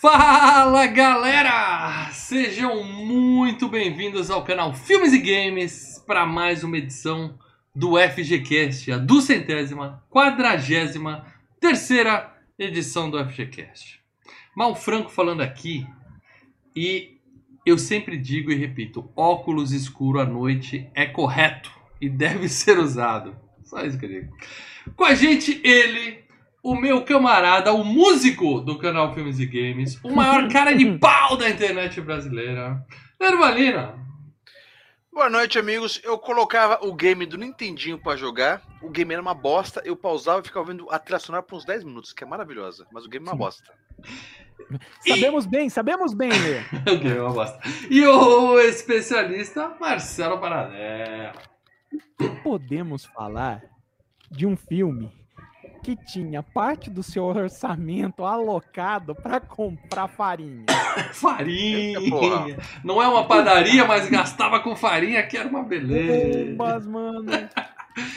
Fala galera! Sejam muito bem-vindos ao canal Filmes e Games para mais uma edição do FGCast, a duzentésima, quadragésima, terceira edição do FGCast. Mal Franco falando aqui e eu sempre digo e repito: óculos escuro à noite é correto e deve ser usado. Só isso que eu digo. Com a gente, ele, o meu camarada, o músico do canal Filmes e Games, o maior cara de pau da internet brasileira, Nervalina. Boa noite, amigos. Eu colocava o game do Nintendinho pra jogar. O game era uma bosta. Eu pausava e ficava vendo a sonora por uns 10 minutos, que é maravilhosa. Mas o game é uma bosta. Sabemos bem, sabemos bem, Lê. o game é uma bosta. E o especialista, Marcelo Paradela. Podemos falar de um filme que tinha parte do seu orçamento alocado para comprar farinha. farinha! Não é uma padaria, mas gastava com farinha, que era uma beleza. Bombas, mano.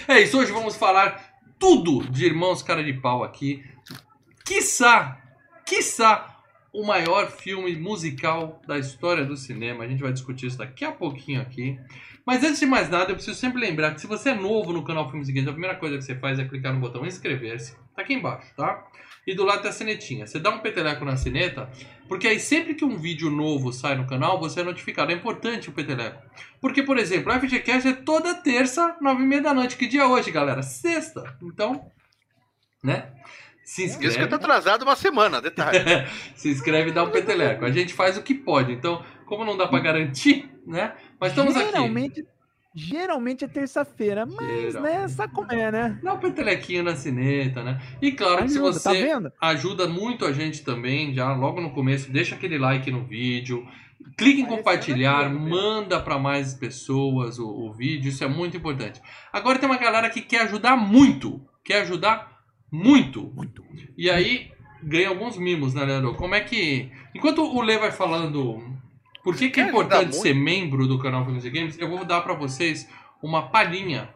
É isso, hoje vamos falar tudo de Irmãos Cara de Pau aqui. Quiçá, quiçá, o maior filme musical da história do cinema. A gente vai discutir isso daqui a pouquinho aqui. Mas antes de mais nada, eu preciso sempre lembrar que se você é novo no canal Filmes e Games, a primeira coisa que você faz é clicar no botão inscrever-se. Tá aqui embaixo, tá? E do lado tem a sinetinha. Você dá um peteleco na sineta, porque aí sempre que um vídeo novo sai no canal, você é notificado. É importante o peteleco. Porque, por exemplo, o FGCast é toda terça, nove e meia da noite. Que dia é hoje, galera? Sexta. Então, né? Se inscreve. Isso que eu tô atrasado uma semana, detalhe. Se inscreve e dá um peteleco. A gente faz o que pode. Então, como não dá para garantir, né? Mas estamos geralmente, aqui. Geralmente é terça-feira, mas né, sabe como é, né? Dá um petelequinho na cineta, né? E claro ajuda, que se você tá vendo? ajuda muito a gente também, já logo no começo, deixa aquele like no vídeo, clique em compartilhar, manda para mais pessoas o, o vídeo, isso é muito importante. Agora tem uma galera que quer ajudar muito, quer ajudar muito. Muito. E aí ganha alguns mimos, né, Leandro? Como é que. Enquanto o Lê vai falando por que, que é importante ser membro do canal Filmes e Games, eu vou dar para vocês uma palhinha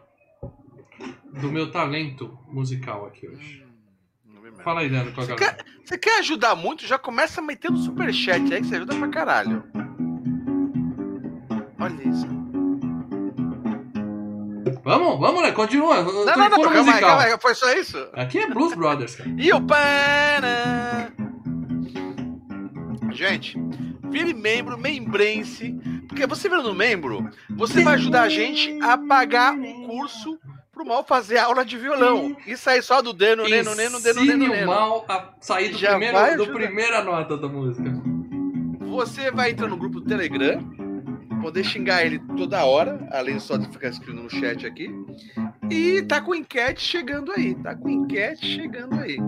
do meu talento musical aqui hoje. Mesmo. Fala aí, Leandro, com a Você galera. quer, você quer ajudar muito? Já começa metendo superchat aí que você ajuda pra caralho. Olha isso. Vamos, vamos, Lê, continua. Não, não, não, fundo calma calma. Foi só isso? Aqui é Blues Brothers, cara. E o pana. Gente, vire membro, membrense. Porque você virando membro, você vai ajudar a gente a pagar um curso pro mal fazer aula de violão. E sair só do deno, neno, neno, deno, neno, Ensine o neno. mal a sair do Já primeiro, do primeira nota da música. Você vai entrar no grupo do Telegram, poder xingar ele toda hora, além só de ficar escrevendo no chat aqui. E tá com enquete chegando aí, tá com enquete chegando aí.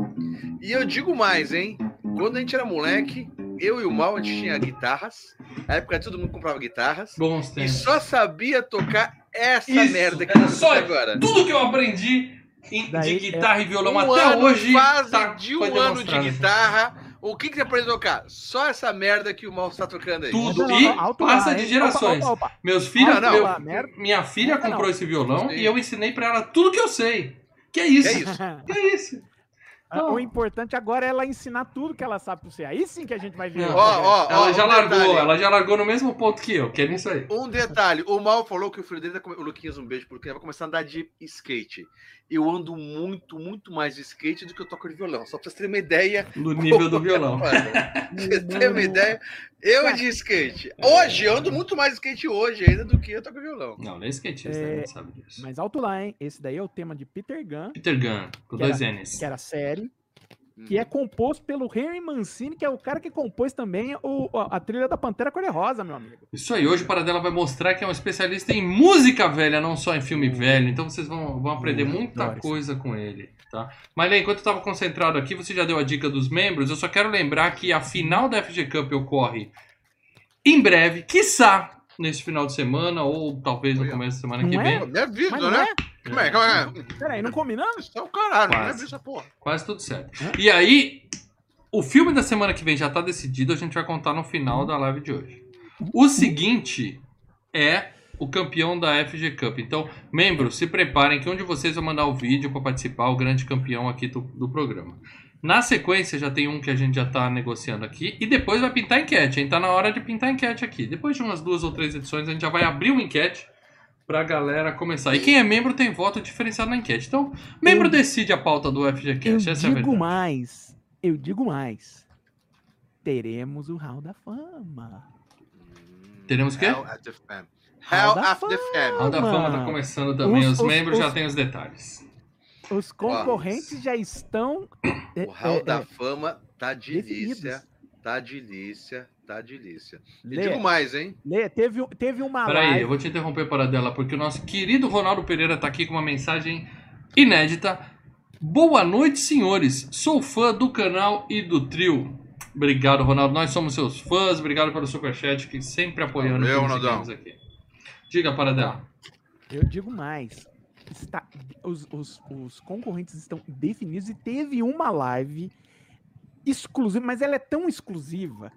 E eu digo mais, hein? Quando a gente era moleque, eu e o Mal, a gente tinha guitarras. Na época todo mundo comprava guitarras. Bons E só sabia tocar essa Isso, merda que era eu só- agora. Tudo que eu aprendi em- Daí, de guitarra e violão Um até ano, hoje fase tá, de um ano de guitarra. O que, que você aprendeu a tocar? Só essa merda que o Mal está tocando aí. Tudo. Não, E não, passa lá, de gerações. Opa, opa, opa. Meus filhos, Ah, não, meu- minha filha comprou não. esse violão Sim. e eu ensinei pra ela tudo que eu sei. Que é isso? Que é isso? Que é isso? Não. O importante agora é ela ensinar tudo que ela sabe pra você. Aí sim que a gente vai ver. Não. Ó, ó, ela ó, já um largou, detalhe. ela já largou no mesmo ponto que eu, que é nisso aí. Um detalhe, o Mal falou que o filho dele, tá come- o Luquinhas, um beijo, porque vai começar a andar de skate. Eu ando muito, muito mais de skate do que eu toco de violão. Só pra vocês terem uma ideia. No nível do violão. Vocês terem uma ideia, eu de skate. Hoje, eu ando muito mais de skate hoje ainda do que eu toco violão. Não, não é skatista, É, a gente sabe disso. Mas alto lá, hein? Esse daí é o tema de Peter Gunn, Peter Gunn, com dois era- N's. que era série, que é composto pelo Henry Mancini, que é o cara que compôs também o, a trilha da Pantera Cor-de-Rosa, meu amigo. Isso aí, hoje o Paradela vai mostrar que é um especialista em música velha, não só em filme velho. Então vocês vão, vão aprender Hum, muita adoro coisa com ele, tá? Mas enquanto eu estava concentrado aqui, você já deu a dica dos membros. Eu só quero lembrar que a final da FG Cup ocorre em breve, quiçá nesse final de semana ou talvez no começo da semana que Não vem. é? Pô, Me avisa, Mas não né? é? Como é? Como é? Peraí, não combinamos? Isso é o caralho, não é Quase. essa porra. Quase tudo certo. E aí, o filme da semana que vem já tá decidido, a gente vai contar no final da live de hoje. O seguinte é o campeão da FG Cup. Então, membros, se preparem que um de vocês vai mandar o vídeo para participar, o grande campeão aqui do, do programa. Na sequência já tem um que a gente já tá negociando aqui. E depois vai pintar enquete, hein? Tá na hora de pintar enquete aqui. Depois de umas duas ou três edições, a gente já vai abrir uma enquete pra galera começar. E quem é membro tem voto diferenciado na enquete. Então, membro Eu- decide a pauta do Eu FGCast. Essa é a digo verdade. mais. Eu digo mais. Teremos o Hall da Fama. Teremos o quê? Hell at the Fam. Hall da at the Fam. Hall da Fama tá Fama. começando também. Os- Os, os- membros já os- têm os detalhes. Os concorrentes já estão. O Hall é, da é, Fama tá delícia. Tá delícia. Tá delícia. E Lê, digo mais, hein? Lê, teve, teve uma Peraí, live. eu vou te interromper para dela, porque o nosso querido Ronaldo Pereira tá aqui com uma mensagem inédita. Boa noite, senhores. Sou fã do canal e do trio. Obrigado, Ronaldo. Nós somos seus fãs. Obrigado pelo superchat, que sempre apoiando Valeu, aqui. Diga para dela. Eu digo mais. Está, os, os, os concorrentes estão definidos e teve uma live exclusiva, mas ela é tão exclusiva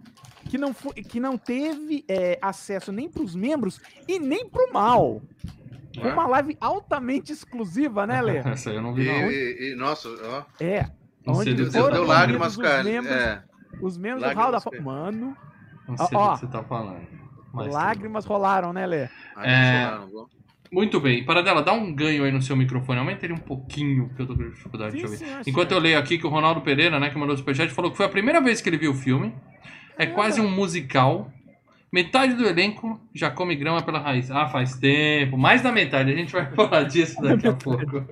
que não, foi, que não teve é, acesso nem para os membros e nem para o mal. Foi Uma live altamente exclusiva, né, Lê? Essa aí eu não E, vi, não. e- e, nossa, ó. É. Onde do Deu, foram deu lágrimas, os cara. membros, É. Os membros do Lágrimas Hall da Fama. Mano, Não sei Ó, do que você tá falando. Mas lágrimas rolaram, né, Lê? Ai, É. vou. Muito bem. Para dela, dá um ganho aí no seu microfone. Aumenta ele um pouquinho, porque eu tô com dificuldade de Sim, ouvir. Enquanto eu leio aqui que o Ronaldo Pereira, né, que mandou o superchat, falou que foi a primeira vez que ele viu o filme. É quase um musical. Metade do elenco já come grama pela raiz. Ah, faz tempo. Mais da metade. A gente vai falar disso daqui a pouco.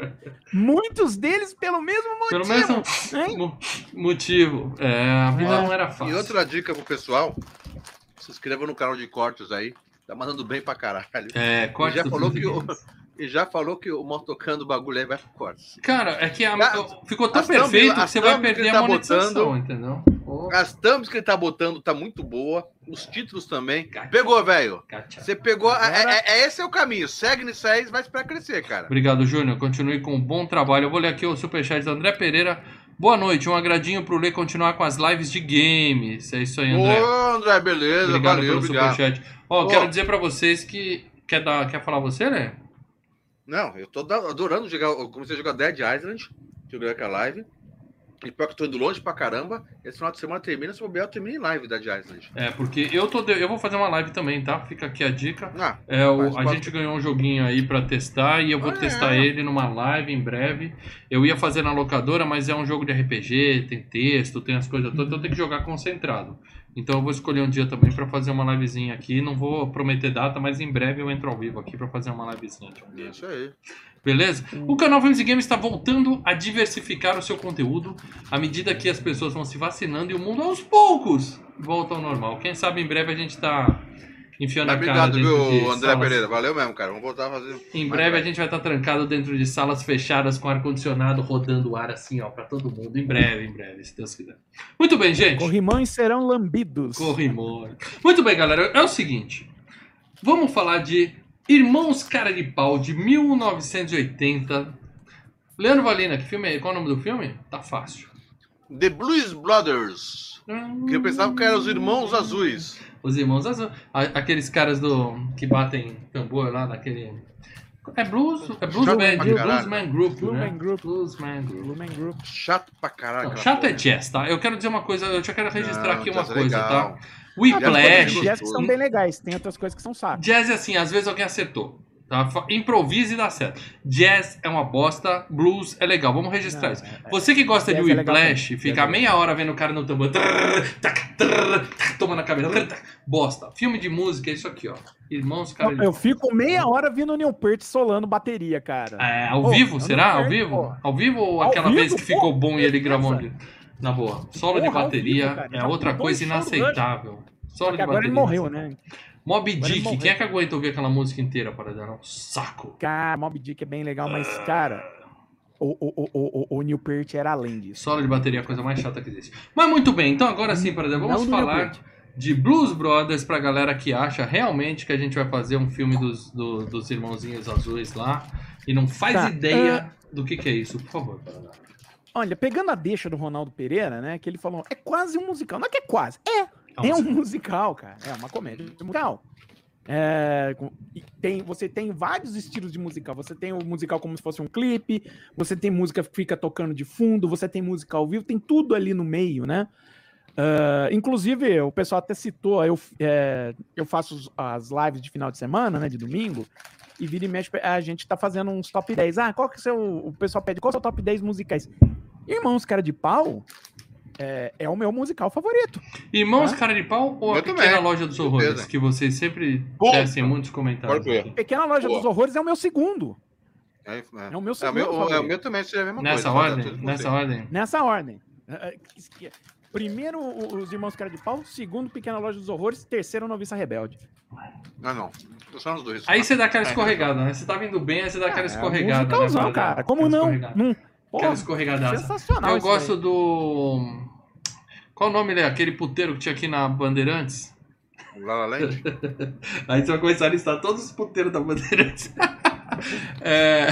Muitos deles pelo mesmo Pelo motivo. menos hein? um mo- motivo. É, a vida É. não era fácil. E outra dica pro pessoal: se inscreva no canal de cortes aí. Tá mandando bem pra caralho. É, corte já falou que o-. E já falou que o motocando o bagulho aí vai pro cortes. Cara, é que a- Cara, ficou tão as thumb- perfeito que você vai perder a tá monetização, botando- entendeu? Ô, As thumbs que ele tá botando tá muito boa. Os títulos também. Gacha. Pegou, velho. Você pegou. é- Agora- é- é- esse é o caminho. Segue nisso aí, vai esperar crescer, cara. Obrigado, Júnior. Continue com um bom trabalho. Eu vou ler aqui o superchat do André Pereira. Boa noite. Um agradinho pro Lê continuar com as lives de games. É isso aí, André. Ô, André, beleza. obrigado valeu, pelo obrigado. superchat. Ó, Ô. quero dizer pra vocês que. Quer, dar, quer falar você, Lê? Não, eu tô da- adorando jogar. Eu comecei a jogar Dead Island. Joguei aquela live. E pior que eu tô indo longe pra caramba. Esse final de semana termina, se bobear, eu termino em live Dead Island. É, porque eu tô. de- Eu vou fazer uma live também, tá? Fica aqui a dica. Ah, É, o- a gente ganhou um joguinho aí pra testar e eu vou Ah, testar é? ele numa live em breve. Eu ia fazer na locadora, mas é um jogo de RPG, tem texto, tem as coisas todas, então tem que jogar concentrado. Então eu vou escolher um dia também pra fazer uma livezinha aqui. Não vou prometer data, mas em breve eu entro ao vivo aqui pra fazer uma livezinha de um é game. isso aí. Beleza? O canal Filmes e Games está voltando a diversificar o seu conteúdo à medida que as pessoas vão se vacinando e o mundo aos poucos volta ao normal. Quem sabe em breve a gente está enfiando Mas a cara obrigado, de viu, André salas- Pereira. Valeu mesmo, cara. Vamos voltar a fazer. Em breve a gente vai estar trancado dentro de salas fechadas com ar-condicionado rodando ar assim, ó, para todo mundo. Em breve, em breve, se Deus quiser. Muito bem, gente. Corrimões serão lambidos. Corrimor. Muito bem, galera. É o seguinte. Vamos falar de Irmãos Cara de Pau, de 1980. Leandro Valina, que filme é? Qual é o nome do filme? Tá fácil. The Blues Brothers. Que eu pensava que eram os irmãos azuis. Os Irmãos Azul. A- Aqueles caras do que batem tambor lá naquele... É blues, é blues Chato band, é. Bluesman Group, né? Group. Bluesman Group. Lumen Group. Chato pra caralho. Não, chato é porra. jazz, tá? Eu quero dizer uma coisa, eu já quero registrar Não, aqui uma é coisa, legal. tá? Whiplash, Jazz Jazz que são bem legais, tem outras coisas que são sacos. Jazz é assim, às vezes alguém acertou. Tá? Improvise e dá certo. Jazz é uma bosta, blues é legal. Vamos registrar Não, isso. é- é- Você que gosta de é Whiplash, também. fica é meia hora vendo o cara no tambor. trrr, tac, trrr, tac, Tomando a cabeça. trrr, tac, Bosta. Filme de música é isso aqui, ó. Irmãos, cara. de- Eu fico meia hora vindo o Neil Peart solando bateria, cara. É, ao Pô, vivo, será? não Ao vivo? Ao vivo ou Ao aquela vivo, vez que pô, ficou bom e ele gravou de... Na boa. Solo de Porra, ao bateria vivo, é outra coisa inaceitável. Solo de que agora ele bateria. morreu, né? Mob Dick, quem é que aguenta ouvir aquela música inteira para dar um saco? Cara, Mob Dick é bem legal, mas, cara, o, o, o, o, o Neil Peart era além disso. Solo de bateria é a coisa mais chata que existe. Mas muito bem, então agora sim, para vamos falar de Blues Brothers pra galera que acha realmente que a gente vai fazer um filme dos, do- dos irmãozinhos azuis lá e não faz Tá, ideia do que, que é isso, por favor. Paraná. Olha, pegando a deixa do Ronaldo Pereira, né, que ele falou, é quase um musical. Não é que é quase, é. É um É um musical, cara. É uma comédia musical. É, tem, você tem vários estilos de musical. Você tem o musical como se fosse um clipe, você tem música que fica tocando de fundo, você tem música ao vivo, tem tudo ali no meio, né? Ah, inclusive, o pessoal até citou, eu, é, eu faço as lives de final de semana, né? De domingo, e vira e mexe, a gente tá fazendo uns top 10. Ah, qual que é o seu. O pessoal pede qual é o seu top 10 musicais? Irmãos, cara de pau é, é o meu musical favorito. Irmãos Hã? Cara de Pau ou a Eu Pequena também, Loja dos Horrores? Que vocês sempre tecem muitos comentários. Pequena Loja Boa. dos Horrores é o meu segundo. É, é. É o meu É, o segundo. meu, é, o meu também seria a mesma Nessa coisa. ordem? tá Nessa ordem? Nessa ordem. É, é, que- Primeiro, o- os Irmãos Cara de Pau. Segundo, Pequena Loja dos Horrores. Terceiro, Noviça Rebelde. Não, não. Só nos dois. Aí você dá aquela É. escorregada, né? Você tá vindo bem, aí você dá aquela É, escorregada. musicalzão, né, cara. Como Aquela não? Não Aquela porra, escorregadaça. sensacional Eu isso gosto daí. do. Qual o nome daquele puteiro que tinha aqui na Bandeirantes? La La Land? Aí você vai começar a listar todos os puteiros da Bandeirantes. é...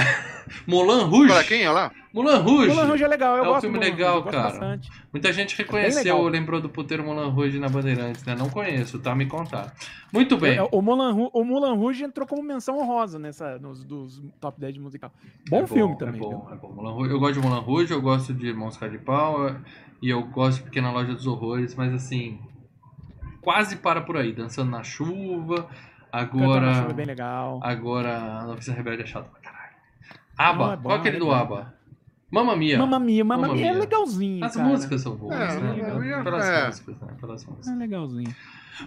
Moulin Rouge. Para quem é lá? Moulin Rouge. Moulin Rouge é legal, eu É um gosto filme do Moulin legal, Rouge, cara. bastante. Muita gente Bem reconheceu, legal. lembrou do puteiro Moulin Rouge na Bandeirantes, né? Não conheço, tá? Me contar. Muito bem. É, O Moulin, Rouge, o Moulin Rouge entrou como menção honrosa nessa, nos dos top 10 de musical. Bom, É filme também. É viu? bom, é bom. Moulin Rouge- Eu gosto de Moulin Rouge, eu gosto de Irmãos Cara de Pau é- e eu gosto de Pequena Loja dos Horrores, mas assim, quase para por aí. Dançando na chuva, Cantando na chuva é agora. bem legal. Agora, a Noviça Rebelde é chato pra caralho. Aba, Não, é bom, qual é aquele é do. Aba? Mamma Mia. Mamma Mia, Mamma Mamma Mia é legalzinho, As cara. músicas são boas, É, né? Mamma Mia, Pelas é. músicas, né? Pelas músicas. É legalzinho.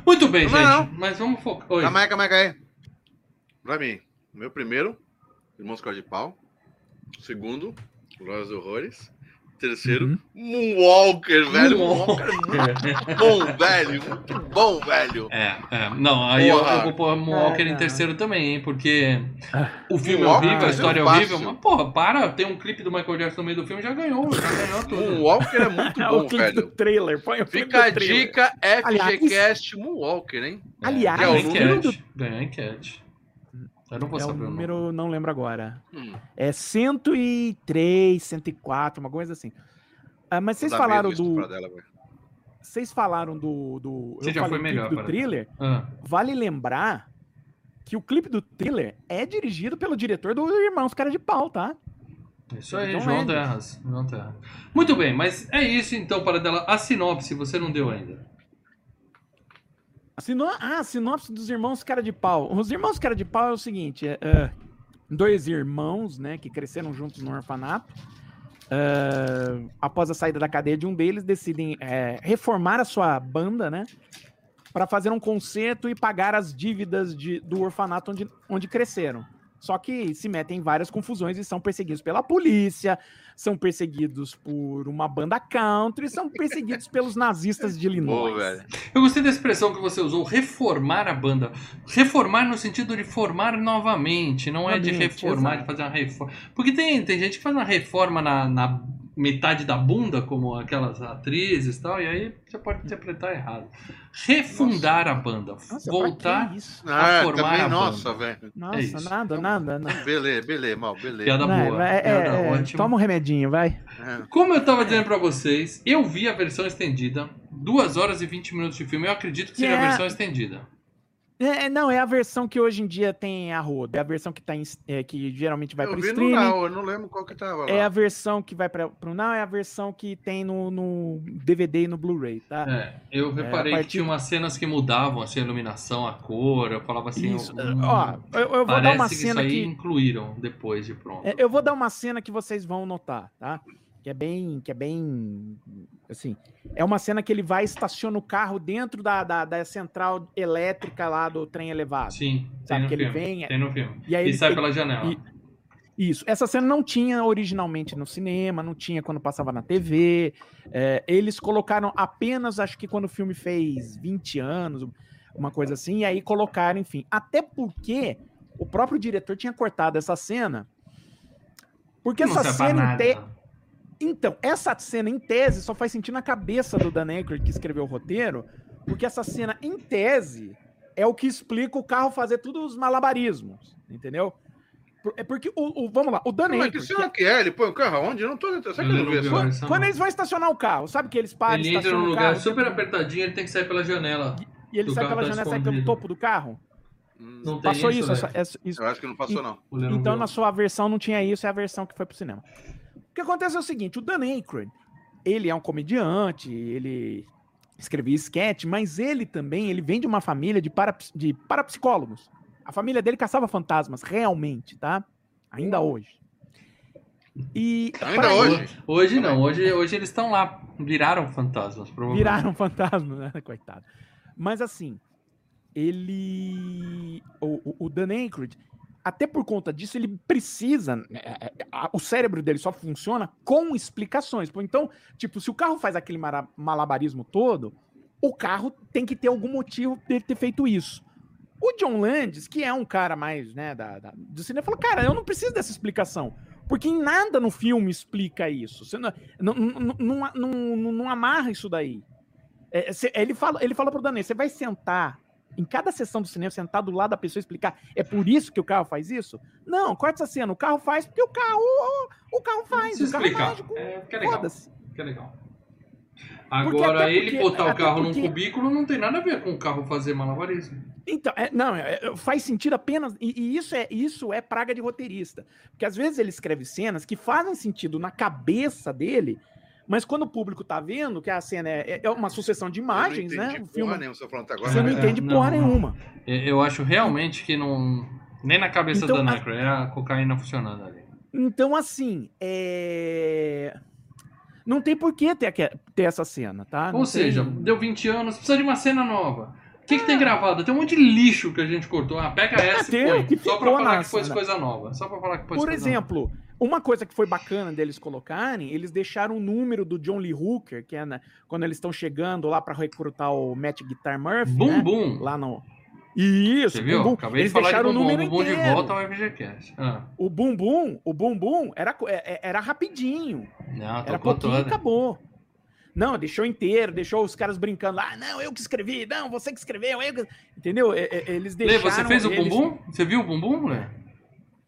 Muito bem, Não, gente. não. Mas vamos focar. Oi. Calma aí, calma aí. Pra mim, meu primeiro, Irmãos Cor de Pau. Segundo, dos Horrores. Terceiro, Uhum. Moonwalker, velho. Moonwalker. É muito bom, velho. Muito bom, velho. É, é. Não, aí eu, eu vou pôr Moonwalker É, em terceiro também, hein? Porque o filme é Moonwalker horrível, a é história é horrível. Mas, porra, para, tem um clipe do Michael Jackson no meio do filme já ganhou, já ganhou tudo. Moonwalker é muito É bom, o clipe do velho. trailer. Põe o clipe Fica a do trailer. dica Aliás- FGCast Moonwalker, hein? É, Aliás, enquete. Ganhou a enquete. Eu não vou É o saber o número. não lembro agora. Hum, É 103, 104, uma coisa assim. Ah, mas vocês falaram do. dela. Vocês falaram do. do Você eu já foi melhor, do thriller. Ah, Vale lembrar que o clipe do thriller é dirigido pelo diretor do Irmãos Cara de Pau, tá? isso aí, John João Landis. Terras. João Terras. Muito bem, mas é isso então, para dela. A sinopse você não deu ainda. Sino... Ah, sinopse dos Irmãos Cara de Pau. Os Irmãos Cara de Pau é o seguinte: é, é, dois irmãos, né, que cresceram juntos no orfanato. é, após a saída da cadeia de um deles, decidem é, reformar a sua banda, né? Para fazer um concerto e pagar as dívidas de- do orfanato onde, onde cresceram. Só que se metem em várias confusões e são perseguidos pela polícia, são perseguidos por uma banda country, são perseguidos pelos nazistas de Illinois. Eu gostei da expressão que você usou, reformar a banda. Reformar no sentido de formar novamente, não é de reformar, exato. de fazer uma reforma. Porque tem, tem gente que faz uma reforma na, na metade da bunda, como aquelas atrizes e tal, e aí você pode interpretar errado. Refundar a banda, Nossa, voltar. que isso? Ah, formar também, a nossa, velho. Nossa, isso. nada, nada, nada. Beleza, beleza, mal, beleza. Piada Vai, boa, é, piada é, ótima. toma um remedinho, vai. É. Como eu tava dizendo pra vocês, eu vi a versão estendida, 2 horas e 20 minutos de filme. Eu acredito que seja a É. versão estendida. É, é, não, é a versão que hoje em dia tem a roda. É a versão que, tá em, é, que geralmente vai Eu pro vi no streaming. Now, eu não lembro qual que tava lá. É a versão que vai para pro não, é a versão que tem no, no DVD e no Blu-ray, tá? É, eu reparei a que partir- tinha umas cenas que mudavam, assim, a iluminação, a cor. Eu falava assim. Isso. hum, Ó, eu, eu vou parece dar uma que cena isso aí que incluíram depois de pronto. É, eu vou dar uma cena que vocês vão notar, tá? Que é bem, que é bem, assim, é uma cena que ele vai e estaciona o carro dentro da, da, da central elétrica lá do trem elevado. Sim, Sabe que ele filme. vem, Tem no filme. e aí E ele sai tem- pela janela. e- Isso. Essa cena não tinha originalmente no cinema, não tinha quando passava na TV. É, eles colocaram apenas, acho que quando o filme fez 20 anos, uma coisa assim, e aí colocaram, enfim. Até porque o próprio diretor tinha cortado essa cena. Porque não essa cena, te- então, essa cena em tese só faz sentido na cabeça do Dan Aykroyd que escreveu o roteiro, porque essa cena em tese é o que explica o carro fazer todos os malabarismos, entendeu? É porque o, o- vamos lá, o Dan Mas que Aykroyd, cena que é? Ele põe o carro aonde? Eu não tô. Será que Eu não vi essa? quando, versão quando eles vão estacionar o carro, sabe que eles param, Ele entra num o lugar carro, super apertadinho, ele tem que sair pela janela. e ele o sai pela tá janela, sai pelo topo do carro? Não tem Passou isso, né? essa- essa- isso. Eu acho que não passou, não. Então, na sua versão não tinha isso, é a versão que foi pro cinema. O que acontece é o seguinte: o Dan Aykroyd, ele é um comediante, ele escrevia sketch, mas ele também ele vem de uma família de, paraps- de parapsicólogos. A família dele caçava fantasmas, realmente, tá? Ainda hoje. E Ainda hoje? Hoje não, hoje, hoje eles estão lá, viraram fantasmas, provavelmente. Viraram fantasma, né? Coitado. Mas assim, ele. O, o- o Dan Aykroyd, até por conta disso, ele precisa. né, é, é, O cérebro dele só funciona com explicações. Então, tipo, se o carro faz aquele malabarismo todo, o carro tem que ter algum motivo dele ter feito isso. O John Landis, que é um cara mais, né, da, da- do cinema, falou: cara, eu não preciso dessa explicação. Porque em nada no filme explica isso. Você não, não, não, não, não- amarra isso daí. É, cê- ele, fala, ele fala pro Danê, você vai sentar em cada sessão do cinema, sentar do lado da pessoa e explicar, é por isso que o carro faz isso? Não, corta essa cena, o carro faz porque o carro, o, carro faz, o carro é explicar. mágico. É, fica legal. Foda-se. Fica legal. Porque Agora, até ele porque- botar o carro porque- num cubículo não tem nada a ver com o carro fazer malabarismo. Então, é, não, é, é, faz sentido apenas. E, e isso, é, isso é praga de roteirista. Porque às vezes ele escreve cenas que fazem sentido na cabeça dele, mas quando o público tá vendo que a cena é, é uma sucessão de imagens, Eu não né? O filme, nenhuma, você falando até agora. você não É, entende não, porra não. nenhuma. Eu acho realmente que não. Nem na cabeça Então, da a- Necro, é a cocaína funcionando ali. Então, assim, é. Não tem por que ter, ter essa cena, tá? Não Ou seja, tem- deu 20 anos, precisa de uma cena nova. O que, que tem gravado? Tem um monte de lixo que a gente cortou. Ah, pega essa e põe. Só pra falar que pôs cena. coisa nova. Só pra falar que pôs Por exemplo, uma coisa que foi bacana deles colocarem, eles deixaram o número do John Lee Hooker, que é né, quando eles estão chegando lá pra recrutar o Matt Guitar Murphy. Bum né? Bum. Lá no. Isso, Você viu? Bum. Acabei Eles de falar de deixaram Bum o número Bum Bum de inteiro. volta ao FGCast. Ah, O Bum Bum, o Bum Bum era, é- é- era rapidinho. não, Era pouquinho e acabou. Não, deixou inteiro, deixou os caras brincando. Ah, não, eu que escrevi, não, você que escreveu, eu que... Entendeu? É- Eles Lê, deixaram... você fez o eles- bumbum? Você viu o bumbum, Lê?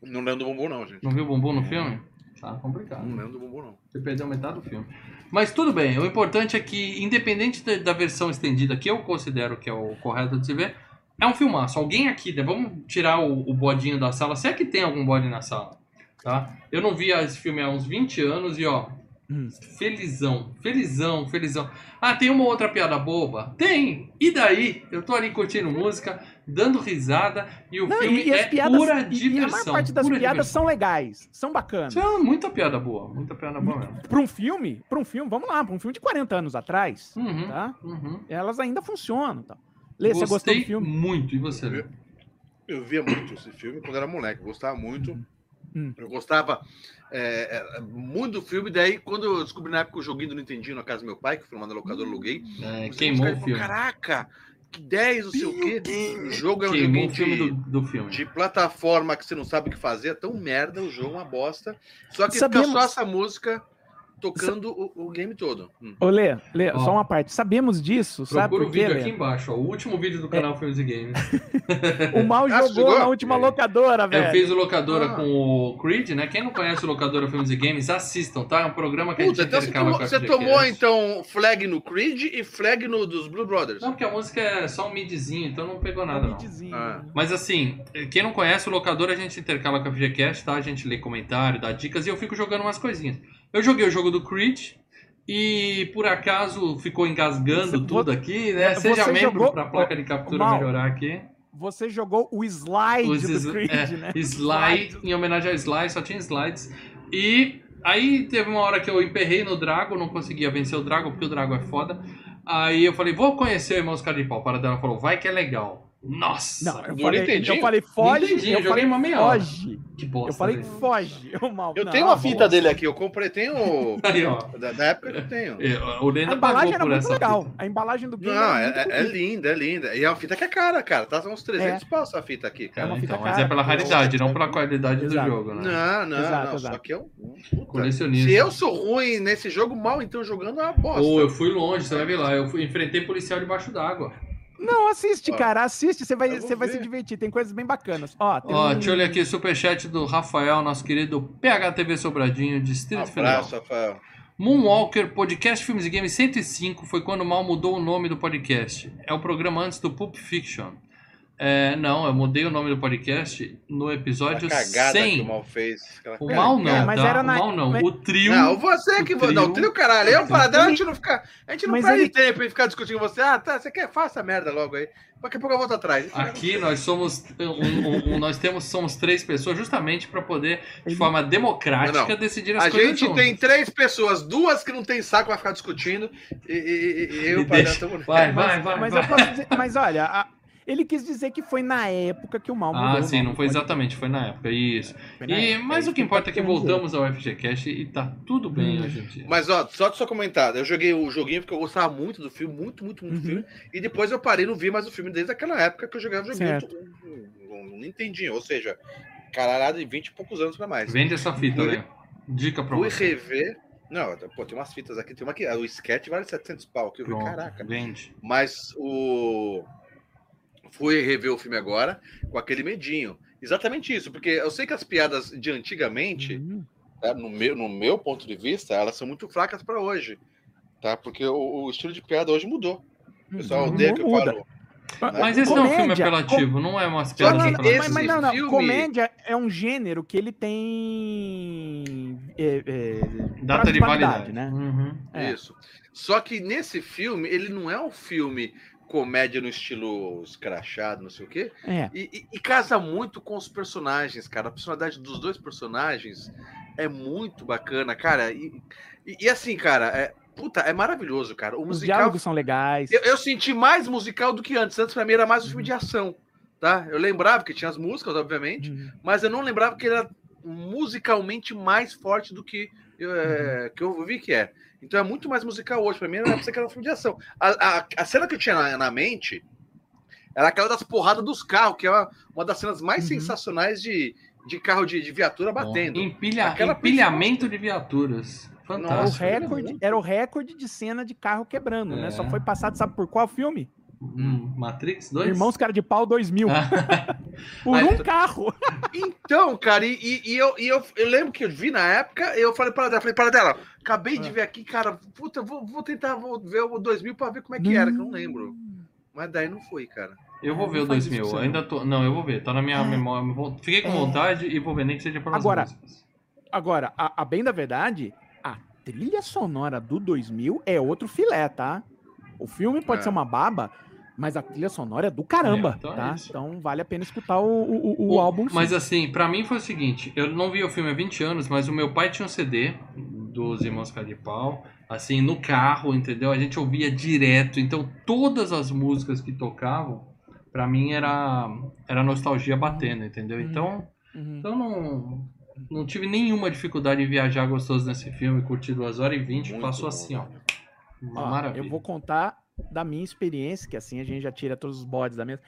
Não lembro do bumbum, não, gente. Não viu o bumbum no filme? Tá complicado. Não lembro do bumbum, não. Você perdeu metade do filme. Mas tudo bem, o importante é que, independente da, da versão estendida, que eu considero que é o correto de se ver, é um filmaço. Alguém aqui, né, vamos tirar o, o bodinho da sala, se é que tem algum bode na sala, tá? Eu não via esse filme há uns 20 anos e, ó, Hum. felizão, felizão, felizão. Ah, tem uma outra piada boba? Tem! E daí? Eu tô ali curtindo música, dando risada, e o Não, filme e, e as é piadas, pura e- e, a diversão. maior parte das piadas diversão. são legais, são bacanas. Isso é muita piada boa, muita piada boa mesmo. Pra um filme, para um filme, vamos lá, pra um filme de 40 anos atrás, Uhum, tá? uhum. Elas ainda funcionam, tá? Lê, você gostou Gostei do filme? muito. E você? Lê? Eu via muito esse filme quando era moleque, eu gostava muito. Hum. Eu gostava é, é, muito do filme, daí quando eu descobri na época o joguinho do Nintendinho na casa do meu pai, que foi uma da locadora, aluguei. É, comecei a queimou o filme. Caraca, que 10, não sei o quê. O jogo é um Queimou joguinho o filme de, do, do filme. de plataforma que você não sabe o que fazer, é tão merda, o jogo é uma bosta. Só que Sabemos- fica só essa música tocando o, o game todo. Hum. Ô, Lê, Lê, Ó. só uma parte. Sabemos disso, sabe Procura o por quê, vídeo Lê? aqui embaixo, ó, o último vídeo do canal Filmes e Games. O Mal Ah, jogou na última locadora, Eu velho. fiz o Locadora Ah. com o Creed, né? Quem não conhece o Locadora Filmes e Games, assistam, tá? É um programa que a Puta, gente então você intercala tomou, com a você tomou então flag no Creed e flag no dos Blue Brothers. Não, porque a música é só um midzinho, então não pegou nada, não. Midzinho. Ah. Mas assim, quem não conhece o locador, a gente intercala com a FGCast, tá? A gente lê comentário, dá dicas e eu fico jogando umas coisinhas. Eu joguei o jogo do Creed e por acaso ficou engasgando Você- tudo aqui, né? É, Seja membro jogou- pra placa de captura Mal, melhorar aqui. Você jogou o slide Os do Creed, é, né? Slide, em homenagem ao Slide, só tinha slides. E aí teve uma hora que eu emperrei no Drago, não conseguia vencer o Drago, porque o Drago é foda. Aí eu falei, vou conhecer o Irmãos Cara de Pau. Para dela falou, vai que é legal. Nossa! Não, eu Do falei, Nintendinho? eu falei foge, Nintendinho, eu joguei falei uma meia hora. foge. que bosta. Eu falei velho. foge. Eu, mal, Eu não, tenho uma não. fita dele aqui, eu comprei, tenho. Aí, ó. da, da época que eu tenho. É, O A Lenda embalagem era muito legal. fita. A embalagem do game Não, é, é- é linda, é linda. E é uma fita que é cara, cara. Tá uns 300 É. pau essa fita aqui, É, cara. uma fita então, mas cara. é pela raridade, não pela qualidade do Exato. jogo, né? Não, não, Exato, não. exato. Só que eu. Colecionista. Se eu sou ruim nesse jogo, mal então jogando é uma bosta. Ou eu fui longe, você vai ver lá. Eu fui, enfrentei policial debaixo d'água. Não, assiste, Ó, cara. Assiste, você vai, você vai se ver. divertir. Tem coisas bem bacanas. Ó, tem Ó, um- deixa eu ler aqui o superchat do Rafael, nosso querido PHTV Sobradinho, Distrito Federal. Abraço, Rafael. Moonwalker Podcast Filmes e Games 105 foi quando o Mal mudou o nome do podcast. É o programa antes do Pulp Fiction. É, não, eu mudei o nome do podcast no A episódio cagada que 100. o mal fez. Aquela O cagada. mal não, É, mas tá? era O na- mal não. mas- O trio. Não, você que. o vo- Não, trio- trio caralho. Eu, Paradela, a gente não fica. A gente não Mas perde ele- tempo em ficar discutindo com você. Ah, tá, você quer? Faça merda logo aí. Daqui a pouco eu volto atrás. Aqui nós somos um- um- um- nós temos somos três pessoas justamente para poder de forma democrática Não, não. decidir as A coisas. gente juntos. tem três pessoas, duas que não tem saco vai ficar discutindo. E, e- e- eu e o Paradela deixa-. Vai, mas, vai, vai. mas vai. eu posso dizer, mas olha, a- ele quis dizer que foi na época que o mal mudou. Ah, sim, nome não foi exatamente, foi na época, isso. Foi na E, época, mas isso o que importa é que dizer. voltamos ao FGCast e tá tudo bem Hum. hoje em dia. Mas, ó, só de sua comentada, eu joguei o joguinho porque eu gostava muito do filme, muito, muito, muito Uhum. filme. E depois eu parei, não vi mais o filme desde aquela época que eu jogava o joguinho. Certo. Um Nintendinho, ou seja, caralhada de 20 e poucos anos pra mais. Vende essa fita, Léo. Dica pra Fui você. rever. Não, pô, tem umas fitas aqui. Tem uma aqui. O sketch vale 700 pau. Que eu vi, Pronto, caraca. Vende. Mas o. Fui rever o filme agora com aquele medinho. Exatamente isso, porque eu sei que as piadas de antigamente, Uhum. tá, no, meu, no meu ponto de vista, elas são muito fracas para hoje. Tá? Porque o, o estilo de piada hoje mudou. O pessoal Uhum. odeia que eu Muda. falo. Mas esse não é um filme Comédia, apelativo, não é piadas que Não, mas, mas não, não. filme- Comédia é um gênero que ele tem. É, é, Data de validade, né? Uhum. É. Isso. Só que nesse filme, ele não é um filme comédia no estilo escrachado, não sei o quê. É. E, e- e casa muito com os personagens, cara. A personalidade dos dois personagens é muito bacana, cara. E, e- assim, cara, é, puta, é maravilhoso, cara. O Os musical. diálogos são legais. Eu, eu senti mais musical do que antes. Antes, pra mim, era mais um filme de ação. Tá? Eu lembrava que tinha as músicas, obviamente, Uhum. mas eu não lembrava que ele era musicalmente mais forte do que eu, é, que eu vi que é. Então é muito mais musical hoje. Pra mim, era pra ser que era um filme de ação. A, a, a cena que eu tinha na, na mente era aquela das porradas dos carros, que é uma, uma das cenas mais Uhum. sensacionais de, de carro de, de viatura batendo. Empilha, Aquela empilhamento de viaturas. O Fantástico. Nossa, recorde, era o recorde de cena de carro quebrando, né? É. Só foi passado, sabe por qual filme? Hum, Matrix 2? Irmãos Cara de Pau 2000. Ah, por Aí- um carro. Então, cara, e, e- e eu, e eu, eu lembro que eu vi na época, eu falei para ela, falei para dela, acabei Ah. de ver aqui, cara, puta, vou, vou tentar vou ver o 2000 para ver como é que era, que eu não lembro. Mas daí não foi, cara. eu vou ver o Não faz isso 2000. pra você, Ainda tô. Não, eu vou ver. Tá na minha É. memória. Fiquei com É. vontade e vou ver, nem que seja pelas Agora, músicas. Agora, a, a bem da verdade, a trilha sonora do 2000 é outro filé, tá? O filme pode É. ser uma baba, mas a trilha sonora é do caramba, É, então é tá? isso. Então vale a pena escutar o, o, o O- álbum. Mas sim. assim, pra mim foi o seguinte, eu não vi o filme há 20 anos, mas o meu pai tinha um CD dos Irmãos Cara de Pau, assim, no carro, entendeu? A gente ouvia direto, então todas as músicas que tocavam, pra mim era, era nostalgia batendo, entendeu? Então, Uhum. então não, não tive nenhuma dificuldade em viajar gostoso nesse filme, curti 2 horas e 20, Muito passou bom, assim, ó, velho. uma Ó, maravilha. Eu vou contar da minha experiência, que assim a gente já tira todos os bodes da mesa.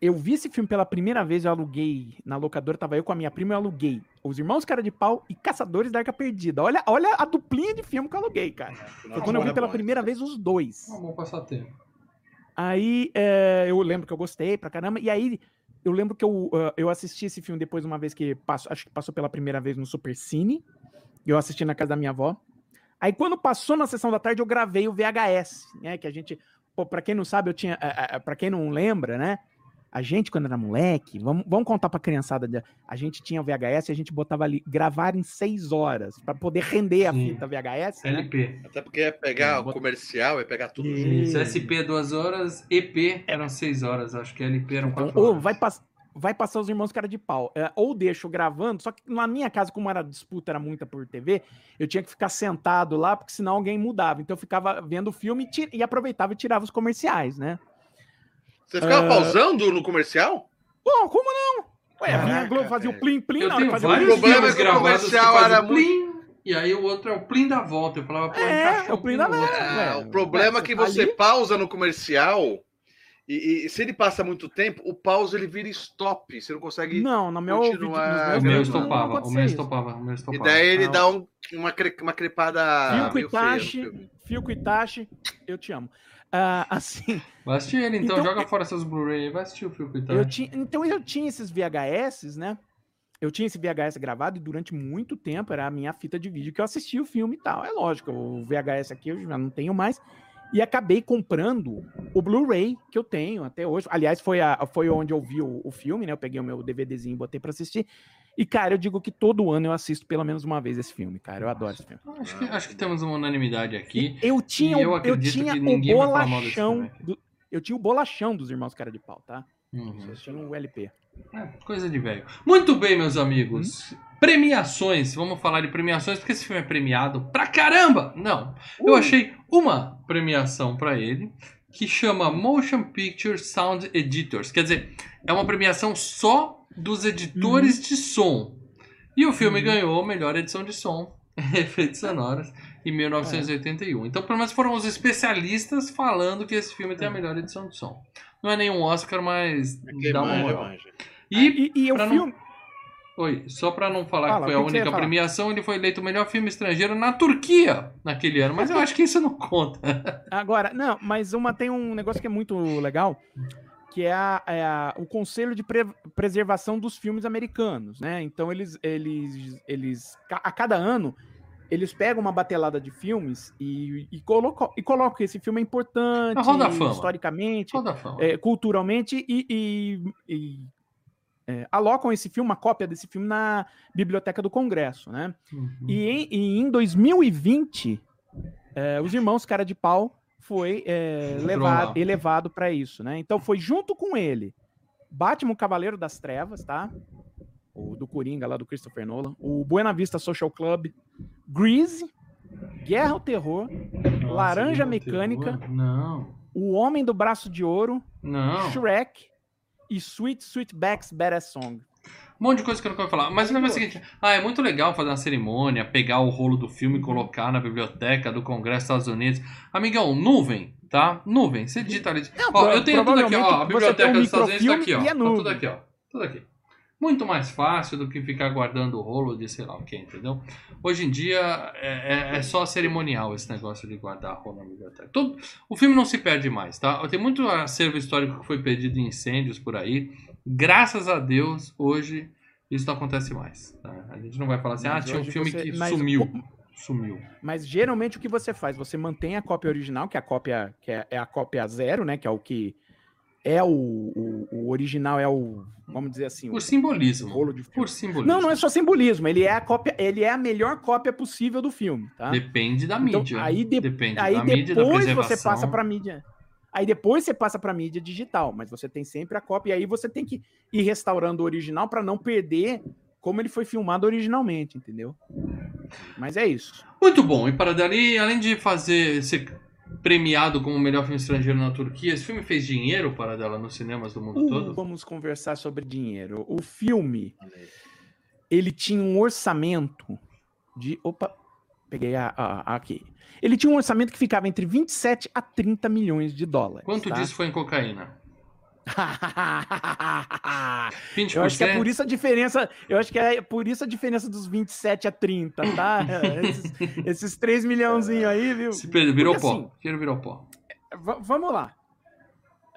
Eu vi esse filme pela primeira vez, eu aluguei na locadora, tava eu com a minha prima, eu aluguei Os Irmãos Cara de Pau e Caçadores da Arca Perdida. Olha, olha a duplinha de filme que eu aluguei, cara. Foi quando eu vi é pela primeira vez os dois. Um bom passatempo. Aí é, eu lembro que eu gostei pra caramba. E aí eu lembro que eu, ah, eu assisti esse filme depois uma vez que passou, acho que passou pela primeira vez no Super Cine. Eu assisti na casa da minha avó. Aí quando passou na sessão da tarde eu gravei o VHS, né? Que a gente, pô, para quem não sabe, eu tinha, para quem não lembra, né? A gente quando era moleque, vamos, vamos contar pra criançada, de- a gente tinha o VHS e a gente botava ali gravar em seis horas pra poder render a Sim. fita VHS, né? LP. Até porque ia pegar É, o bota- comercial, ia pegar tudo E- junto. Isso, SP 2 horas, EP eram 6 horas, acho que LP eram Então, 4 ou horas. vai, pass- vai passar os irmãos cara de pau. É, ou deixo gravando, só que na minha casa, como era disputa, era muita por TV, eu tinha que ficar sentado lá, porque senão alguém mudava. Então eu ficava vendo o filme e, e aproveitava e tirava os comerciais, né? Você ficava Ah. pausando no comercial? Pô, como não? Ué, a Globo fazia o plim-plim hora tenho fazia o vários O problema filmes é que o gravados que era o plim, e aí o outro é o plim da volta. Eu falava, pô, É, é o plim da volta. Ué, o problema é que você ali. pausa no comercial e, e se ele passa muito tempo, o pause ele vira stop. Você não consegue. Não, no meu ouvido, nos continuar- O meu estopava, o meu estopava, o meu E estopava. daí ele Não. dá um- uma, cre- uma crepada. No Itachi. Filco Itachi, eu te amo. Ah, assim, Vai assistir ele então, Então, joga eu- fora seus Blu-ray aí, vai assistir o filme então. Eu tinha, então eu tinha esses VHS, né? Eu tinha esse VHS gravado e durante muito tempo era a minha fita de vídeo que eu assistia o filme e tal. É lógico, o VHS aqui eu já não tenho mais. E acabei comprando o Blu-ray que eu tenho até hoje. Aliás, foi, a, foi onde eu vi o, o filme, né? Eu peguei o meu DVDzinho e botei pra assistir. E, cara, eu digo que todo ano eu assisto pelo menos uma vez esse filme, cara. Eu adoro esse filme. Acho que, acho que temos uma unanimidade aqui. Eu tinha, eu eu, acredito tinha que o bolachão. do- eu tinha o bolachão dos Irmãos Cara de Pau, tá? Uhum. Eu tinha o LP. É, coisa de velho. Muito bem, meus amigos. Premiações. Vamos falar de premiações, porque esse filme é premiado pra caramba. Não. Eu achei uma premiação pra ele que chama Motion Picture Sound Editors. Quer dizer, é uma premiação só dos editores de som. E o filme Uhum. ganhou melhor edição de som, efeitos sonoros, em 1981. Então, pelo menos foram os especialistas falando que esse filme tem a melhor edição de som. Não é nenhum Oscar, mas Quem dá uma manja, moral. E, E, e o pra não- filme. Oi, só pra não falar Fala, que foi a que única premiação, ele foi eleito o melhor filme estrangeiro na Turquia naquele ano, mas eu acho que isso não conta. Agora, não, mas uma tem um negócio que é muito legal, que é, a- é a- o Conselho de Pre- Preservação dos Filmes Americanos, né? Então eles, eles, eles a cada ano eles pegam uma batelada de filmes e, e, colocam, e colocam que esse filme é importante historicamente, é, culturalmente e, e- e, é, alocam esse filme, uma cópia desse filme na Biblioteca do Congresso, né? Uhum. E em, e em 2020, é, os irmãos Cara de Pau foi é, levado, elevado para isso, né? Então foi junto com ele Batman Cavaleiro das Trevas, tá? O do Coringa lá do Christopher Nolan, o Buena Vista Social Club, Grease, Guerra ao Terror, Nossa, Laranja Mecânica. terror. Não, O Homem do Braço de Ouro, não. Shrek e Sweet Sweetback's Badass Song. Um monte de coisa que eu não quero falar. Mas o negócio é o seguinte: ah, é muito legal fazer uma cerimônia, pegar o rolo do filme e colocar na biblioteca do Congresso dos Estados Unidos. Amigão, nuvem, tá? Nuvem. Você digita ali. Não, Ó, eu tenho tudo aqui, ó. A biblioteca um dos Estados Unidos tá aqui, ó. e é Tá tudo aqui, ó. Tudo aqui. Muito mais fácil do que ficar guardando o rolo de sei lá o que, entendeu? Hoje em dia é, é- é só cerimonial esse negócio de guardar rolo na biblioteca. Todo, o filme não se perde mais, tá? Tem muito acervo histórico que foi perdido em incêndios por aí. Graças a Deus, hoje isso não acontece mais. tá? A gente não vai falar assim, Mas ah, tinha um filme você- que mas sumiu. Sumiu. Mas geralmente o que você faz? Você mantém a cópia original, que é a cópia, que é, é a cópia zero, né? Que é o que é o, o, o original, é o, vamos dizer assim, o, Por simbolismo. rolo de filme. Por simbolismo. Não, não é só simbolismo, ele é a cópia, ele é a melhor cópia possível do filme, tá? Depende da Então, mídia. aí de- Depende Aí da mídia, da depois você preservação. passa para mídia. Aí depois você passa para mídia digital, mas você tem sempre a cópia e aí você tem que ir restaurando o original para não perder como ele foi filmado originalmente, entendeu? Mas é isso. Muito bom. E para dali, além de fazer ser premiado como o melhor filme estrangeiro na Turquia, esse filme fez dinheiro para dela nos cinemas do mundo Uh, todo? vamos conversar sobre dinheiro. O filme, ele tinha um orçamento de. Opa, peguei a, a- a- aqui. Ele tinha um orçamento que ficava entre 27 a 30 milhões de dólares. Quanto tá? disso foi em cocaína? 20%? Eu acho que é por isso a diferença. Eu acho que é por isso a diferença dos 27 a 30, tá? Esses, esses 3 milhãozinhos aí, viu? Se per- virou Porque, pó. assim, virou pó. Vamos lá.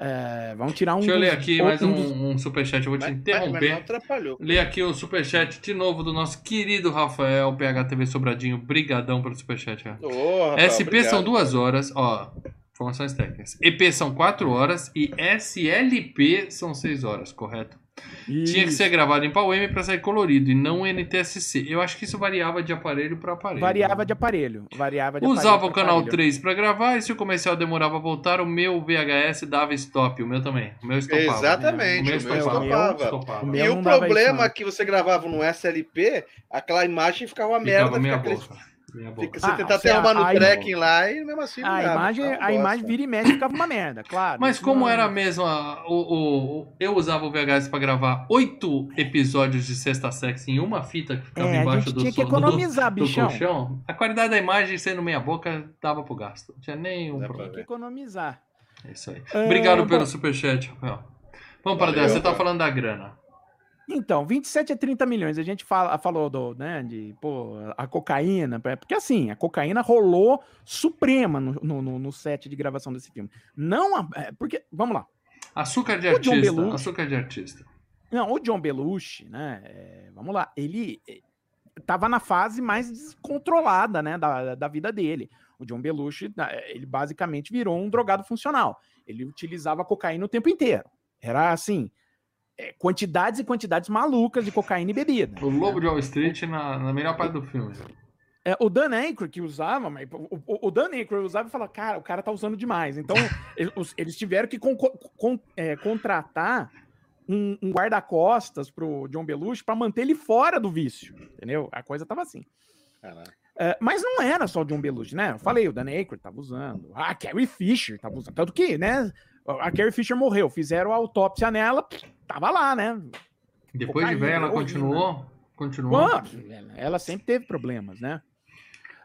É, vamos tirar um. Deixa eu ler aqui mais um, dos- um superchat, eu vou te Mas, mas interromper. não atrapalhou. Ler aqui o superchat de novo do nosso querido Rafael, PHTV Sobradinho. Brigadão pelo superchat, cara. Ô, Rafael, SP são obrigado. duas horas, ó. Informações técnicas. EP são quatro horas e SLP são seis horas, correto? Tinha que Isso. ser gravado em PAU-M para sair colorido e não NTSC. Eu acho que isso variava de aparelho para aparelho. Variava de aparelho. Variava de Usava aparelho o canal aparelho. 3 para gravar e se o comercial demorava a voltar, o meu VHS dava stop. O meu também. O meu estopava. O Exatamente, meu o meu estopava. estopava. Estopava. O meu E o problema isso, é que você gravava no SLP, aquela imagem ficava uma Ficava merda. minha fica aquele- boca. Minha boca. Fica- você Ah, tentar você- até arrumar no tracking lá e mesmo assim não A imagem, a imagem vira e mexe ficava uma merda, claro. Mas como não- era mesmo a- o, o- eu usava o VHS para gravar oito episódios de Sexta Sexy em uma fita que ficava É, a embaixo gente do, tinha que do- economizar, do bichão. colchão, a qualidade da imagem sendo meia boca dava pro gasto. Não tinha nenhum Dá problema. Tinha que economizar. É isso aí. Ah, Obrigado bom. pelo superchat, Rafael. Vamos para Valeu, dentro. Você tá falando da grana. Então, 27 a 30 milhões. A gente fala, falou do, né, de, pô, a cocaína. é, Porque assim, a cocaína rolou suprema no, no, no- set de gravação desse filme. Não, a- é, porque, vamos lá. Açúcar de O artista. Belushi. Açúcar de artista. Não, o John Belushi, né? é, vamos lá. Ele, tava na fase mais descontrolada, né, da, da vida dele. O John Belushi, ele basicamente virou um drogado funcional. Ele utilizava cocaína o tempo inteiro. Era assim, é, quantidades e quantidades malucas de cocaína e bebida. O Lobo de Wall Street na, na melhor parte do filme. É, o Dan Aykroyd que usava, mas o, o Dan Aykroyd usava e falava, cara, o cara tá usando demais. Então, eles, eles, tiveram que con, con, é, contratar um, um guarda-costas pro John Belushi para manter ele fora do vício, entendeu? A coisa tava assim. É, mas não era só o John Belushi, né? Eu falei, o Dan Aykroyd tava usando, a Carrie Fisher tava usando, tanto que, né, a Carrie Fisher morreu, fizeram a autópsia nela, tava lá, né? Depois de ver, ela continuou? Continuou? ela sempre teve problemas, né?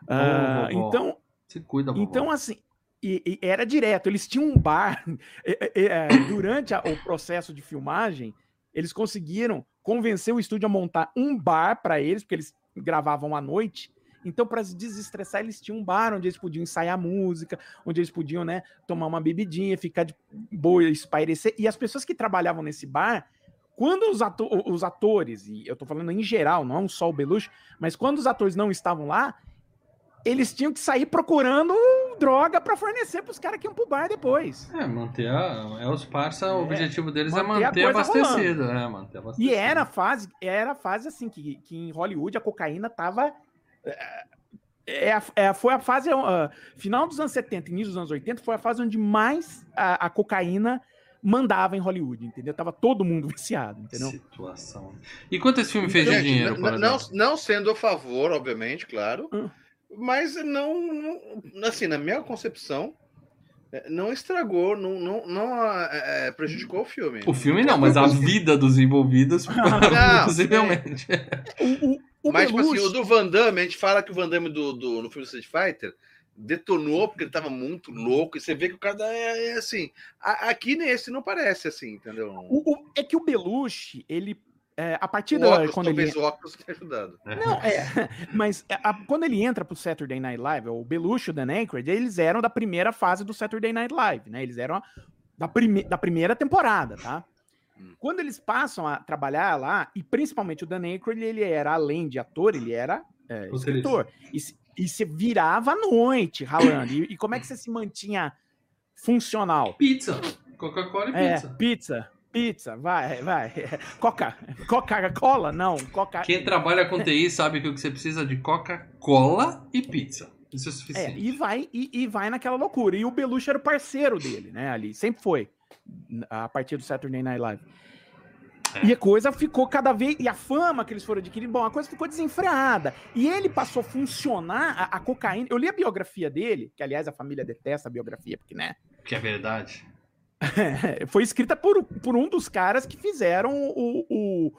Uh, então, se cuida, vovó. então assim, e, e era direto. Eles tinham um bar é, durante a, o processo de filmagem. Eles conseguiram convencer o estúdio a montar um bar para eles, porque eles gravavam à noite. Então, para se desestressar, eles tinham um bar onde eles podiam ensaiar música, onde eles podiam, né, tomar uma bebidinha, ficar de boa, espairecer. E as pessoas que trabalhavam nesse bar, quando os, ato os atores, e eu tô falando em geral, não só o Belushi, mas quando os atores não estavam lá, eles tinham que sair procurando droga para fornecer para os caras que iam pro bar depois. É, manter a, é os parça, é, o objetivo deles é manter é manter abastecido, é, manter abastecido. E era a fase, era a fase assim que, que em Hollywood a cocaína tava é, é, é, foi a fase uh, final dos anos 70 início dos anos 80 foi a fase onde mais a, a cocaína mandava em Hollywood, entendeu? Tava todo mundo viciado, entendeu? Situação. E quanto esse filme fez de dinheiro? Não, não, sendo a favor, obviamente, claro. Hum mas não, não, assim, na minha concepção, é, não estragou, não, não, não é, é, prejudicou o filme. O filme não, mas a vida dos envolvidos possivelmente. o, o, o mas, tipo assim, o do Van Damme, a gente fala que o Van Damme do, do, no filme Street Fighter detonou porque ele tava muito louco, e você vê que o cara é, é assim. A, aqui nesse não parece assim, entendeu? O, é que o Belushi, ele é, a partir da. Óculos, quando ele... o óculos tenha ajudado. Não, é. Mas é, a, quando ele entra pro Saturday Night Live, o Belushi e o Dan Aykroyd, eles eram da primeira fase do Saturday Night Live, né? Eles eram da, prime, da primeira temporada, tá? Hum. Quando eles passam a trabalhar lá, e principalmente o Dan Aykroyd, ele era, além de ator, ele era é, escritor. E, e se virava à noite ralando. E, e, como é que você se mantinha funcional? Pizza. Coca-Cola e pizza. É, pizza. Pizza, vai, vai. Coca, Coca-Cola? Não, Coca. Quem trabalha com TI sabe que o que você precisa de Coca-Cola e pizza. Isso é suficiente. É, e vai e, e, vai naquela loucura. E o Belushi era o parceiro dele, né? Ali, sempre foi. A partir do Saturday Night Live. É. E a coisa ficou cada vez. E a fama que eles foram adquirindo, bom, a coisa ficou desenfreada. E ele passou a funcionar, a, a cocaína. Eu li a biografia dele, que aliás a família detesta a biografia, porque, né? Que é verdade. foi escrita por, por um dos caras que fizeram o, o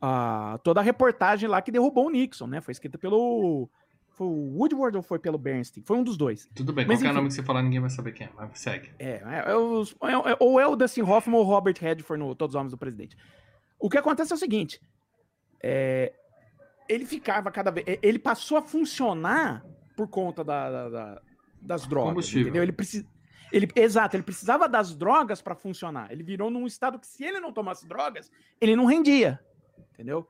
a, toda a reportagem lá que derrubou o Nixon, né? Foi escrita pelo. Foi o Woodward ou foi pelo Bernstein? Foi um dos dois. Tudo bem, Mas, qualquer enfim, nome que você falar, ninguém vai saber quem é, mas segue. É, é, é, é, é ou é o Dustin Hoffman ou o Robert Redford no Todos os Homens do Presidente. O que acontece é o seguinte: é, ele ficava cada vez. Ele passou a funcionar por conta da, da, da das drogas. Entendeu? Ele precisa. Ele, exato, ele precisava das drogas para funcionar. Ele virou num estado que, se ele não tomasse drogas, ele não rendia. Entendeu?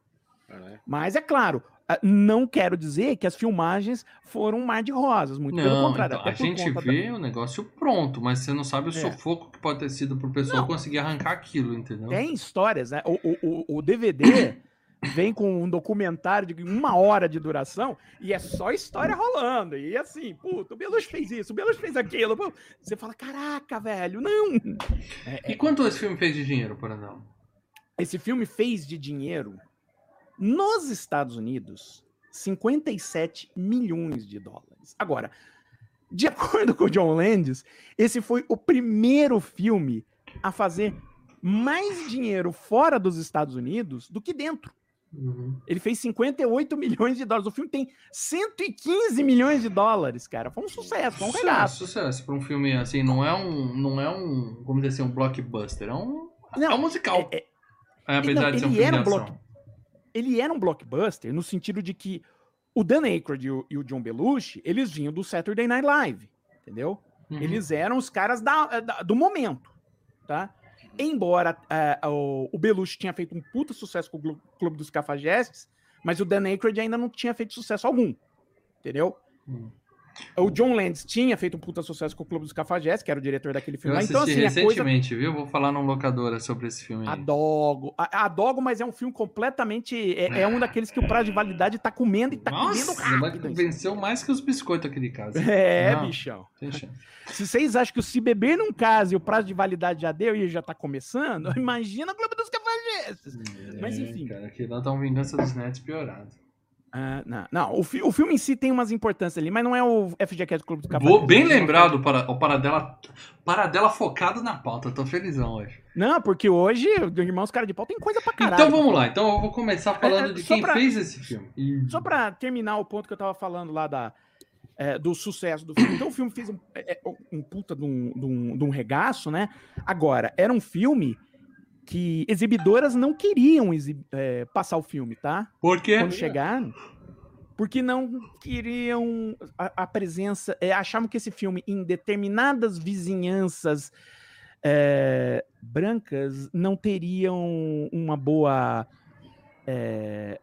É. Mas é claro, não quero dizer que as filmagens foram um mar de rosas, muito não, pelo contrário. Então, a gente vê da... o negócio pronto, mas você não sabe o é. sufoco que pode ter sido pro pessoal não. conseguir arrancar aquilo, entendeu? Tem histórias, né? O, o, o DVD vem com um documentário de uma hora de duração e é só história rolando. E assim, puto, o Belushi fez isso, o Belushi fez aquilo. Você fala, caraca, velho, não. É, e quanto esse filme fez de dinheiro, por exemplo? Esse filme fez de dinheiro nos Estados Unidos 57 milhões de dólares. Agora, de acordo com o John Landis, esse foi o primeiro filme a fazer mais dinheiro fora dos Estados Unidos do que dentro. Uhum. Ele fez 58 milhões de dólares. O filme tem 115 milhões de dólares, cara. Foi um sucesso, foi um sucesso, Sucesso para um filme assim, não é um, não é um, como dizer assim, um blockbuster, é um, não, é um musical. É, é, apesar não, de ser um filme era um block, Ele era um blockbuster no sentido de que o Dan Aykroyd e o, e o John Belushi, eles vinham do Saturday Night Live, entendeu? Uhum. Eles eram os caras da, da, do momento, tá? Embora uh, o, o Belushi tinha feito um puta sucesso com o Clube dos Cafajestes, Mas o Dan Aykroyd ainda não tinha feito sucesso algum. Entendeu? Hum. O John Landis tinha feito um puta sucesso com o Clube dos Cafajestes, que era o diretor daquele Eu filme. lá. assisti Então, assim, a coisa recentemente, viu? Vou falar num locadora sobre esse filme aí. Adogo. A- Adogo, mas é um filme completamente. É, é um daqueles que o prazo de validade tá comendo e tá comendo Nossa, rápido. mas venceu mais que os biscoitos aquele caso. É, Não, bichão. Se vocês acham que o se beber num caso e o prazo de validade já deu e já tá começando, imagina o Clube dos Cafajestes. Mas, É, enfim. Cara, aqui lá tá um Vingança dos Netos piorado. Ah, não, não o, fi- o filme em si tem umas importâncias ali, mas não é o FGCast do Clube dos Cafajestes. Vou, bem lembrado para, o Paradela, Paradela focado na pauta. Tô felizão hoje. Não, porque hoje, Irmãos Cara de Pau tem coisa pra caralho. Então vamos lá. Então eu vou começar falando É, é, de quem pra- fez esse filme. Só pra terminar o ponto que eu tava falando lá da, é, do sucesso do filme. Então o filme fez um, é, é, um puta de um, de, um, de um regaço, né? Agora, era um filme que exibidoras não queriam exib- é, passar o filme, tá? Por quê? Quando chegaram. Porque não queriam a, a presença. é, achavam que esse filme, em determinadas vizinhanças é, brancas, não teriam uma boa. É,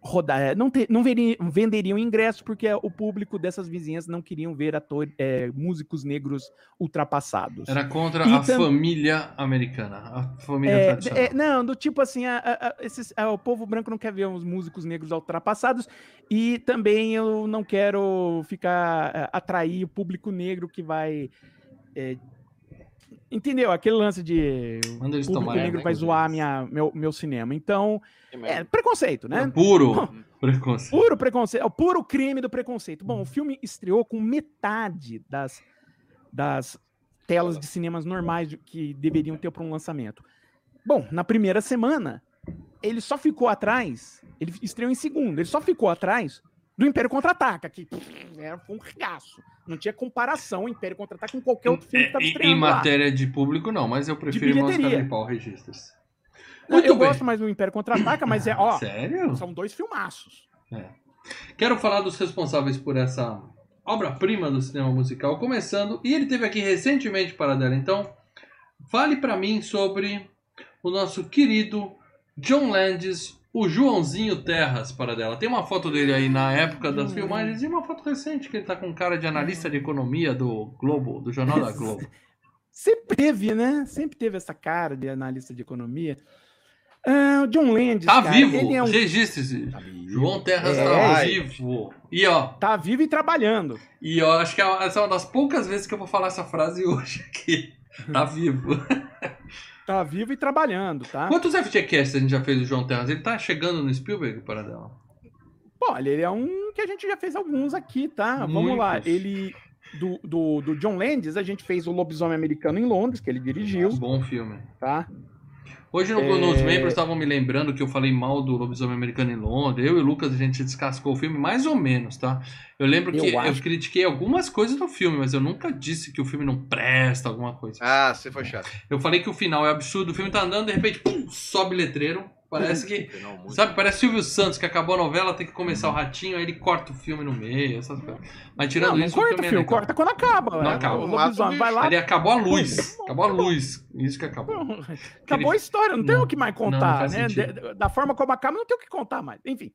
rodar, é, não, ter, não veri- venderiam ingressos porque o público dessas vizinhanças não queriam ver ator, é, músicos negros ultrapassados. Era contra E a tam- família americana. A família É, tradicional. é, não, do tipo assim, a- a- esses- a- o povo branco não quer ver os músicos negros ultrapassados e também eu não quero ficar é, atrair o público negro que vai é, entendeu? Aquele lance de o Manda eles público negro né, vai zoar minha, meu, meu cinema. Então, É, preconceito, né? É puro preconceito. Puro preconceito, é o puro crime do preconceito. Bom, o filme estreou com metade das, das telas de cinemas normais que deveriam ter para um lançamento. Bom, na primeira semana, ele só ficou atrás, ele estreou em segundo, ele só ficou atrás do Império Contra-Ataca, que pff, era um regaço. Não tinha comparação Império Contra-Ataca com qualquer outro filme que estava É, Em- estreando em lá. matéria de público, não, mas eu prefiro. Cara de Pau Registros. Não, Muito eu bem. gosto mais do Império Contra-Ataca, mas é, ó, Sério? são dois filmaços. Quero falar dos responsáveis por essa obra-prima do cinema musical, começando, e ele teve aqui recentemente para dela, então fale pra mim sobre o nosso querido John Landis, o Joãozinho Terras para dela. Tem uma foto dele aí na época das Hum. filmagens e uma foto recente que ele tá com cara de analista de economia do Globo, do Jornal da Globo. Sempre teve, né? Sempre teve essa cara de analista de economia. Ah, o John Landis, Tá cara, vivo, ele é um... registre-se. Tá. João Terras É, tá vivo. E ó, Tá vivo e trabalhando. E eu acho que é- essa é uma das poucas vezes que eu vou falar essa frase hoje aqui. Tá vivo. Tá vivo e trabalhando, tá? Quantos FGCasts a gente já fez do João Terras? Ele tá chegando no Spielberg, para dela. Olha, ele é um que a gente já fez alguns aqui, tá? Vamos lá. Muitos. Ele... Do, do, do John Landis, a gente fez o Lobisomem Americano em Londres, que ele dirigiu, Bom filme. tá? Hoje no, É. nos membros estavam me lembrando que eu falei mal do Lobisomem Americano em Londres. Eu e o Lucas a gente descascou o filme mais ou menos, tá? Eu lembro Eu que eu acho. critiquei algumas coisas do filme, mas eu nunca disse que o filme não presta, alguma coisa. Ah, você foi chato. Eu falei que o final é absurdo, o filme tá andando, de repente, pum, sobe letreiro. Parece que Não. Sabe, parece Silvio Santos, que acabou a novela, tem que começar o ratinho, aí ele corta o filme no meio, essas coisas. Mas tirando Não, não isso, corta, o filme é corta quando acaba. Não é, acaba. O vai lá, Ali acabou a luz. Acabou a luz. Isso que acabou. Acabou a história, não tem Não, o que mais não, não contar, né? sentido. Da forma como acaba, não tem o que contar mais. Enfim.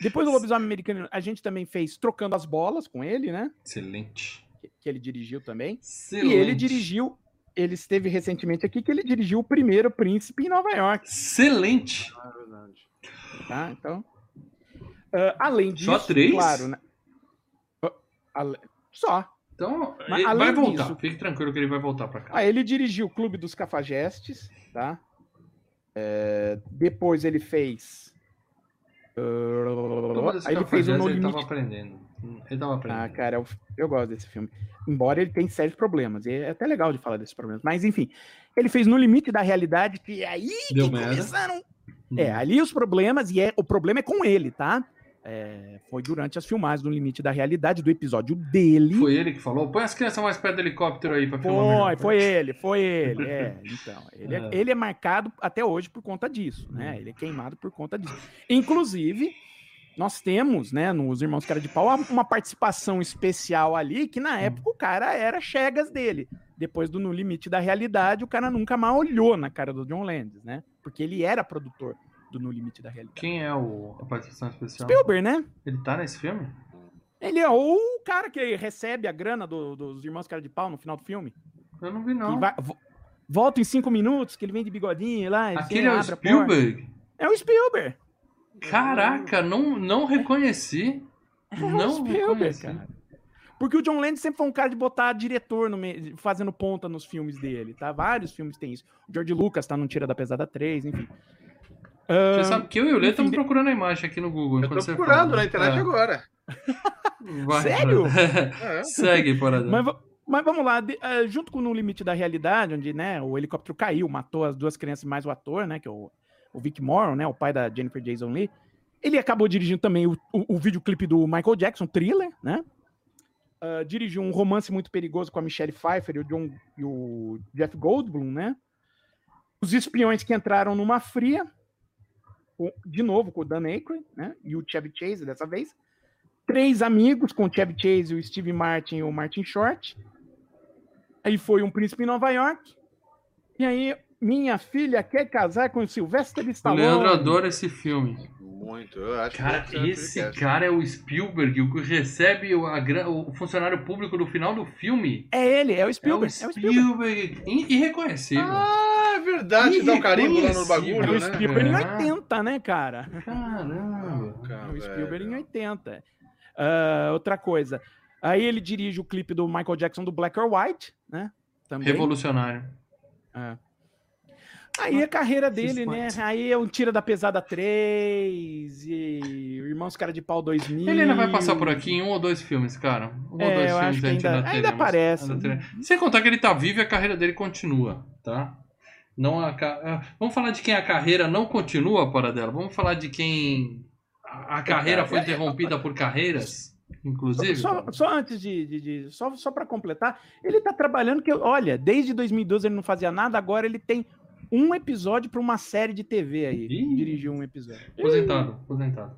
Depois do Lobisomem Americano, a gente também fez Trocando as Bolas com ele, né? Excelente. Que, que ele dirigiu também. Excelente. E ele dirigiu, ele esteve recentemente aqui, que ele dirigiu o primeiro Príncipe em Nova York, Excelente. Ah, verdade. tá? Então, ah, além disso, Só três? claro, né? Ah, ale- Só. Então, Mas ele além vai voltar. disso- Fique tranquilo que ele vai voltar pra cá. Aí ele dirigiu o Clube dos Cafajestes, tá? É, depois ele fez. As Aí ele fez o No cafajestes ele Limite. tava aprendendo. Ele tava aprendendo. Ah, cara, eu, eu gosto desse filme. Embora ele tenha sérios problemas. E é até legal de falar desses problemas. Mas, enfim, ele fez No Limite da Realidade, que é aí Deu que merda. começaram. Hum. É, ali os problemas, e é, o problema é com ele, tá? É, foi durante as filmagens do Limite da Realidade, do episódio dele. Foi ele que falou? Põe as crianças mais perto do helicóptero aí pra filmar Foi, melhor. foi ele, foi ele. É, então, ele é, É. ele é marcado até hoje por conta disso, né? Ele é queimado por conta disso. Inclusive, nós temos, né, nos Irmãos Cara de Pau, uma participação especial ali, que na época o cara era chegas dele. Depois do No Limite da Realidade, o cara nunca mais olhou na cara do John Landis, né? Porque ele era produtor do No Limite da Realidade. Quem é o, a participação especial? Spielberg, né? Ele tá nesse filme? Ele é o cara que recebe a grana do- dos irmãos cara de pau no final do filme. Eu não vi, não. vai- vo- volta em cinco minutos, que ele vem de bigodinho lá. ele Aquele é o. Spielberg? É o Spielberg. Caraca, não, não reconheci. É Não Spielberg, reconheci. cara. Porque o John Landis sempre foi um cara de botar diretor no meio, fazendo ponta nos filmes dele, tá? Vários filmes têm isso. O George Lucas tá no Tira da Pesada 3, enfim. Você Ah, sabe que eu e o Lê estamos enfim, procurando a imagem aqui no Google. Eu tô procurando fala. na internet É, agora. vai. Sério? É. Segue, Paradão. Mas, mas vamos lá, de- eh, junto com No Limite da Realidade, onde né, o helicóptero caiu, matou as duas crianças mais o ator, né, que é o, o Vic Morrow, né, o pai da Jennifer Jason Lee. Ele acabou dirigindo também o, o, o videoclipe do Michael Jackson, Thriller, né? Ah, dirigiu um romance muito perigoso com a Michelle Pfeiffer e o, John, e o Jeff Goldblum, né? Os espiões que entraram numa fria, de novo com o Dan Aykroyd, né? E o Chevy Chase dessa vez. Três amigos com o Chevy Chase, o Steve Martin e o Martin Short. Aí foi um príncipe em Nova York. E aí, minha filha quer casar com o Sylvester O Stallone. Leandro adora esse filme. Muito, eu acho Cara, que ser esse cara é o Spielberg, o que recebe o, a o funcionário público no final do filme. É ele, é o É o Spielberg. É o Spielberg. Spielberg. Irreconhecível. Ah, é verdade, dá um carimbo lá no bagulho, É o né? Spielberg em É. 80, né, cara? Caramba. Cara, É o Spielberg em velho. 80. Ah, outra coisa. Aí ele dirige o clipe do Michael Jackson do Black or White, né? Também. Revolucionário. É. Aí a carreira dele, né? Aí é um Tira da Pesada 3 e Irmãos Cara de Pau 2000. Ele ainda vai passar por aqui em um ou dois filmes, cara. Um ou É, dois eu filmes ainda- ainda ainda aparece. Ainda teremos. Sem contar que ele tá vivo e a carreira dele continua, tá? Não a ah, Vamos falar de quem a carreira não continua, para dela. Vamos falar de quem a carreira foi interrompida por carreiras, inclusive. Só, só antes de. de- de- só só para completar, ele tá trabalhando que, olha, desde 2012 ele não fazia nada, agora ele tem um episódio para uma série de TV aí. Ih. Dirigiu um episódio. Aposentado, aposentado.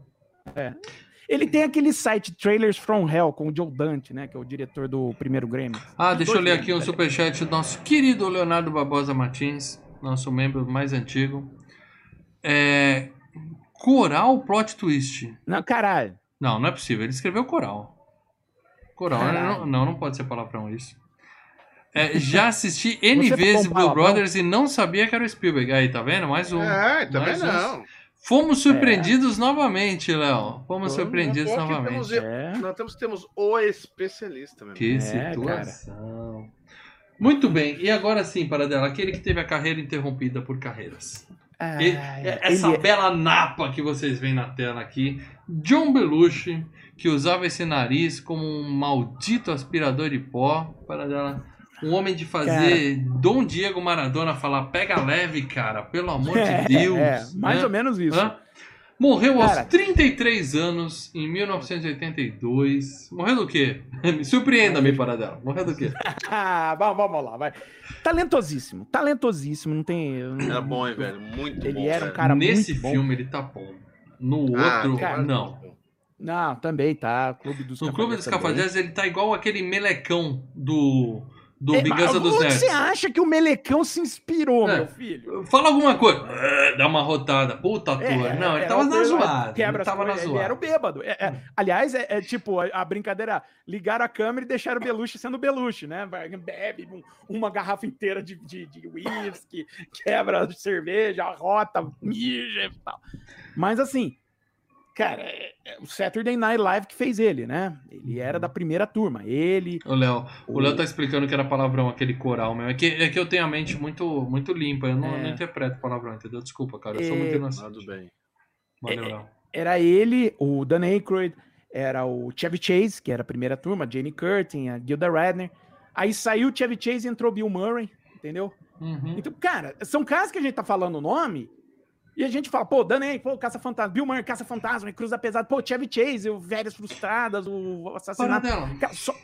Ele tem aquele site Trailers from Hell com o Joe Dante, né? Que é o diretor do primeiro Grammy. Ah, Os deixa eu ler aqui um tá superchat do nosso querido Leonardo Barbosa Martins, nosso membro mais antigo. É... Coral plot twist. Não, caralho. Não, não é possível. Ele escreveu coral. Coral. Caralho. Não, não, não pode ser palavrão isso. É, já assisti N Você vezes um Blue? Brothers e não sabia que era o Spielberg. Aí, tá vendo? Mais um. É, também Mais um. não. Fomos surpreendidos novamente, Léo. Fomos surpreendidos Pô, aqui novamente. temos- É. Nós temos, temos o especialista, meu Que É, situação. Muito bem. E agora sim, Paradela, aquele que teve a carreira interrompida por carreiras. E- Ai, essa ele- é bela napa que vocês veem na tela aqui, John Belushi, que usava esse nariz como um maldito aspirador de pó, para dela, um homem de fazer Dom Diego Maradona falar pega leve, cara, pelo amor de Deus. É, mais né? ou menos isso. Hã? Morreu Cara. aos 33 anos, em 1982. Morreu do quê? Me surpreenda-me, Paradela. Morreu do quê? Ah, vamos, vamos lá, vai. Talentosíssimo, talentosíssimo, não tem. Era bom, hein, velho? Muito Ele bom. era um velho. cara Nesse muito bom. filme ele tá bom. No Ah, outro, cara, não. bom. Não, também tá. Clube dos No Clube dos. Cafajés ele tá igual aquele melecão do, do É, Vingança onde Nerds. você acha que o Melecão se inspirou, É. meu filho? Fala alguma coisa. Ah, Dá uma rotada. Puta ator. É, não, ele é, tava na ele zoada. Ele tava na coisas, ele era o zoada. bêbado. É, é, aliás, é, é tipo a, a brincadeira: ligaram a câmera e deixaram o Belushi sendo Belushi, né? Bebe um- uma garrafa inteira de, de, de whisky, quebra cerveja, rota, mija e tal. Mas assim, cara, é, é o Saturday Night Live que fez ele, né? Ele era da primeira turma. Ele. Ô, Léo, o O- Léo tá explicando que era palavrão, aquele coral mesmo. É que, é que eu tenho a mente muito, muito limpa. Eu não, É. não interpreto palavrão, entendeu? Desculpa, cara. Eu sou É. muito inocente. Tudo bem. Valeu, Léo. era ele, o Dan Aykroyd, era o Chevy Chase, que era a primeira turma, Jane Curtin, a Gilda Radner. Aí saiu o Chevy Chase e entrou Bill Murray, entendeu? Uhum. Então, cara, são caras que a gente tá falando o nome e a gente fala, pô, Dan Aykroyd, pô, Caça Fantasma, Bill Murray, Caça Fantasma, Cruza Pesada, pô, Chevy Chase, o Velhas Frustradas, o assassinato. Cara, só-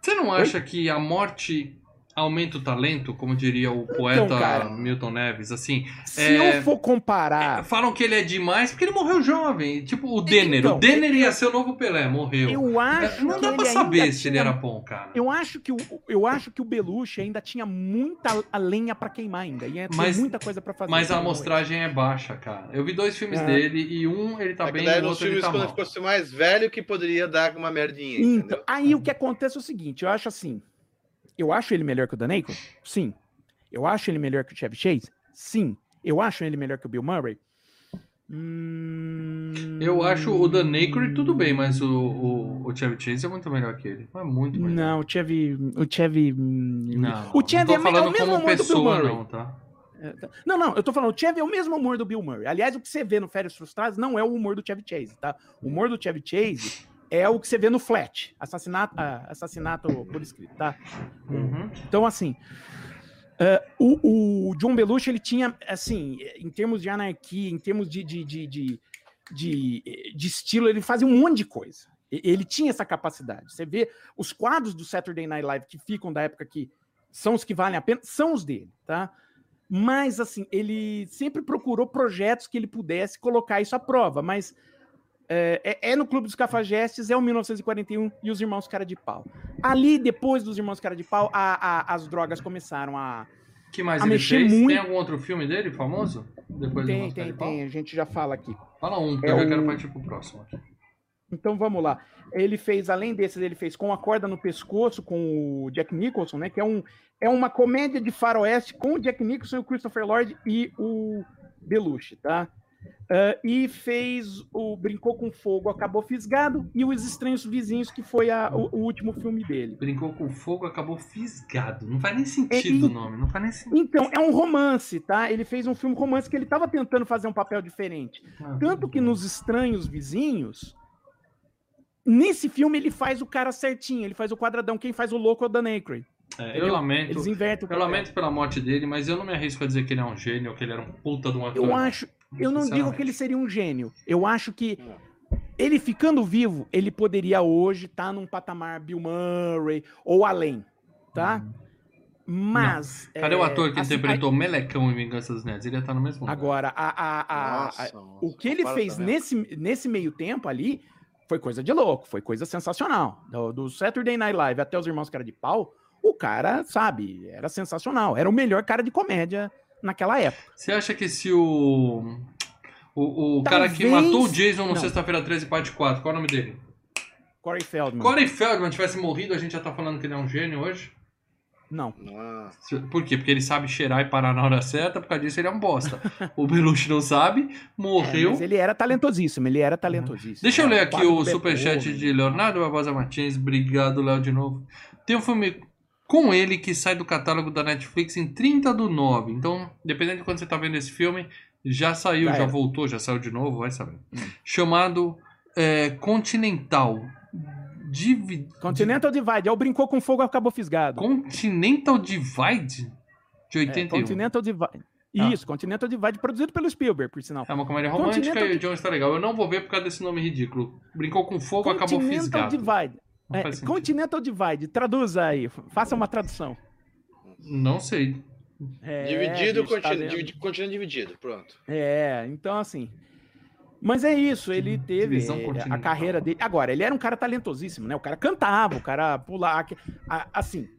você não acha que a morte aumenta o talento, como diria o poeta Então, cara. Milton Neves, assim. Se É, eu for comparar, Falam que ele é demais porque ele morreu jovem. Tipo, o Denner. Então, o Denner ia ser o novo Pelé, morreu. eu acho É, não que dá pra saber se ele tinha- era bom, cara. Eu acho que o, eu acho que o Belushi ainda tinha muita a lenha pra queimar ainda. Ia ter Mas- muita coisa pra fazer. Mas a Então, amostragem é baixa, cara. Eu vi dois filmes É. dele e um ele tá É bem daí e o outro ele filmes, tá quando mal. ele fosse mais velho, que poderia dar uma merdinha. Então, entendeu? aí o que acontece é o seguinte, eu acho assim, eu acho ele melhor que o Dan Aykroyd? Sim. Eu acho ele melhor que o Chevy Chase? Sim. Eu acho ele melhor que o Bill Murray? Hum... Eu acho o Dan Aykroyd tudo bem, mas o, o, o Chevy Chase é muito melhor que ele. É muito melhor. Não, o Chevy... O Chevy... hum, Não, o Chevy não é, me- é falando o mesmo como humor do Bill pessoa, Murray. não, tá? Não, não, eu tô falando, o Chevy é o mesmo humor do Bill Murray. Aliás, o que você vê no Férias Frustradas não é o humor do Chevy Chase, tá? O humor do Chevy Chase é o que você vê no Flat, assassinato, ah, assassinato por escrito, tá? Uhum. Então, assim, eh, o, o John Belushi, ele tinha, assim, em termos de anarquia, em termos de, de, de, de, de- de estilo, ele fazia um monte de coisa. Ele tinha essa capacidade. Você vê os quadros do Saturday Night Live que ficam da época que são os que valem a pena, são os dele, tá? Mas, assim, ele sempre procurou projetos que ele pudesse colocar isso à prova, mas é, é- é no Clube dos Cafajestes, é o 1941 e os Irmãos Cara de Pau. Ali, depois dos Irmãos Cara de Pau, a- a- as drogas começaram a. que mais A ele mexer fez? muito. Tem algum outro filme dele famoso? Depois Tem, tem, tem, a gente já fala aqui. Fala um, porque É eu já o- quero partir pro próximo. aqui. Então vamos lá. Ele fez, além desses, ele fez Com a Corda no Pescoço, com o Jack Nicholson, né? Que é, um, é uma comédia de faroeste com o Jack Nicholson, o Christopher Lloyd e o Belushi, tá? Ah, e fez o Brincou com Fogo, Acabou Fisgado e Os Estranhos Vizinhos, que foi a- o, o último filme dele. Brincou com fogo, acabou fisgado. Não faz nem sentido o nome, não faz nem sentido. Então, é um romance, tá? Ele fez um filme romance que ele estava tentando fazer um papel diferente. Tanto que nos Estranhos Vizinhos, nesse filme ele faz o cara certinho, ele faz o quadradão. Quem faz o louco é o Dan Aykroyd. É, eu lamento. Eles invertem Eu papel. lamento pela morte dele, mas eu não me arrisco a dizer que ele é um gênio ou que ele era um puta de um ator. Eu acho, eu não digo que ele seria um gênio. Eu acho que ele ficando vivo, ele poderia hoje estar num patamar Bill Murray ou além, tá? Mas. Uhum. Cadê o é, ator que assim, interpretou Melecão em Vingança dos Nerds? Ele ia estar no mesmo a- lugar. Agora, a, a- a- a- Nossa, o que ele fez também. nesse, nesse meio tempo ali foi coisa de louco, foi coisa sensacional. Do, do Saturday Night Live até os Irmãos Cara de Pau, o cara, sabe, era sensacional. Era o melhor cara de comédia naquela época. Você acha que se o. O, o cara que Talvez- matou o Jason no. Sexta-feira 13, parte 4, qual é o nome dele? Corey Feldman. Corey Feldman tivesse morrido, a gente já tá falando que ele é um gênio hoje? Não. Nossa. Por quê? Porque ele sabe cheirar e parar na hora certa, por causa disso ele é um bosta. o Belushi não sabe, É, morreu. mas ele era talentosíssimo, ele era talentosíssimo. Deixa eu É, ler aqui o superchat Beethoven. de Leonardo Barbosa Martins. Obrigado, Léo, de novo. Tem um filme com ele que sai do catálogo da Netflix em 30 do 9. Então, dependendo de quando você tá vendo esse filme, já saiu, Já já voltou, já saiu de novo, vai saber. Chamado é, Continental. Divi... Continental Divide, é o Brincou com Fogo, acabou fisgado. Continental Divide? De É, 81. Continental Divide. Ah. Isso, Continental Divide, produzido pelo Spielberg, por sinal. É uma comédia romântica Continental e o John está legal. Eu não vou ver por causa desse nome ridículo. Brincou com fogo, acabou Continental fisgado. Divide. É. Continental Divide, traduza aí, faça uma tradução. Não sei. É, dividido, tá continente, vendo? dividi- continente dividido. Pronto. É, então assim. Mas é isso, ele teve é, a carreira dele. Agora, ele era um cara talentosíssimo, né? O cara cantava, o cara pulava. Assim,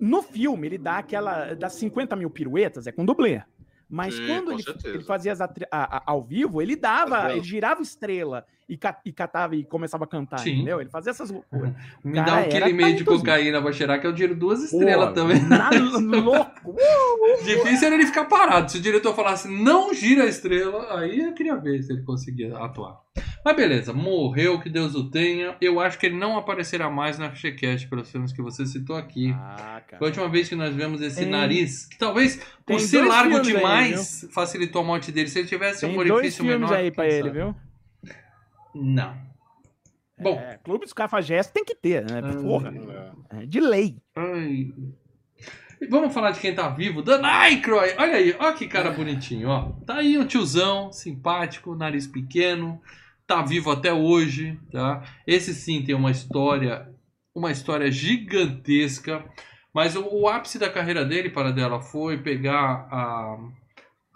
no filme, ele dá aquela. das 50 mil piruetas, é com dublê. Mas Sim, quando ele, ele fazia as a- a- ao vivo, ele dava, ele girava estrela e, ca- e catava e começava a cantar, Sim. entendeu? Ele fazia essas loucuras. Me Cara, dá um quilo e meio de cocaína pra cheirar, que eu tiro duas estrelas Pô, também. Na, louco! Difícil era ele ficar parado. Se o diretor falasse não gira a estrela, aí eu queria ver se ele conseguia atuar. Mas beleza, morreu, que Deus o tenha. Eu acho que ele não aparecerá mais na Fichecast pelos filmes que você citou aqui. Ah, cara. Foi a última vez que nós vemos esse Tem- nariz, que talvez tem por ser dois largo filmes aí, demais facilitou a morte dele. Se ele tivesse Tem um dois orifício filmes menor. aí pra ele, sabe? viu? Não. Bom, É, Clube dos Cafajestes tem que ter, né? Porra. É. É, de lei. Ai. Vamos falar de quem tá vivo? Dan Aykroyd! Olha aí, olha que cara bonitinho, ó. Tá aí um tiozão, simpático, nariz pequeno, tá vivo até hoje, tá? Esse sim tem uma história, uma história gigantesca. Mas o, o ápice da carreira dele, para dela, foi pegar a,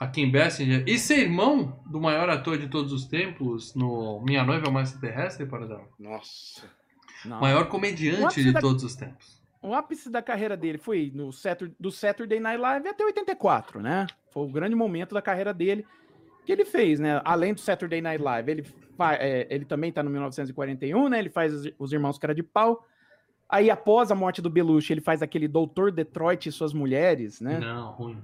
a Kim Basinger e ser irmão do maior ator de todos os tempos no Minha Noiva é uma Extraterrestre, para dela. Nossa. Não. Maior O comediante ápice de da- todos os tempos. O ápice da carreira dele foi no Saturday, do Saturday Night Live até 84, né? Foi o grande momento da carreira dele que ele fez, né? Além do Saturday Night Live, ele, é, ele também tá no 1941, né? Ele faz os, os Irmãos Cara de Pau. Aí, após a morte do Belushi, ele faz aquele Doutor Detroit e suas mulheres, né? Não, ruim.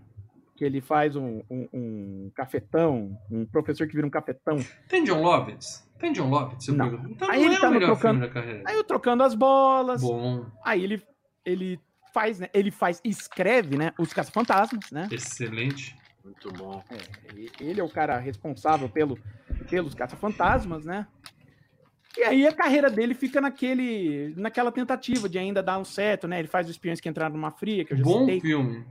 Que ele faz um, um- um cafetão, um professor que vira um cafetão. Tem John Lovitz? Tem John Lovitz? eu Não. pergunto. Então Aí não ele é tá o no trocando-. Aí, o Trocando as Bolas. Bom, Aí ele, ele faz, né? Ele faz, escreve, né? Os Caça-Fantasmas, né? excelente. Muito bom. É, ele é o cara responsável pelo, pelos caça-fantasmas, né? E aí a carreira dele fica naquele, naquela tentativa de ainda dar um certo, né? Ele faz os espiões que entraram numa fria, que eu já Bom citei. filme,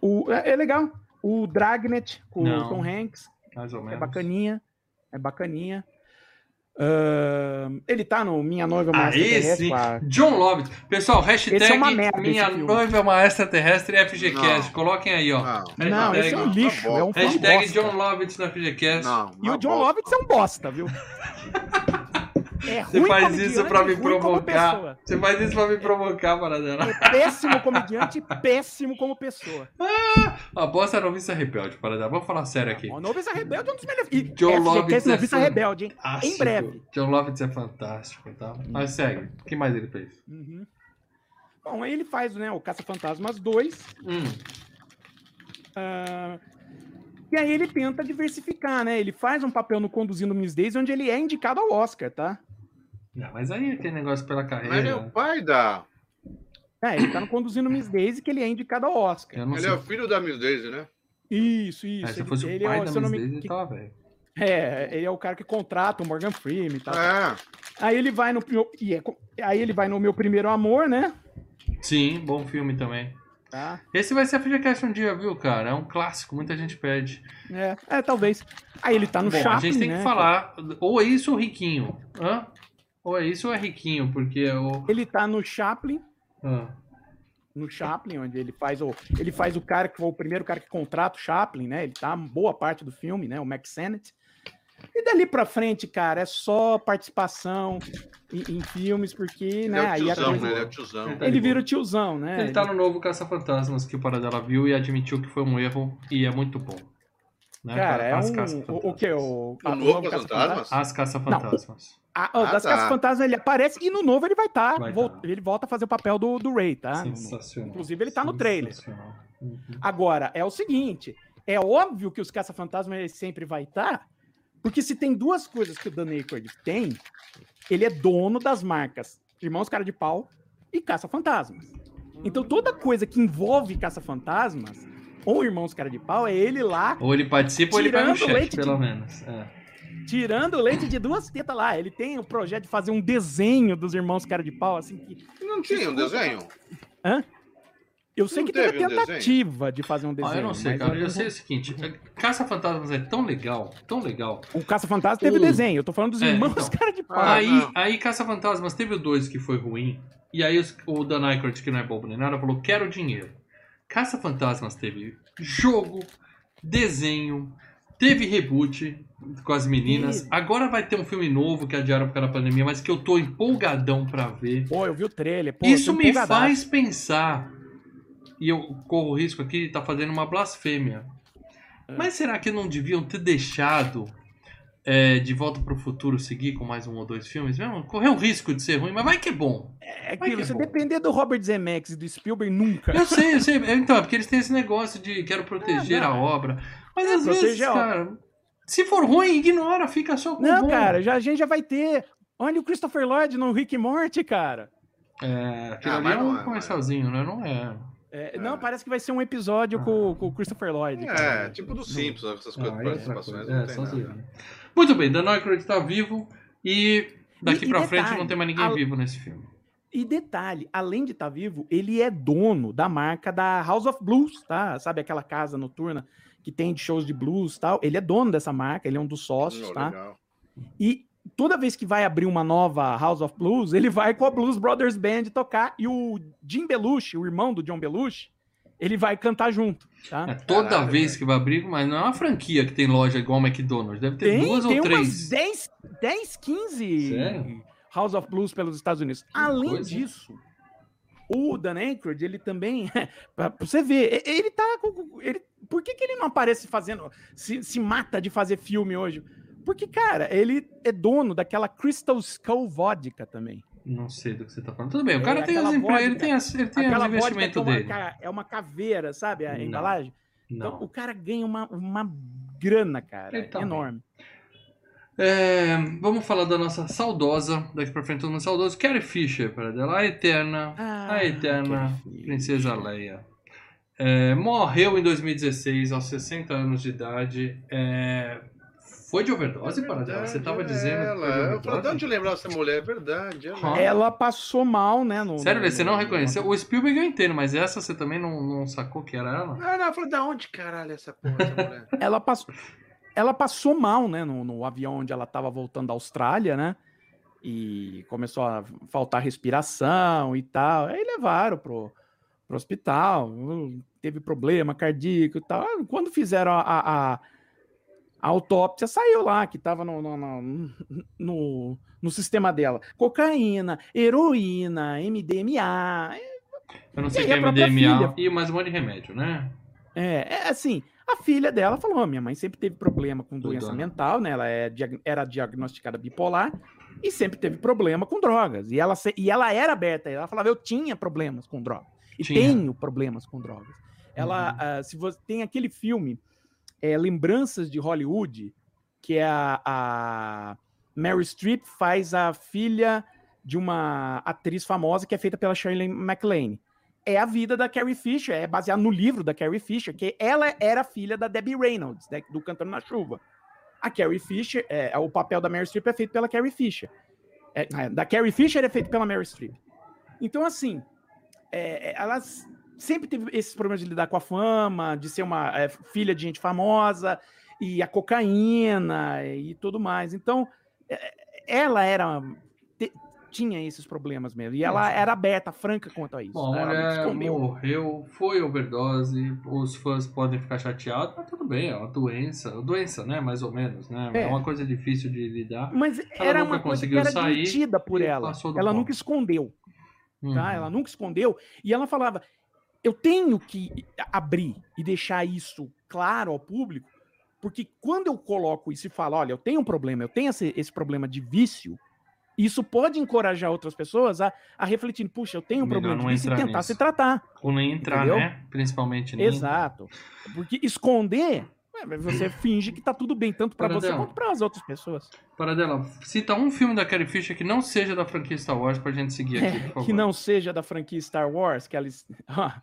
O, é, é legal. O Dragnet com Não. o Tom Hanks, mais ou é menos. bacaninha. É bacaninha. Ahn, ele tá no Minha Noiva é uma Ah, Extraterrestre John Lovitz. Pessoal, hashtag é merda, Minha. Noiva é uma Extraterrestre FGCast. Não. Coloquem aí, ó. Não. Não, Hashtag- esse é um lixo. É um filme Hashtag bosta. John Lovitz na FGCast. Não. E o John bosta. Lovitz é um bosta, viu? É Você faz isso pra e me provocar. Você faz isso pra me provocar, Paradela. É péssimo comediante e péssimo como pessoa. A bosta noviça rebelde, Paradela. Vamos falar sério aqui. O Noviça Rebelde é um dos melhores. E John Lovitz é Noviça Rebelde, hein? Fantástico. breve. John Lovitz é fantástico, tá? Mas segue. O que mais ele fez? Uhum. Bom, aí ele faz né, o Caça-Fantasmas 2. Hum, ah, e aí ele tenta diversificar, né? Ele faz um papel no Conduzindo Miss Daisy, onde ele é indicado ao Oscar, tá? Não, mas aí tem negócio pela Mas ele é carreira. o pai da. É, ele tá no Conduzindo Miss Daisy, que ele é indicado ao Oscar. Ele sei. é o filho da Miss Daisy, né? Isso, É, isso. se ele, fosse ele o pai é, da Miss me- Daisy, que- tava velho. É, ele é o cara que contrata o Morgan Freeman e tal. É. Aí ele vai no. meu- E é, aí ele vai no Meu Primeiro Amor, né? Sim, bom filme também. Tá. Esse vai ser a FGCast um dia, viu, cara? É um clássico, muita gente pede. É, é, talvez. Aí ele tá no Bom, Chaplin, a gente tem né? que falar, ou é isso ou riquinho. Hã? Ou é isso ou é riquinho, porque é o. Ele tá no Chaplin, Ah, no Chaplin, onde ele faz o ele faz o cara que foi o primeiro cara que contrata o Chaplin, né? Ele tá boa parte do filme, né? O Max Sennett. E dali pra frente, cara, é só participação em, em filmes, porque, Ele né? é o aí tiozão, coisa- né? Ele é o tiozão. Ele tá ele vira o tiozão, né? Ele tá no novo Caça-Fantasmas que o Paradela viu e admitiu que foi um erro e é muito bom. Né, Cara, é um. O, o que? O, O a- novo Caça-Fantasmas? Caça-Fantasmas? As Caça-Fantasmas. Ah, ó, Ah, das tá. Caça-Fantasmas ele aparece e no novo ele vai estar. Vai tá. Ele volta a fazer o papel do, do Ray, tá? Sensacional. Inclusive, ele tá no trailer. Sensacional. Uhum. Agora, é o seguinte: é óbvio que os caça-fantasmas ele sempre vai estar, porque se tem duas coisas que o Dan Aykroyd tem, ele é dono das marcas Irmãos Cara de Pau e Caça-Fantasmas. Então, toda coisa que envolve Caça-Fantasmas ou Irmãos Cara de Pau é ele lá Ou ele participa ou ele vai no Tirando chat, leite de- pelo menos. É. tirando o leite de duas tetas lá. Ele tem o projeto de fazer um desenho dos Irmãos Cara de Pau, assim que. Não tinha um desenho? Eu sei Não que teve teve a um tentativa de fazer um desenho. Ah, eu não sei, mas cara. Eu sei o seguinte: Caça-Fantasmas é tão legal, tão legal. O Caça-Fantasma teve O- desenho. Eu tô falando dos É, Irmãos então. Cara de Pau. Ah, aí, não. aí Caça-Fantasmas teve o 2 que foi ruim. E aí os- o Dan Aykroyd, que não é bobo nem nada, falou: quero dinheiro. Caça-Fantasmas teve jogo, desenho, teve reboot com as meninas. Agora vai ter um filme novo que adiaram por causa da pandemia, mas que eu tô empolgadão pra ver. Pô, eu vi o trailer. Pô, Isso me faz pensar, e eu corro o risco aqui de estar fazendo uma blasfêmia. É. Mas será que não deviam ter deixado é, De Volta para o Futuro seguir com mais um ou dois filmes? Mesmo? Correr o risco de ser ruim, mas vai que é bom. É Vai que aquilo, é se bom. depender do Robert Zemeckis e do Spielberg, nunca. Eu sei, eu sei. Então, é porque eles têm esse negócio de quero proteger É, não. a obra. Mas É, às vezes, cara, se for ruim, ignora, fica só com o Não, bom. cara, já, a gente já vai ter. Olha o Christopher Lloyd no Rick Morty, cara. É, aquilo Ah, ali mas é não um é, não comercialzinho, né? Não é. É, Não, parece que vai ser um episódio com, com o Christopher Lloyd. É, cara. tipo do Simpsons, essas coisas Ah, é outra participações, coisa. não É, tem nada. zoeira. Muito bem, Dan Aykroyd está vivo e daqui pra frente não tem mais ninguém a- vivo nesse filme. E detalhe, além de estar vivo, ele é dono da marca da House of Blues, tá? Sabe aquela casa noturna que tem de shows de blues e tal? Ele é dono dessa marca, ele é um dos sócios, Não, tá? legal. E toda vez que vai abrir uma nova House of Blues, ele vai com a Blues Brothers Band tocar e o Jim Belushi, o irmão do John Belushi, ele vai cantar junto, tá? É toda Caralho, vez velho. que vai abrir, mas não é uma franquia que tem loja igual o McDonald's. Deve ter duas tem ou umas três. 10, 10 15 Sério? House of Blues pelos Estados Unidos. Além coisa, disso, o Dan Aykroyd, ele também, pra pra você ver, ele tá ele, por que, que ele não aparece fazendo, se, se mata de fazer filme hoje? Porque, cara, ele é dono daquela Crystal Skull Vodka também. Não sei do que você tá falando. Tudo bem, o É, cara tem os empregos, ele tem, as, ele tem Aquela é investimentos uma, dele. é uma caveira, sabe? A Não. embalagem. Então, Não. o cara ganha uma, uma grana, cara, tá enorme. É, vamos falar da nossa saudosa, daqui pra frente todo mundo saudoso, Carrie Fisher, para dela, a eterna, Ah, a eterna. Princesa Leia. É, morreu em 2016, aos 60 anos de idade. É, foi de overdose, para dela? Você tava Verdade, dizendo que ela. foi de Eu falei, overdose? de onde eu lembrar essa mulher? É verdade. Ela. Ela passou mal, né? No, Sério, no- você não no- reconheceu? O Spielberg eu entendo, mas essa você também não, não sacou que era ela? Ah, não, eu falei, da onde caralho é essa porra, essa mulher? Ela passou, ela passou mal, né? No, no avião onde ela estava voltando da Austrália, né? E começou a faltar respiração e tal. Aí levaram pro, pro hospital. Teve problema cardíaco e tal. Ah, Quando fizeram a, a, a- a autópsia, saiu lá que estava no, no, no, no, no sistema dela. Cocaína, heroína, MDMA. Eu não sei aí que é MDMA filha? e mais um monte de remédio, né? É, é assim, a filha dela falou: "Ó, minha mãe sempre teve problema com doença mental, né? Ela é era diagnosticada bipolar e sempre teve problema com drogas. E ela, e ela era aberta, ela falava: eu tinha problemas com drogas. E Tinha. tenho problemas com drogas. Ela, Uhum. ah, se você tem aquele filme, é, Lembranças de Hollywood, que é a, a Mary Streep faz a filha de uma atriz famosa que é feita pela Shirley MacLaine é a vida da Carrie Fisher, é baseado no livro da Carrie Fisher, que ela era filha da Debbie Reynolds, né, do Cantando na Chuva. A Carrie Fisher, é, o papel da Mary Streep é feito pela Carrie Fisher. É, é, da Carrie Fisher é feito pela Mary Streep. Então, assim, é, é, elas sempre teve esses problemas de lidar com a fama, de ser uma é, filha de gente famosa, e a cocaína e tudo mais. Então, é, ela era. te- tinha esses problemas mesmo. E ela era aberta, franca quanto a isso. Bom, ela morreu, foi overdose, os fãs podem ficar chateados, mas tudo bem, é uma doença, doença, né, mais ou menos, né, é, É. uma coisa difícil de lidar. Mas Ela era uma coisa que conseguiu era sair por ela. Ela ponto. nunca escondeu, tá? Uhum. Ela nunca escondeu. E ela falava: eu tenho que abrir e deixar isso claro ao público, porque quando eu coloco isso e falo, olha, eu tenho um problema, eu tenho esse, esse problema de vício, isso pode encorajar outras pessoas a, a refletir, puxa, eu tenho um problema de vício e entrar tentar nisso. se tratar. Ou nem entrar, Entendeu? né, principalmente nem Exato. Porque esconder, ué, você finge que tá tudo bem, tanto para você Paradela. quanto para as outras pessoas. Para dela, cita um filme da Carrie Fisher que não seja da franquia Star Wars pra gente seguir aqui, por favor. É, que não seja da franquia Star Wars, que ela. Ah,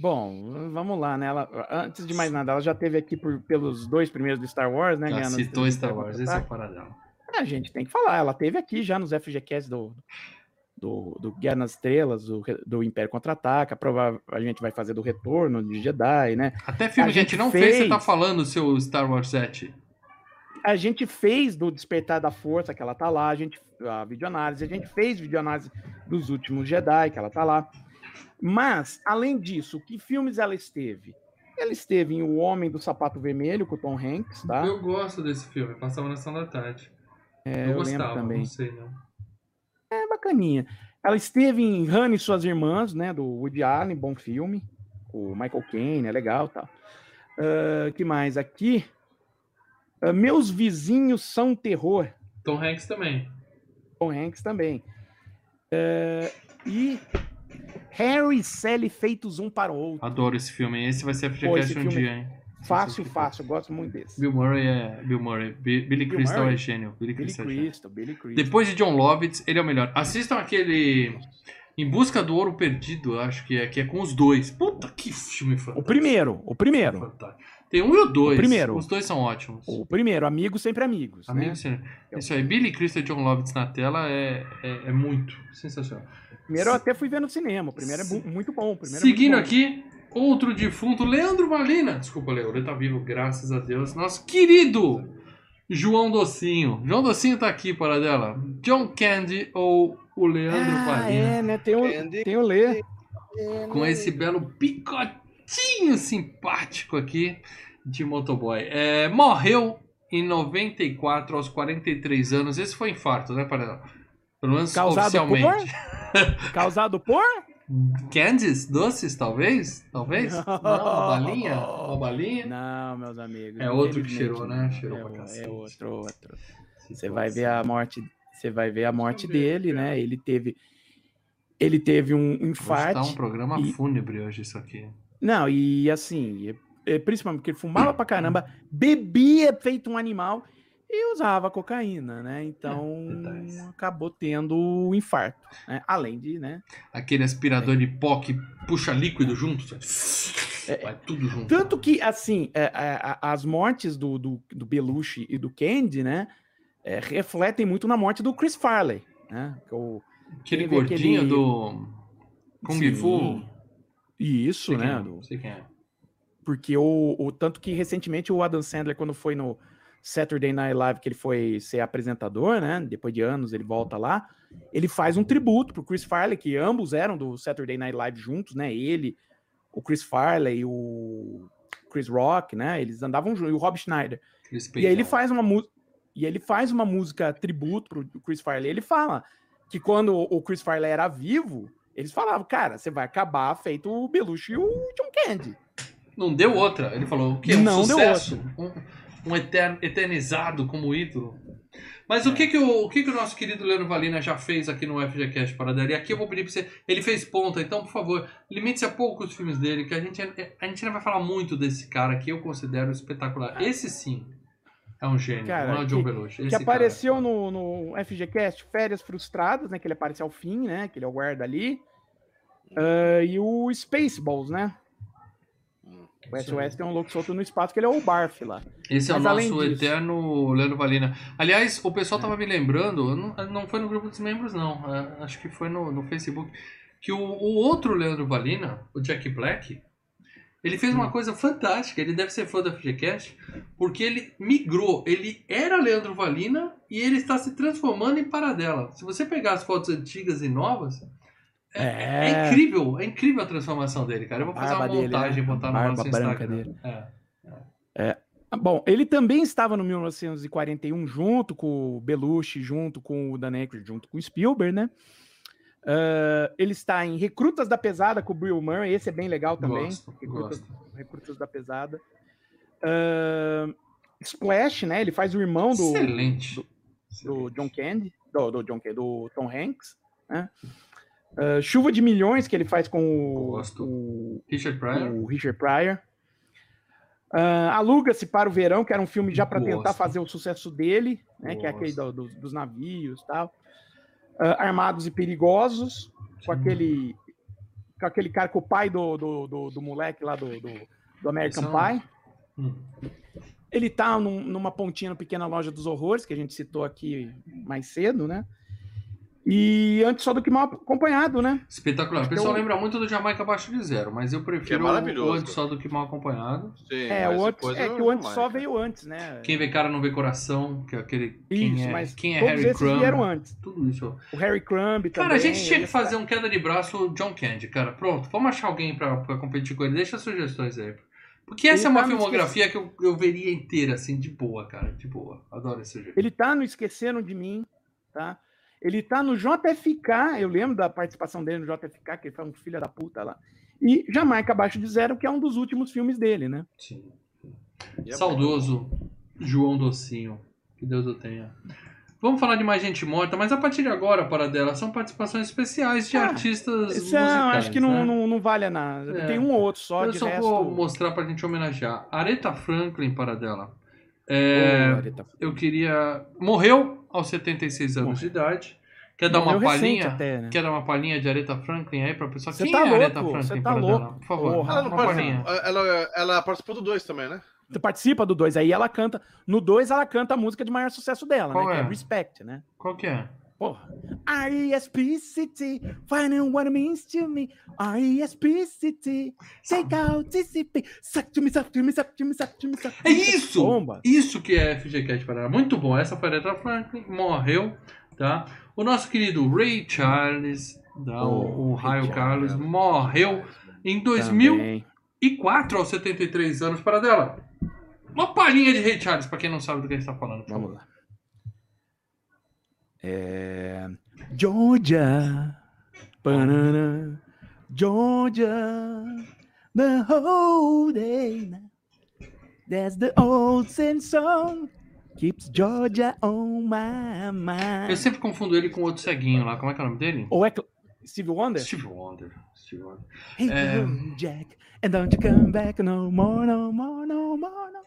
Bom, vamos lá, né? Ela, antes de mais nada, ela já teve aqui por- pelos dois primeiros do Star Wars, né? Já citou Star Wars, esse é o Contra-Ataque. para dela. A gente tem que falar, ela teve aqui já nos FGCast do, do, do Guerra nas Estrelas, do, do Império Contra-Ataca, a gente vai fazer do Retorno de Jedi, né? Até filme A que a gente gente não fez, você tá falando seu Star Wars 7. A gente fez do Despertar da Força, que ela tá lá, a gente a videoanálise, a gente fez videoanálise dos últimos Jedi, que ela tá lá. Mas, além disso, que filmes ela esteve? Ela esteve em O Homem do Sapato Vermelho, com o Tom Hanks, tá? Eu gosto desse filme, passava na sessão da tarde. É, eu, eu gostava, também. não sei não. Bacaninha. Ela esteve em Hannah e Suas Irmãs, né? Do Woody Allen, bom filme. O Michael Caine, é legal e tal. Ah, que mais aqui? Ah, Meus Vizinhos São Terror. Tom Hanks também. Tom Hanks também. É, e Harry e Sally feitos um para o outro. Adoro esse filme. Esse vai ser FGCast esse um filme- dia, hein? Fácil, fácil. Eu gosto muito desse. Bill Murray é. Bill Murray. Bi- Billy Bill Crystal Murray? é gênio. Billy, Billy Crystal é gênio. Billy Crystal. Depois de John Lovitz, ele é o melhor. Assistam aquele. Em Busca do Ouro Perdido, acho que é, que é com os dois. Puta que filme fantástico. O primeiro, o primeiro. Fantástico. Tem um e o dois. O primeiro. Os dois são ótimos. O primeiro, amigos sempre amigos. Amigo, né? sim. Isso aí, Billy Crystal e John Lovitz na tela é, é, é muito sensacional. Primeiro eu até fui ver no cinema. O primeiro é muito bom. Primeiro Seguindo é bom. aqui, outro defunto, Leandro Malina. Desculpa, Leo, ele tá vivo, graças a Deus. Nosso querido João Docinho. João Docinho tá aqui, para dela. John Candy ou o Leandro Ah, Valina? é, né? Tem o, Candy. tem o Lê. Com esse belo picotinho simpático aqui de motoboy. É, morreu em 94, aos 43 anos. Esse foi infarto, né, para Pelo menos Causado oficialmente. Causado por? Candies? Doces, talvez? Talvez? Não, uma balinha? Uma balinha? Não, meus amigos. É outro que cheirou, né? Cheirou É, pra o- cacete. é outro, outro. Você vai ver a morte, você vai ver a morte dele, né? Ele teve ele teve um tá infarto. um programa e- fúnebre hoje isso aqui. Não, e assim, é- é, principalmente porque ele fumava pra caramba, bebia feito um animal e usava cocaína, né? Então detalhes. acabou tendo o infarto, né? Além de, né? Aquele aspirador de pó que puxa líquido junto. É. Vai tudo junto. Tanto que, assim, é, é, as mortes do, do, do Belushi e do Candy, né? é, refletem muito na morte do Chris Farley, né? é o- Aquele gordinho aquele- do Kung. Fu. Isso, Sei quem né? é, do- Sei quem é. porque o, o tanto que recentemente o Adam Sandler quando foi no Saturday Night Live que ele foi ser apresentador, né? Depois de anos ele volta lá, ele faz um tributo pro Chris Farley, que ambos eram do Saturday Night Live juntos, né? Ele, o Chris Farley e o Chris Rock, né? Eles andavam juntos, e o Rob Schneider. E aí ele faz uma música e ele faz uma música tributo pro Chris Farley. Ele fala que quando o Chris Farley era vivo, eles falavam, cara, você vai acabar feito o Belushi e o John Candy. Não deu outra. Ele falou o quê? Um Não deu sucesso? Um, um eter- eternizado como ídolo. Mas o que que o, o que que o nosso querido Leandro Valina já fez aqui no FGCast para dar? E aqui eu vou pedir para você. Ele fez ponta, então, por favor, limite-se a poucos filmes dele, que a gente, a gente não vai falar muito desse cara que eu considero espetacular. Esse sim é um gênio, Cara, não é o John que- Belushi. que cara apareceu é no, no FGCast Férias Frustradas, né? Que ele aparece ao fim, né? Que ele é o guarda ali. Ah, e o Spaceballs, né? O SOS tem um louco solto no espaço, que ele é o Barf lá. Esse é o Mas além nosso disso- eterno Leandro Valina. Aliás, o pessoal tava me lembrando, não, não foi no grupo dos membros, não. é, Acho que foi no, no Facebook. Que o, o outro Leandro Valina, o Jack Black, ele fez uma coisa fantástica. Ele deve ser fã da FGCast, porque ele migrou. Ele era Leandro Valina e ele está se transformando em Paradela. Se você pegar as fotos antigas e novas, é, é É. incrível. É incrível a transformação dele, cara. Eu vou fazer uma dele, montagem e né? botar no nosso Instagram. dele. É. Ah, Bom, ele também estava no 1941 junto com o Belushi, junto com o Dan Aykroyd, junto com o Spielberg, né? Ah, ele está em Recrutas da Pesada com o Bill Murray, esse é bem legal também. Gosto, Recrutas, gosto. Recrutas da Pesada. Ah, Splash, né? Ele faz o irmão do, Excelente. do Excelente. John Candy, do, do John Candy, do Tom Hanks, né? Ah, Chuva de Milhões, que ele faz com o, o, Richard Pryor. o Richard Pryor. Ah, Aluga-se para o Verão, que era um filme já para tentar fazer o sucesso dele, né? Que é aquele do- do- dos navios e tal. Ah, Armados e Perigosos, com aquele, com aquele cara, com o pai do, do, do, moleque lá do, do, American Esse é Pie. Hum. Ele tá num- numa pontinha no Pequena Loja dos Horrores, que a gente citou aqui mais cedo, né? E antes só do que mal acompanhado, né? Espetacular. O que pessoal eu- lembra muito do Jamaica abaixo de zero, mas eu prefiro Que é o antes só do que mal acompanhado. Sim, É, o antes, é que o antes só veio antes, né? Quem vê cara não vê coração, que é aquele. Quem Isso, é, mas quem é Harry Crumb. vieram antes. Tudo isso. O Harry Crumb também. Cara, a gente tinha que fazer um queda de braço John Candy, cara. Pronto, vamos achar alguém pra, pra competir com ele. Deixa sugestões aí. Porque essa Ele é uma tá filmografia que eu, eu veria inteira, assim, de boa, cara. De boa. Adoro esse sujeito. Ele tá no Esqueceram de Mim, tá? Ele tá no JFK, eu lembro da participação dele no JFK, que ele foi um filho da puta lá. E Jamaica Abaixo de Zero, que é um dos últimos filmes dele, né? Sim. E é Saudoso João Docinho. Que Deus o tenha. Vamos falar de mais gente morta, mas a partir de agora, para dela, são participações especiais de Ah, artistas Isso é, musicais. acho que não, né? não, não vale a nada. É. Tem um ou outro só, Eu de só resto... vou mostrar pra gente homenagear. Aretha Franklin, para dela. É, Aretha. eu queria. Morreu aos 76 anos de idade. Quer dar uma Morreu palhinha? até, né? Quer dar uma palhinha de Aretha Franklin aí pra pessoa? Cê Quem tá é Aretha louco, Franklin cê tá louco. Por favor, Porra. Ela, não uma palhinha. ela, ela participou do 2 também, né? Tu participa do 2, aí ela canta. No 2 ela canta a música de maior sucesso dela, Qual né? Que é? é Respect, né? Qual que é? Porra. R-E-S-P-C-T, finding what it means to me. R-E-S-P-C-T, take out TCP. Suck to me, suck to me, suck to me, suck to me, suck to É me. isso! Bomba. Isso que é FGCast Paraná. Muito bom. Essa foi a Aretha Franklin, morreu, tá? O nosso querido Ray Charles, tá? o, o Ray Raio Carlos, Charles. morreu em 2004, Também. aos 73 anos, para dela. Uma palhinha de Ray Charles, pra quem não sabe do que a gente tá falando. Vamos lá. É... Georgia. Banana. Georgia. The whole day. That's the old same song. Keeps Georgia on my Eu mind. sempre confundo ele com outro ceguinho lá. Como é que é o nome dele? Ou é Steve Wonder? Steve Wonder. Steve Wonder. Hey, É. Jack. And don't you come back no more, no more, no more, no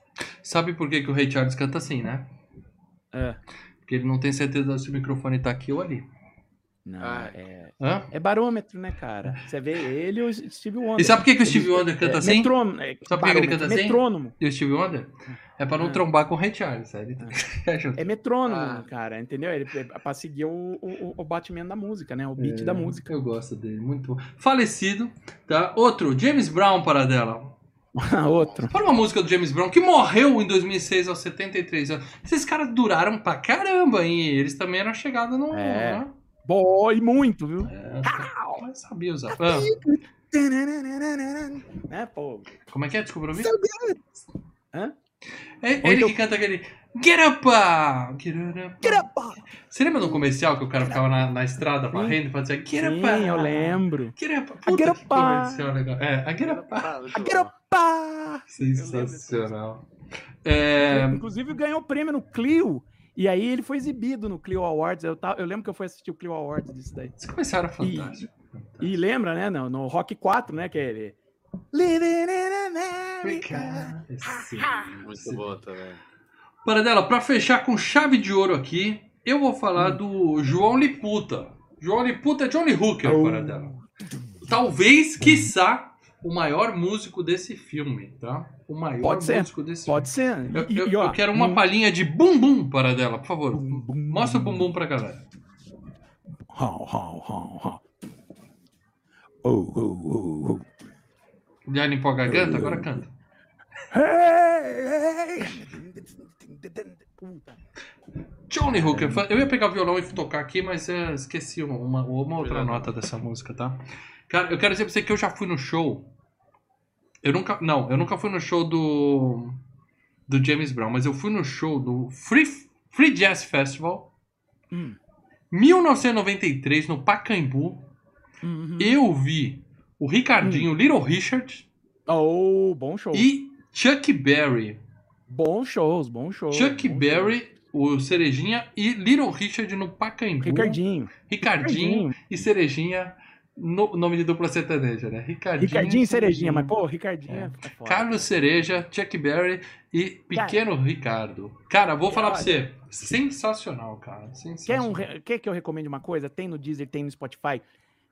Sabe por que, que o Ray Charles canta assim, né? É. Porque ele não tem certeza se o microfone tá aqui ou ali. Não, Ah. é, Hã? é barômetro, né, cara? Você vê ele e o Steve Wonder. E sabe por que, que o Steve Wonder canta é, assim? Metrônomo, é, Sabe por que ele canta assim? Metrônomo. E o Steve Wonder? É pra não Ah. trombar com o Ray Charles, sabe? Ele junto. É metrônomo, Ah. cara, entendeu? Ele é pra seguir o, o, o batimento da música, né? O beat da É, música. Eu gosto dele, muito bom. Falecido, tá? Outro, James Brown para dela. Outro. Para uma música do James Brown que morreu em 2006 aos 73 anos. Esses caras duraram pra caramba, hein? Eles também eram chegados no. É. né? Boy, muito, viu? É, sabia usar. Ah, Né, pô? como é que é? Desculpa ouvir? Hã? É ele então- que canta aquele. Get up! Get up! Get up! Você lembra do comercial que o cara ficava na, na estrada varrendo e fazia Get up! Sim, eu lembro. Get up! A Get Puta, Up, que comercial legal. É, a Get up! A. Get up! Ah! Sensacional. É, Inclusive ganhou prêmio no Clio. E aí ele foi exibido no Clio Awards. Eu, tava, eu lembro que eu fui assistir o Clio Awards disso daí. esse comercial era fantástico. E lembra, né? No, no Rock 4, né? Que é ele. Living in America. Esse- Muito bom também. Para dela, pra fechar com chave de ouro aqui, eu vou falar Hum. do João Liputa. João Liputa é Johnny Hooker, Oh. para dela. Talvez, quiçá, o maior músico desse filme, tá? O maior Pode ser, músico desse Pode ser. filme. Eu, E- eu- e, ó, eu quero uma palhinha de bum bum para dela, por favor. Mostra o bum. bumbum pra galera. How, how, how, how. Oh, oh, oh, oh. Já limpou a garganta? Agora canta. Hey, hey. Johnny Hooker. Eu ia pegar o violão e tocar aqui, mas eu esqueci uma- uma outra nota dessa música, tá? Cara, eu quero dizer pra você que eu já fui no show. Eu nunca. Não, eu nunca fui no show do. Do James Brown, mas eu fui no show do Free, Free Jazz Festival. Hum. 1993, no Pacaembu. Uhum. Eu vi o Ricardinho, Little Richard Oh, bom show. e Chuck Berry. Bons shows, bons shows. Chuck bons Berry, o Cerejinha e Little Richard no Pacaembu. shows. Ricardinho. Ricardinho e Cerejinha, no, nome de dupla sertaneja, né? Ricardinho, Ricardinho e Cerejinha, mas pô, Ricardinho é, é. Carlos Cereja, Chuck Berry e Pequeno Ricardo. Cara, vou falar pra você, sensacional, cara. Quer, Sensacional. um, re- quer que eu recomende uma coisa? Tem no Deezer, tem no Spotify.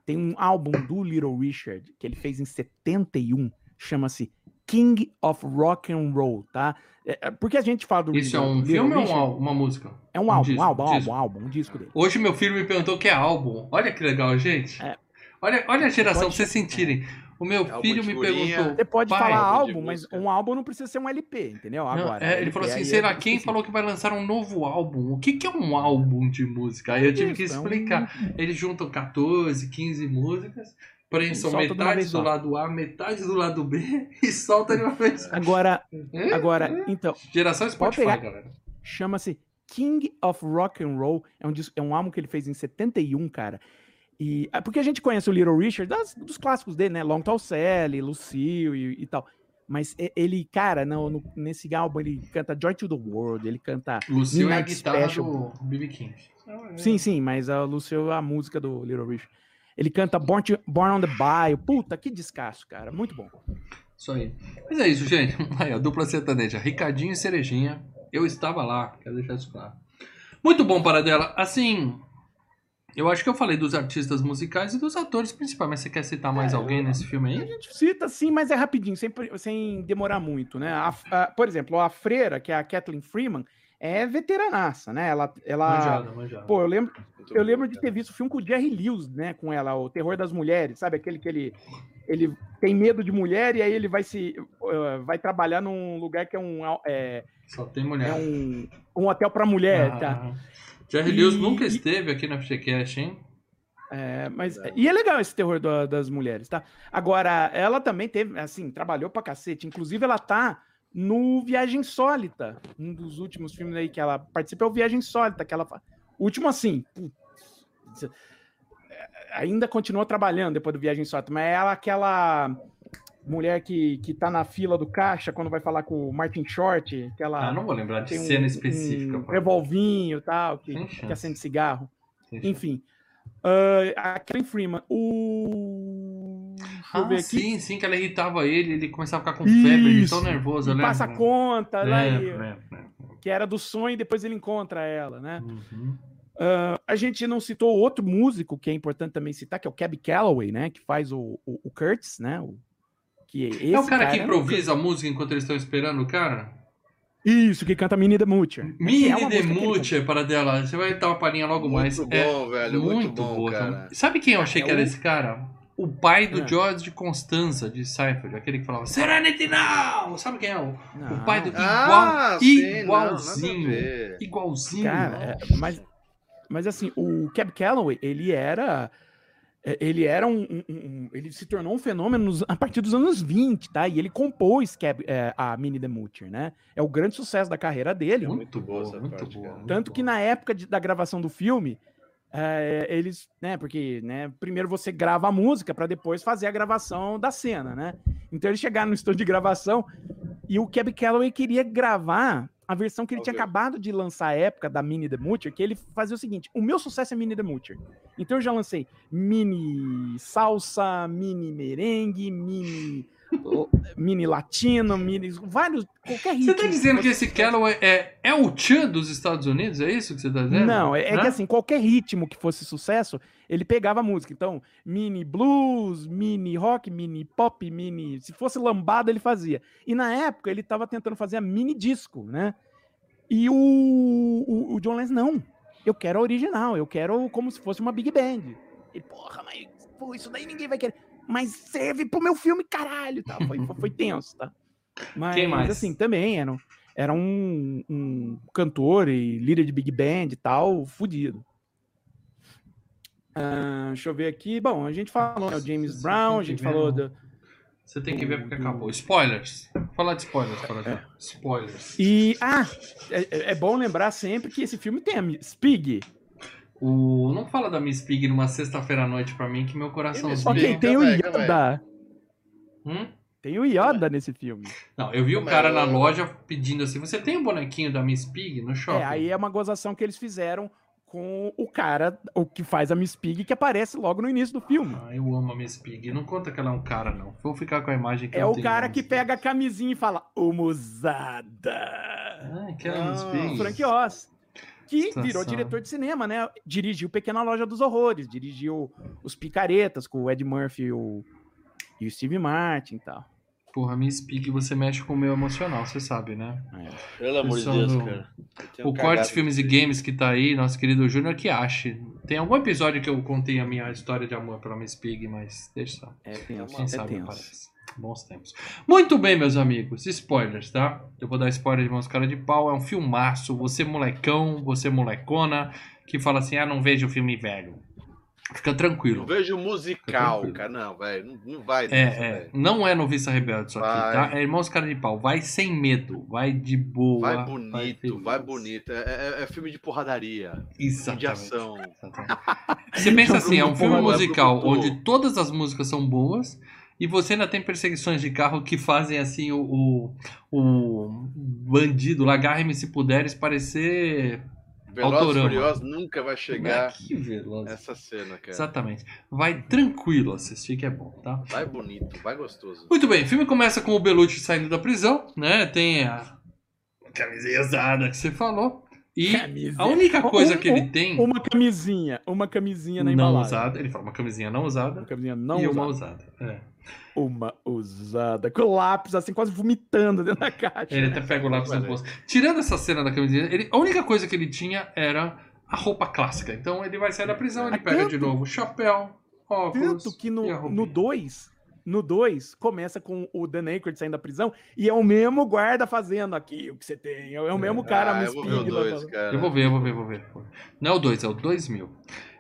Tem um álbum do Little Richard que ele fez em 71, chama-se King of Rock and Roll, tá? É, é, porque a gente fala do Isso é Little- um Little filme ou um Richard, ál- uma música? É um álbum, disco, um álbum, disco. álbum, álbum, um disco dele. Hoje meu filho me perguntou o que é álbum. Olha que legal, gente. É. Olha, olha a geração, Pode- pra vocês sentirem. O meu Álbum filho me perguntou. Você pode falar álbum mas um álbum não precisa ser um LP, entendeu? Não, Agora. é, ele LP falou assim, aí sei lá é quem específico. falou que vai lançar um novo álbum. O que, que é um álbum de música? Aí eu tive que Isso, é um- explicar. Eles juntam 14, 15 músicas, prensam metade do lado A, metade do lado B e solta de uma vez. Agora, É? agora, então, Geração Spotify, pegar- galera. chama-se King of Rock and Roll. É um, disco- é um álbum que ele fez em 71, cara. E, ah, porque a gente conhece o Little Richard das- dos clássicos dele, né? Long Tall Sally, Lucille e, e tal. Mas ele, cara, no, no- nesse álbum ele canta Joy to the World, ele canta. Lucio é a guitarra Special. do BB King. Sim, sim, mas a Lucille é a música do Little Richard. Ele canta Born, to- Born on the Bayou. Puta, que descasso, cara. Muito bom. Isso aí. Mas é isso, gente. Aí, a dupla sertaneja. Ricardinho e Cerejinha. Eu estava lá, quero deixar isso claro. Muito bom, Paradela. Assim, eu acho que eu falei dos artistas musicais e dos atores principais, mas você quer citar mais É, alguém nesse filme A aí? gente cita sim, mas é rapidinho, sem, sem demorar muito, né? A- a- por exemplo, a freira, que é a Kathleen Freeman, é veteranaça, né? Ela, ela Manjada, manjada. pô, eu lembro, eu lembro de ter visto o filme com o Jerry Lewis, né, com ela, o Terror das Mulheres, sabe aquele que ele ele tem medo de mulher e aí ele vai se uh, vai trabalhar num lugar que é um é, Só tem mulher. é um, um hotel para mulher, tá? Jerry Lewis E- nunca e- esteve aqui na FGCast, hein? É, mas Verdade. e é legal esse terror da- das mulheres, tá? Agora, ela também teve, assim, trabalhou pra cacete. Inclusive, ela tá no Viagem Sólita, um dos últimos filmes aí que ela participa é o Viagem Sólita, que ela fa- último assim, putz, é, ainda continua trabalhando depois do Viagem Sólita, mas ela é aquela mulher que, que tá na fila do caixa quando vai falar com o Martin Short, que ela Ah, não vou lembrar de tem um, cena específica. um revolvinho e tal, que, que acende cigarro. Enfim. ah, a Karen Freeman. O. Ah, ver aqui. sim, sim, que ela irritava ele, ele começava a ficar com febre, de tão Isso. nervoso, né? passa a conta, lá, Lembro, lembro, lembro. que era do sonho e depois ele encontra ela, né? Uhum. Ah, a gente não citou outro músico que é importante também citar, que é o Cab Calloway, né? Que faz o, o, o Curtis, né? O, que esse É o cara que é improvisa a música enquanto eles estão esperando o cara? Isso, que canta the. Que é Mini que ele Demuche para dela. Você vai dar uma palhinha logo mais. Muito É bom, velho. Muito, bom, boa. cara. Sabe quem eu achei É que era o- esse cara? O pai do É. George de Constanza, de Seinfeld. Aquele que falava Serenity Now! Sabe quem é o, Não. o pai do... Ah, Igual, sim, não, igualzinho. ver. igualzinho. Cara, é, mas, mas assim, o Cab Calloway, ele era. É, Ele era um, um- um- Ele se tornou um fenômeno a partir dos anos 20, tá? E ele compôs Cab- é, a Minnie the Moocher, né? É o grande sucesso da carreira dele. Muito boa boa, essa muito parte, boa. Tanto que boa. na época de- da gravação do filme, é, eles, né, porque, né, primeiro você grava a música para depois fazer a gravação da cena, né? Então eles chegaram no estúdio de gravação e o Cab Calloway queria gravar a versão que ele Ao tinha vivo. acabado de lançar à época da Mini The Moocher, que ele fazia o seguinte: o meu sucesso é Mini The Moocher. Então eu já lancei mini salsa, mini merengue, mini mini latino, mini vários qualquer ritmo. Você tá dizendo que esse. Calloway é, é o Tchan dos Estados Unidos? É isso que você tá dizendo? Não, é, é que assim, qualquer ritmo que fosse sucesso, ele pegava a música. Então, mini blues, mini rock, mini pop, mini. Se fosse lambada, ele fazia. E na época, ele tava tentando fazer a mini disco, né? E o, o, o John Lennon, não. Eu quero a original, eu quero como se fosse uma Big Band. E, porra, mas pô, isso daí ninguém vai querer. Mas serve pro meu filme, caralho. Tá? Foi, foi, tenso, tá? Mas, Quem mais? assim, também era, um- era um, um cantor e líder de Big Band e tal, fudido. Ah, deixa eu ver aqui. Bom, a gente falou, né, o James Nossa, Brown, a gente falou do. Você tem que ver porque acabou. Spoilers. Falar de spoilers, por exemplo. Spoilers. E. Ah, é, é bom lembrar sempre que esse filme tem a Spig. O... Não fala da Miss Pig numa sexta-feira à noite pra mim, que meu coração Miss Ok, Spig? tem o aí. Yoda. Hum? Tem o Yoda nesse filme. Não, eu vi o cara é? na loja pedindo assim: você tem um bonequinho da Miss Pig no shopping? É, aí é uma gozação que eles fizeram com o cara, o que faz a Miss Pig, que aparece logo no início do filme. Ah, eu amo a Miss Pig. Não conta que ela é um cara, não. Vou ficar com a imagem que É o tenho cara que pega a camisinha e fala, Humuzada. Ah, que era a Miss Ah, Pig. Frank Oz. Que virou diretor de cinema, né? Dirigiu Pequena Loja dos Horrores, dirigiu Os Picaretas com o Ed Murphy e o, e o Steve Martin e tal. Porra, Miss Pig, você mexe com o meu emocional, você sabe, né? Pelo amor de Deus, do- cara. O Cortes Filmes e de- Games que tá aí, nosso querido Júnior que ache. Tem algum episódio que eu contei a minha história de amor pela Miss Pig, mas deixa só. É tenso, Quem é sabe tenso. aparece. Bons tempos. Muito bem, meus amigos. Spoilers, tá? Eu vou dar spoiler de Mãos Cara de Pau. É um filmaço. Você molecão, você molecona, que fala assim, ah, não vejo filme velho. Fica Eu tranquilo. vejo musical, cara. Não, velho. Não, não vai É, é, não é noviça rebelde isso aqui, Vai. tá? É Irmãos Cara de Pau. Vai sem medo, vai de boa. Vai bonito, feliz. vai bonito. É, é- é filme de porradaria. Filme de Exatamente. ação. Exatamente. Você pensa assim, é um filme musical onde todas as músicas são boas e você ainda tem perseguições de carro que fazem assim o, o, o bandido lá, agarre-me se puderes, parecer. Velozes e Autorama. Furiosos nunca vai chegar Que veloz. essa cena, cara. Exatamente. Vai tranquilo assistir que é bom, tá? Vai bonito, vai gostoso. Muito bem, o filme começa com o Belucci saindo da prisão, né? Tem a camisinha usada que você falou. E Camisinha. a única coisa Um- que ele tem Uma camisinha, uma camisinha na não embalagem. usada, ele fala uma camisinha não usada Uma camisinha não e usada. uma usada. É. Uma usada. Com o lápis, assim, quase vomitando dentro da caixa. Ele até pega o lápis no bolso. Tirando essa cena da camisinha, ele, a única coisa que ele tinha era a roupa clássica. Então ele vai sair da prisão, ele Ah, pega de tanto- novo o chapéu, óculos Tanto que no 2, no 2, começa com o Dan Aykroyd saindo da prisão e é o mesmo guarda fazendo aqui o que você tem. É o mesmo cara, ah, eu vou ver o Piggy, dois, falando. cara. Eu vou ver, eu vou ver, vou ver. Não é o 2, é o 2000.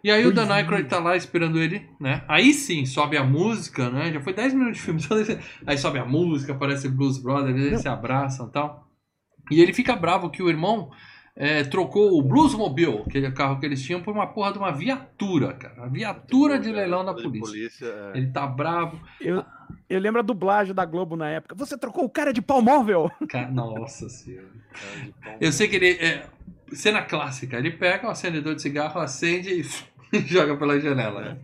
E aí o Dan 2000. Aykroyd tá lá esperando ele, né? Aí sim, sobe a música, né? Já foi 10 minutos de filme. só desse- Aí sobe a música, aparece Blues Brothers, eles Não. se abraçam e tal. E ele fica bravo que o irmão é, trocou o Bluesmobile, aquele carro que eles tinham, por uma porra de uma viatura, cara. A viatura de leilão da polícia. é. Ele tá bravo. Eu, eu lembro a dublagem da Globo na época. Você trocou o cara de pau móvel? Ca- Nossa senhora. É. Eu sei que ele. É, cena clássica, ele pega o acendedor de cigarro, acende e joga pela janela. né?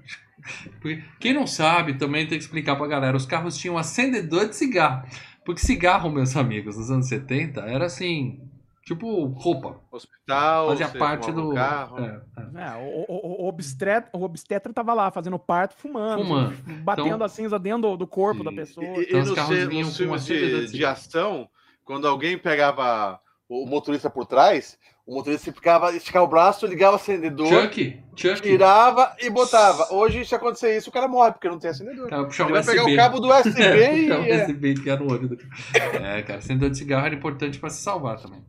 Porque quem não sabe também tem que explicar pra galera: os carros tinham acendedor de cigarro. Porque cigarro, meus amigos, nos anos 70 era assim. Tipo roupa. Hospital, Fazia parte do. carro. é, é. É, o, o, o, obstetra, o obstetra tava lá fazendo parto, fumando, Fumando. batendo Então- a cinza dentro do, do corpo da Sim. pessoa. E, e Então os nos, nos filmes de de, de ação, quando alguém pegava o motorista por trás, o motorista ficava, esticava o braço, ligava o acendedor, Chuck? Chuck? tirava e botava. Hoje, se acontecer isso, o cara morre, porque não tem acendedor. Cara, puxar Ele um vai USB. pegar o cabo do USB e. Puxar um é. USB que era no olho do É, cara, acendedor de cigarro era importante pra se salvar também.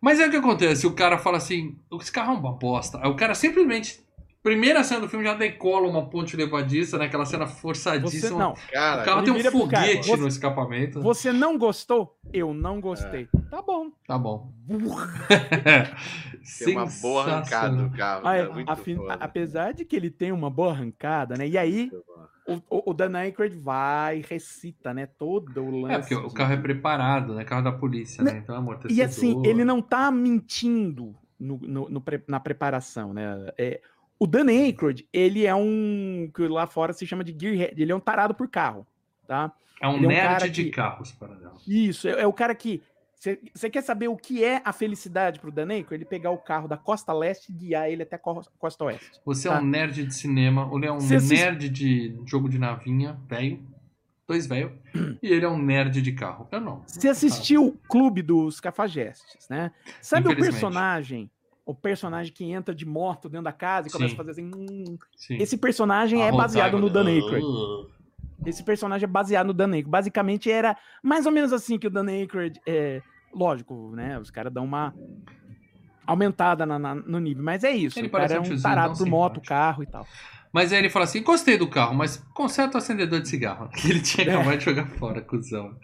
Mas é o que acontece, o cara fala assim, esse carro é uma bosta. Aí o cara simplesmente, primeira cena do filme já decola uma ponte levadiça, né? Aquela cena Você, forçadíssima. não, Cara, o carro tem um pro cara, foguete você- no escapamento. você não gostou? Eu não gostei. Tá bom. Tá bom. tem uma boa arrancada do carro. Muito afim- foda. apesar de que ele tem uma boa arrancada, né? E aí, o, o, o Dan Aykroyd vai e recita, né? Todo o lance. É, porque o carro é preparado, né? Carro da polícia, né? Então é amortecedor. E assim, ele não tá mentindo no- no- no na preparação, né? É, o Dan Aykroyd, ele é um. que lá fora se chama de gearhead, ele é um tarado por carro, tá? É um ele é um nerd de que- carros, para dela. Isso, é, é o cara que. Você quer saber o que é a felicidade pro Dan Aykroyd? Ele pegar o carro da costa leste e guiar ele até a co- costa oeste. Você é Tá. um nerd de cinema, ele é um assiste- nerd de jogo de navinha, velho. Dois velho. e ele é um nerd de carro. Eu não. Você assistiu o Clube dos Cafajestes, né? Sabe o personagem? O personagem que entra de moto dentro da casa e começa Sim. a fazer assim. hum. Esse personagem é Arrotado, baseado no Dan? Aykroyd. Esse personagem é baseado no Dan Aykroyd. Basicamente era mais ou menos assim que o Dan Aykroyd. É, lógico, né? Os caras dão uma aumentada na- na- no nível. Mas é isso. Ele o cara parece é um tiozinho tarado por moto, carro e tal. Mas aí ele fala assim: gostei do carro, mas conserta o acendedor de cigarro. Que ele tinha É. acabado de jogar fora, cuzão.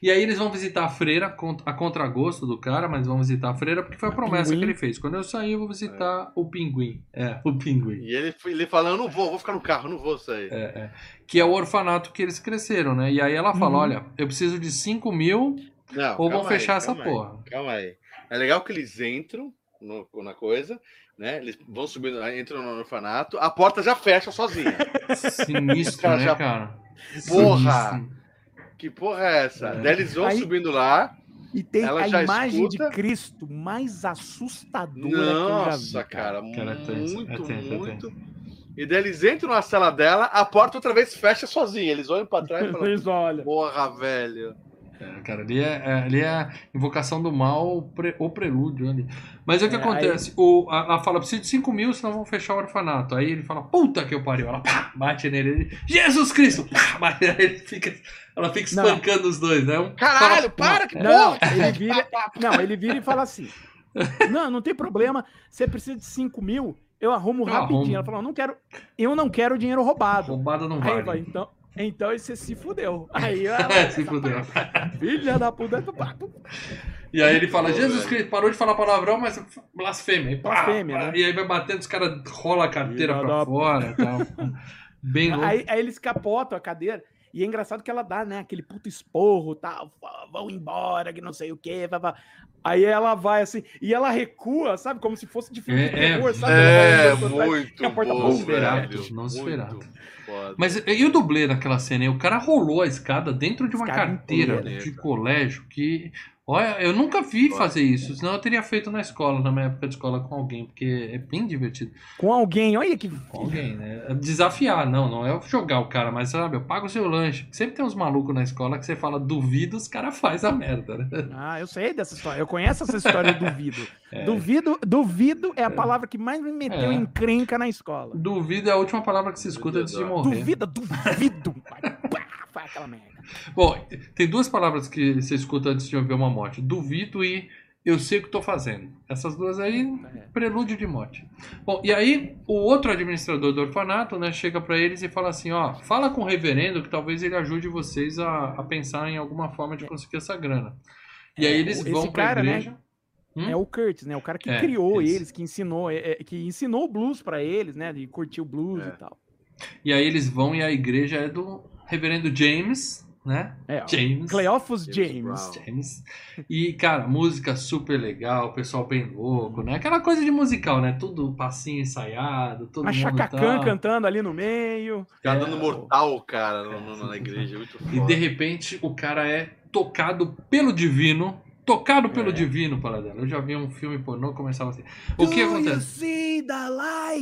E aí eles vão visitar a freira, a contragosto do cara, mas vão visitar a freira porque foi a A promessa pinguim. que ele fez. Quando eu sair, eu vou visitar o pinguim. É, o pinguim. E ele, ele falando, eu não vou, vou ficar no carro, não vou sair. É, é. Que é o orfanato que eles cresceram, né? E aí ela fala: Uhum. olha, eu preciso de 5 mil Não, ou vão calma aí, fechar essa calma aí, porra. Calma aí. É legal que eles entram no- na coisa, né? Eles vão subindo, entram no orfanato, a porta já fecha sozinha. Sinistro, Cara, né, já- cara? Porra! Sinistro. Que porra é essa? É. Daí eles vão Aí- subindo lá. E tem Ela a imagem escuta? de Cristo mais assustadora que eu já vi. Nossa, cara, Cara, é tenso, muito, é tenso, é muito. E daí eles entram na sala dela, a porta outra vez fecha sozinha. Eles olham pra trás e falam. Porra, velho. É, cara, ali é, é- ali é a invocação do mal, o, pre- o prelúdio ali. Mas é o que É, acontece? O, a- ela fala, preciso de 5 mil, senão vão fechar o orfanato. Aí ele fala, puta que eu pariu. Ela pá, bate nele. Ele, Jesus Cristo! Pá, bate nele. Ele fica, ela fica Não. espancando os dois, né? Um Caralho, fala, para, que Não, porra! ele vira, não, ele vira e fala assim: Não, não tem problema. Você precisa de 5 mil, eu arrumo Eu rapidinho. arrumo. Ela falou: não quero, eu não quero dinheiro roubado. Roubada não Aí vale. fala, então, então aí você se fudeu. Aí ela, Se fudeu. filha da puta, tu pá, tu- E aí ele fala, Jesus. Cristo, parou de falar palavrão, mas blasfêmia. E, pá, Blasfêmia, pá, né? e aí vai batendo, os caras rolam a carteira pra da- fora e tal. Bem louco. aí, aí eles capotam a cadeira. E é engraçado que ela dá, né, aquele puto esporro, tal, "Vá- vão embora, que não sei o quê. Vá, vá. Aí ela vai assim, e ela recua, sabe, como se fosse de filme de É, é, terror, sabe? É, pra trás, muito e a porta bom, velho. Muito foda. Mas e o dublê naquela cena? aí? O cara rolou a escada dentro de uma Escada carteira inteira. de colégio que Olha, eu nunca vi fazer isso, senão eu teria feito na escola, na minha época de escola com alguém, porque é bem divertido. Com alguém, olha que. Com alguém, né? É Desafiar, não, não é jogar o cara, mas sabe, eu pago o seu lanche. Sempre tem uns malucos na escola que você fala duvido, os caras fazem a merda, né? Ah, eu sei dessa história. Eu conheço essa história do duvido. É. Duvido, duvido é a palavra que mais me meteu É. em crenca na escola. Duvido é a última palavra que se escuta antes de morrer. Duvida, duvido. Aquela merda. Bom, tem duas palavras que você escuta antes de ouvir uma morte: duvido e eu sei o que estou fazendo. Essas duas aí, É. prelúdio de morte. Bom, e aí o outro administrador do orfanato, né, chega para eles e fala assim: ó, fala com o reverendo que talvez ele ajude vocês a, a pensar em alguma forma de conseguir essa grana. E aí eles Esse vão para a né, igreja. Hum? É o Curtis, né? O cara que É, criou esse. eles, que ensinou, é, é, que ensinou o blues pra eles, né? De curtir o blues É. e tal. E aí eles vão e a igreja é do reverendo James, né? É, ó, James. Cleophas James James. E, cara, música super legal, pessoal bem louco, né? Aquela coisa de musical, né? Tudo passinho ensaiado, todo A mundo Chacacã tá... cantando ali no meio. Tá É, dando mortal, cara, no- no- na igreja. Muito E foda. de repente o cara é tocado pelo divino. Tocado pelo É. divino, Paradela. Eu já vi um filme pornô começava assim. O que Do you acontece?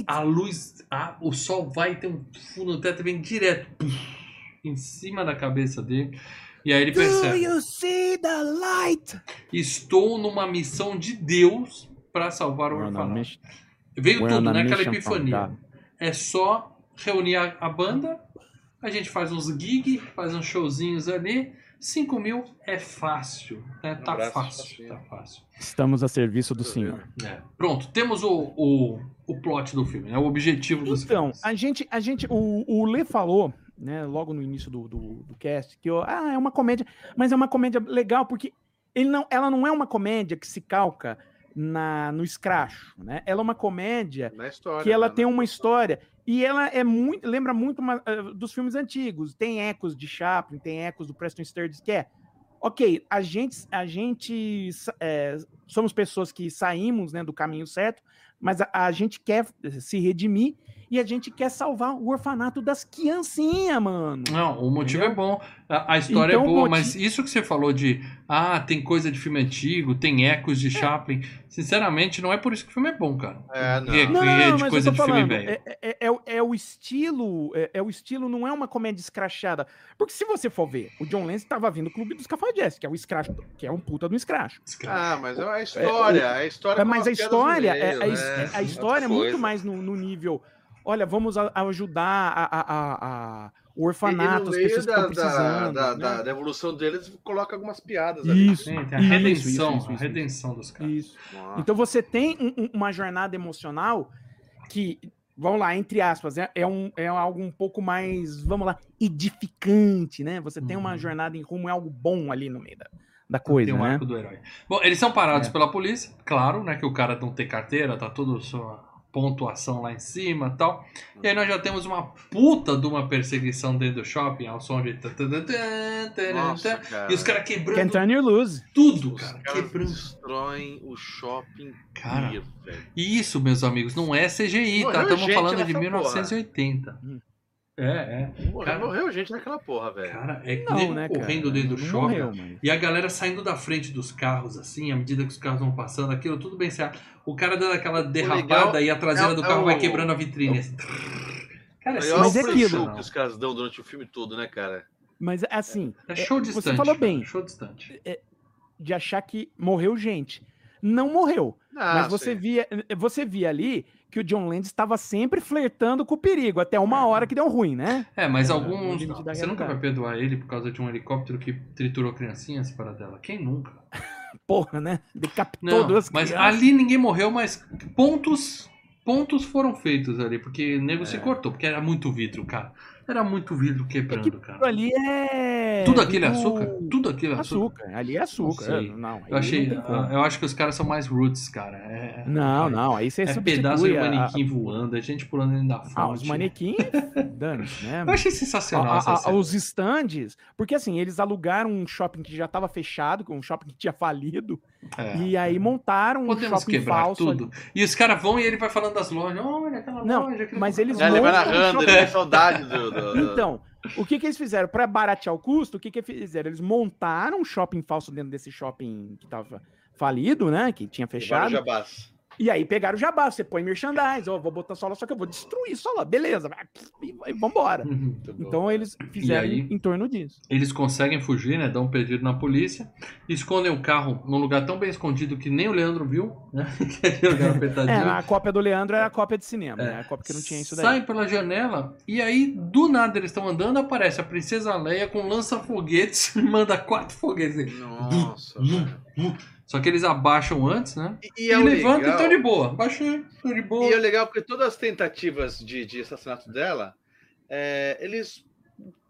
A luz, a- o sol vai ter um fundo no teto e vem direto puf, em cima da cabeça dele. E aí ele Do percebe. you see the light? Estou numa missão de Deus para salvar o orfanato. Veio we're tudo, né? Aquela epifania. É só reunir a, a banda, a gente faz uns gigs, faz uns showzinhos ali. 5 mil é fácil. Né? Tá abraço, fácil, tá fácil. Estamos a serviço do Senhor. É. Pronto, temos o, o, o plot do filme, né? o objetivo dos Então, filmes. a gente, a gente, o, o Lê falou, né, logo no início do, do, do cast, que ó, ah, é uma comédia, mas é uma comédia legal porque ele não, ela não é uma comédia que se calca na, no escracho, né? Ela é uma comédia história. que ela né? tem uma história e ela é muito lembra muito uma, eh, dos filmes antigos tem ecos de Chaplin tem ecos do Preston Sturges que é ok a gente a gente eh, somos pessoas que saímos né, do caminho certo mas a, a gente quer se redimir e a gente quer salvar o orfanato das criancinhas mano Não, o motivo Entendeu? é bom, a, a história Então, é boa, moti- mas isso que você falou de ah, tem coisa de filme antigo, tem ecos de Chaplin, sinceramente, não é por isso que o filme é bom, cara. É, não. Não, que não, é não, de mas coisa eu tô de filme falando, velho. é, é, é o- é o estilo, é, é o estilo, não é uma comédia escrachada. Porque se você for ver, o John Lance tava vindo do Clube dos Cafajestes, que é o escracho, que é um puta do escracho. Ah, mas é a história. a história É, mas a história, meio, é, a, né? a Outra história é muito mais no, no nível. Olha, vamos a- ajudar a, a- a- a- o orfanato, as pessoas que da, estão da, precisando. da, né? da, da evolução deles, coloca algumas piadas ali. Isso, Sim, tem a isso, redenção, isso, isso, a isso. redenção dos caras. Isso. Então você tem um- um- uma jornada emocional que, vamos lá, entre aspas, é, é, um, é algo um pouco mais, vamos lá, edificante, né? Você tem uma Uhum. jornada em rumo, é algo bom ali no meio da, da coisa, Tem o né? arco do herói. Bom, eles são parados É. pela polícia, claro, né? Que o cara não tem carteira, tá tudo sua pontuação lá em cima e tal. E aí nós já temos uma puta de uma perseguição dentro do shopping, ao som de. Nossa. E os caras quebrando Can't turn your lose. tudo, cara. Quebrando. destroem o shopping Cara. E isso, meus amigos, não é CGI, tá? Estamos falando de nessa 1980. Hum. É, é. Morreu, Cara- morreu gente naquela porra, velho. Cara, é Não, nego né, cara? correndo dentro do shopping. morreu, mas... E a galera saindo da frente dos carros, assim, à medida que os carros vão passando, aquilo tudo bem certo. O cara dando aquela derrapada e a traseira é- do é carro o- vai quebrando a vitrine. assim. Cara, é Aí, olha Mas é aquilo. show que os caras dão durante o filme todo, né, cara? Mas assim, É show é, distante. você falou bem Show distante. de achar que morreu gente. Não morreu. Ah, mas você sim. via, você via ali que o John Landis estava sempre flertando com o perigo, até uma hora que deu ruim, né? É, mas É, alguns. Você nunca vai perdoar ele por causa de um helicóptero que triturou criancinhas para dela. Quem nunca? Porra, né? Decapitou Não, duas mas crianças. ali ninguém morreu, mas pontos. Pontos foram feitos ali, porque o nego se É. cortou, porque era muito vidro, cara. Era muito vidro quebrando, cara. ali é. Tudo aquilo é vidro- açúcar? Tudo aquilo é açúcar. Açúcar. Ali é açúcar. Não é, Não, Eu achei. não como. Eu acho que os caras são mais roots, cara. É, Não, não, aí você É substitui pedaço de a- manequim voando, a gente pulando dentro da fonte. Ah, os manequins, dane-se, né? Eu achei sensacional A- a- os stands, porque assim, eles alugaram um shopping que já estava fechado, um shopping que tinha falido, É. e aí montaram um Podemos shopping quebrar falso. ali. tudo. E os caras vão e ele vai falando das lojas. Olha aquela Não, loja. aquele- mas eles É, ele um narrando, shopping- ele tem saudade do. Então, O que, que eles fizeram? Para baratear o custo, o que, que eles fizeram? Eles montaram um shopping falso dentro desse shopping que tava falido, né? Que tinha fechado. E aí pegaram o jabá, você põe merchandise, ó, vou botar só lá, só que eu vou destruir só lá, beleza, vai, e, vambora. Muito bom. Então eles fizeram aí? em torno disso. Eles conseguem fugir, né? Dão um pedido na polícia, escondem o carro num lugar tão bem escondido que nem o Leandro viu, né? que é aquele lugar É, apertadinho. a cópia do Leandro era a cópia de cinema, É. né? A cópia que não tinha isso daí. Sai pela janela e aí, do nada, eles estão andando, aparece a princesa Leia com lança-foguetes e manda quatro foguetes. Nossa, Hum, velho. Só que eles abaixam antes, né? E, e E, é o levantam e legal, estão de boa. Baixei, tô de boa. e é legal porque todas as tentativas de, de assassinato dela, é, eles.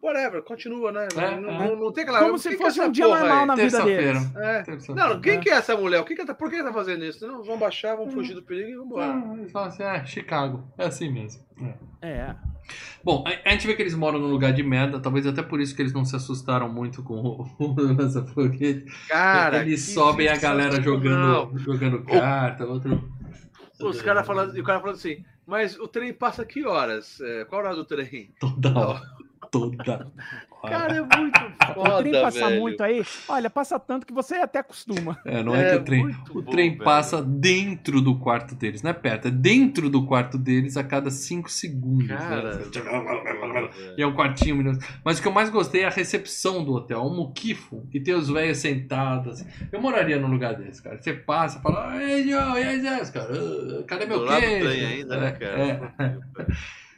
Whatever, continua, né? É, não, é. não- não tem aquela. Como "O se que que fosse essa um dia normal aí?" na vida deles. É. Não, quem É. que é essa mulher? O que que tá, por que ela tá fazendo isso? Não, vão baixar, vão fugir do perigo e vão embora. Ah, eles falam assim, é, Chicago. É assim mesmo. É. É. Bom, a, a gente vê que eles moram num lugar de merda, talvez até por isso que eles não se assustaram muito com o, o lança-foguete. Cara, Eles que sobem a galera jogando, jogando carta, outro. Os caras falando, e o cara falando assim, mas o trem passa que horas? É, qual a hora do trem? Toda hora. Toda hora. Cara, é muito foda, o trem passa velho. muito aí. Olha, passa tanto que você até acostuma. É, não é, É que o trem. muito O bom, trem velho. passa dentro do quarto deles, não é perto, é dentro do quarto deles a cada 5 segundos. Cara, né? E é um quartinho, minuto. Mas o que eu mais gostei é a recepção do hotel. Um muquifo que tem os velhos sentados. assim. Eu moraria num lugar desse, cara. Você passa, fala, ei, Joe, e aí, Zé? Os caras, "Ah, cadê meu Do lado do queijo? trem ainda, né, É, cara? é.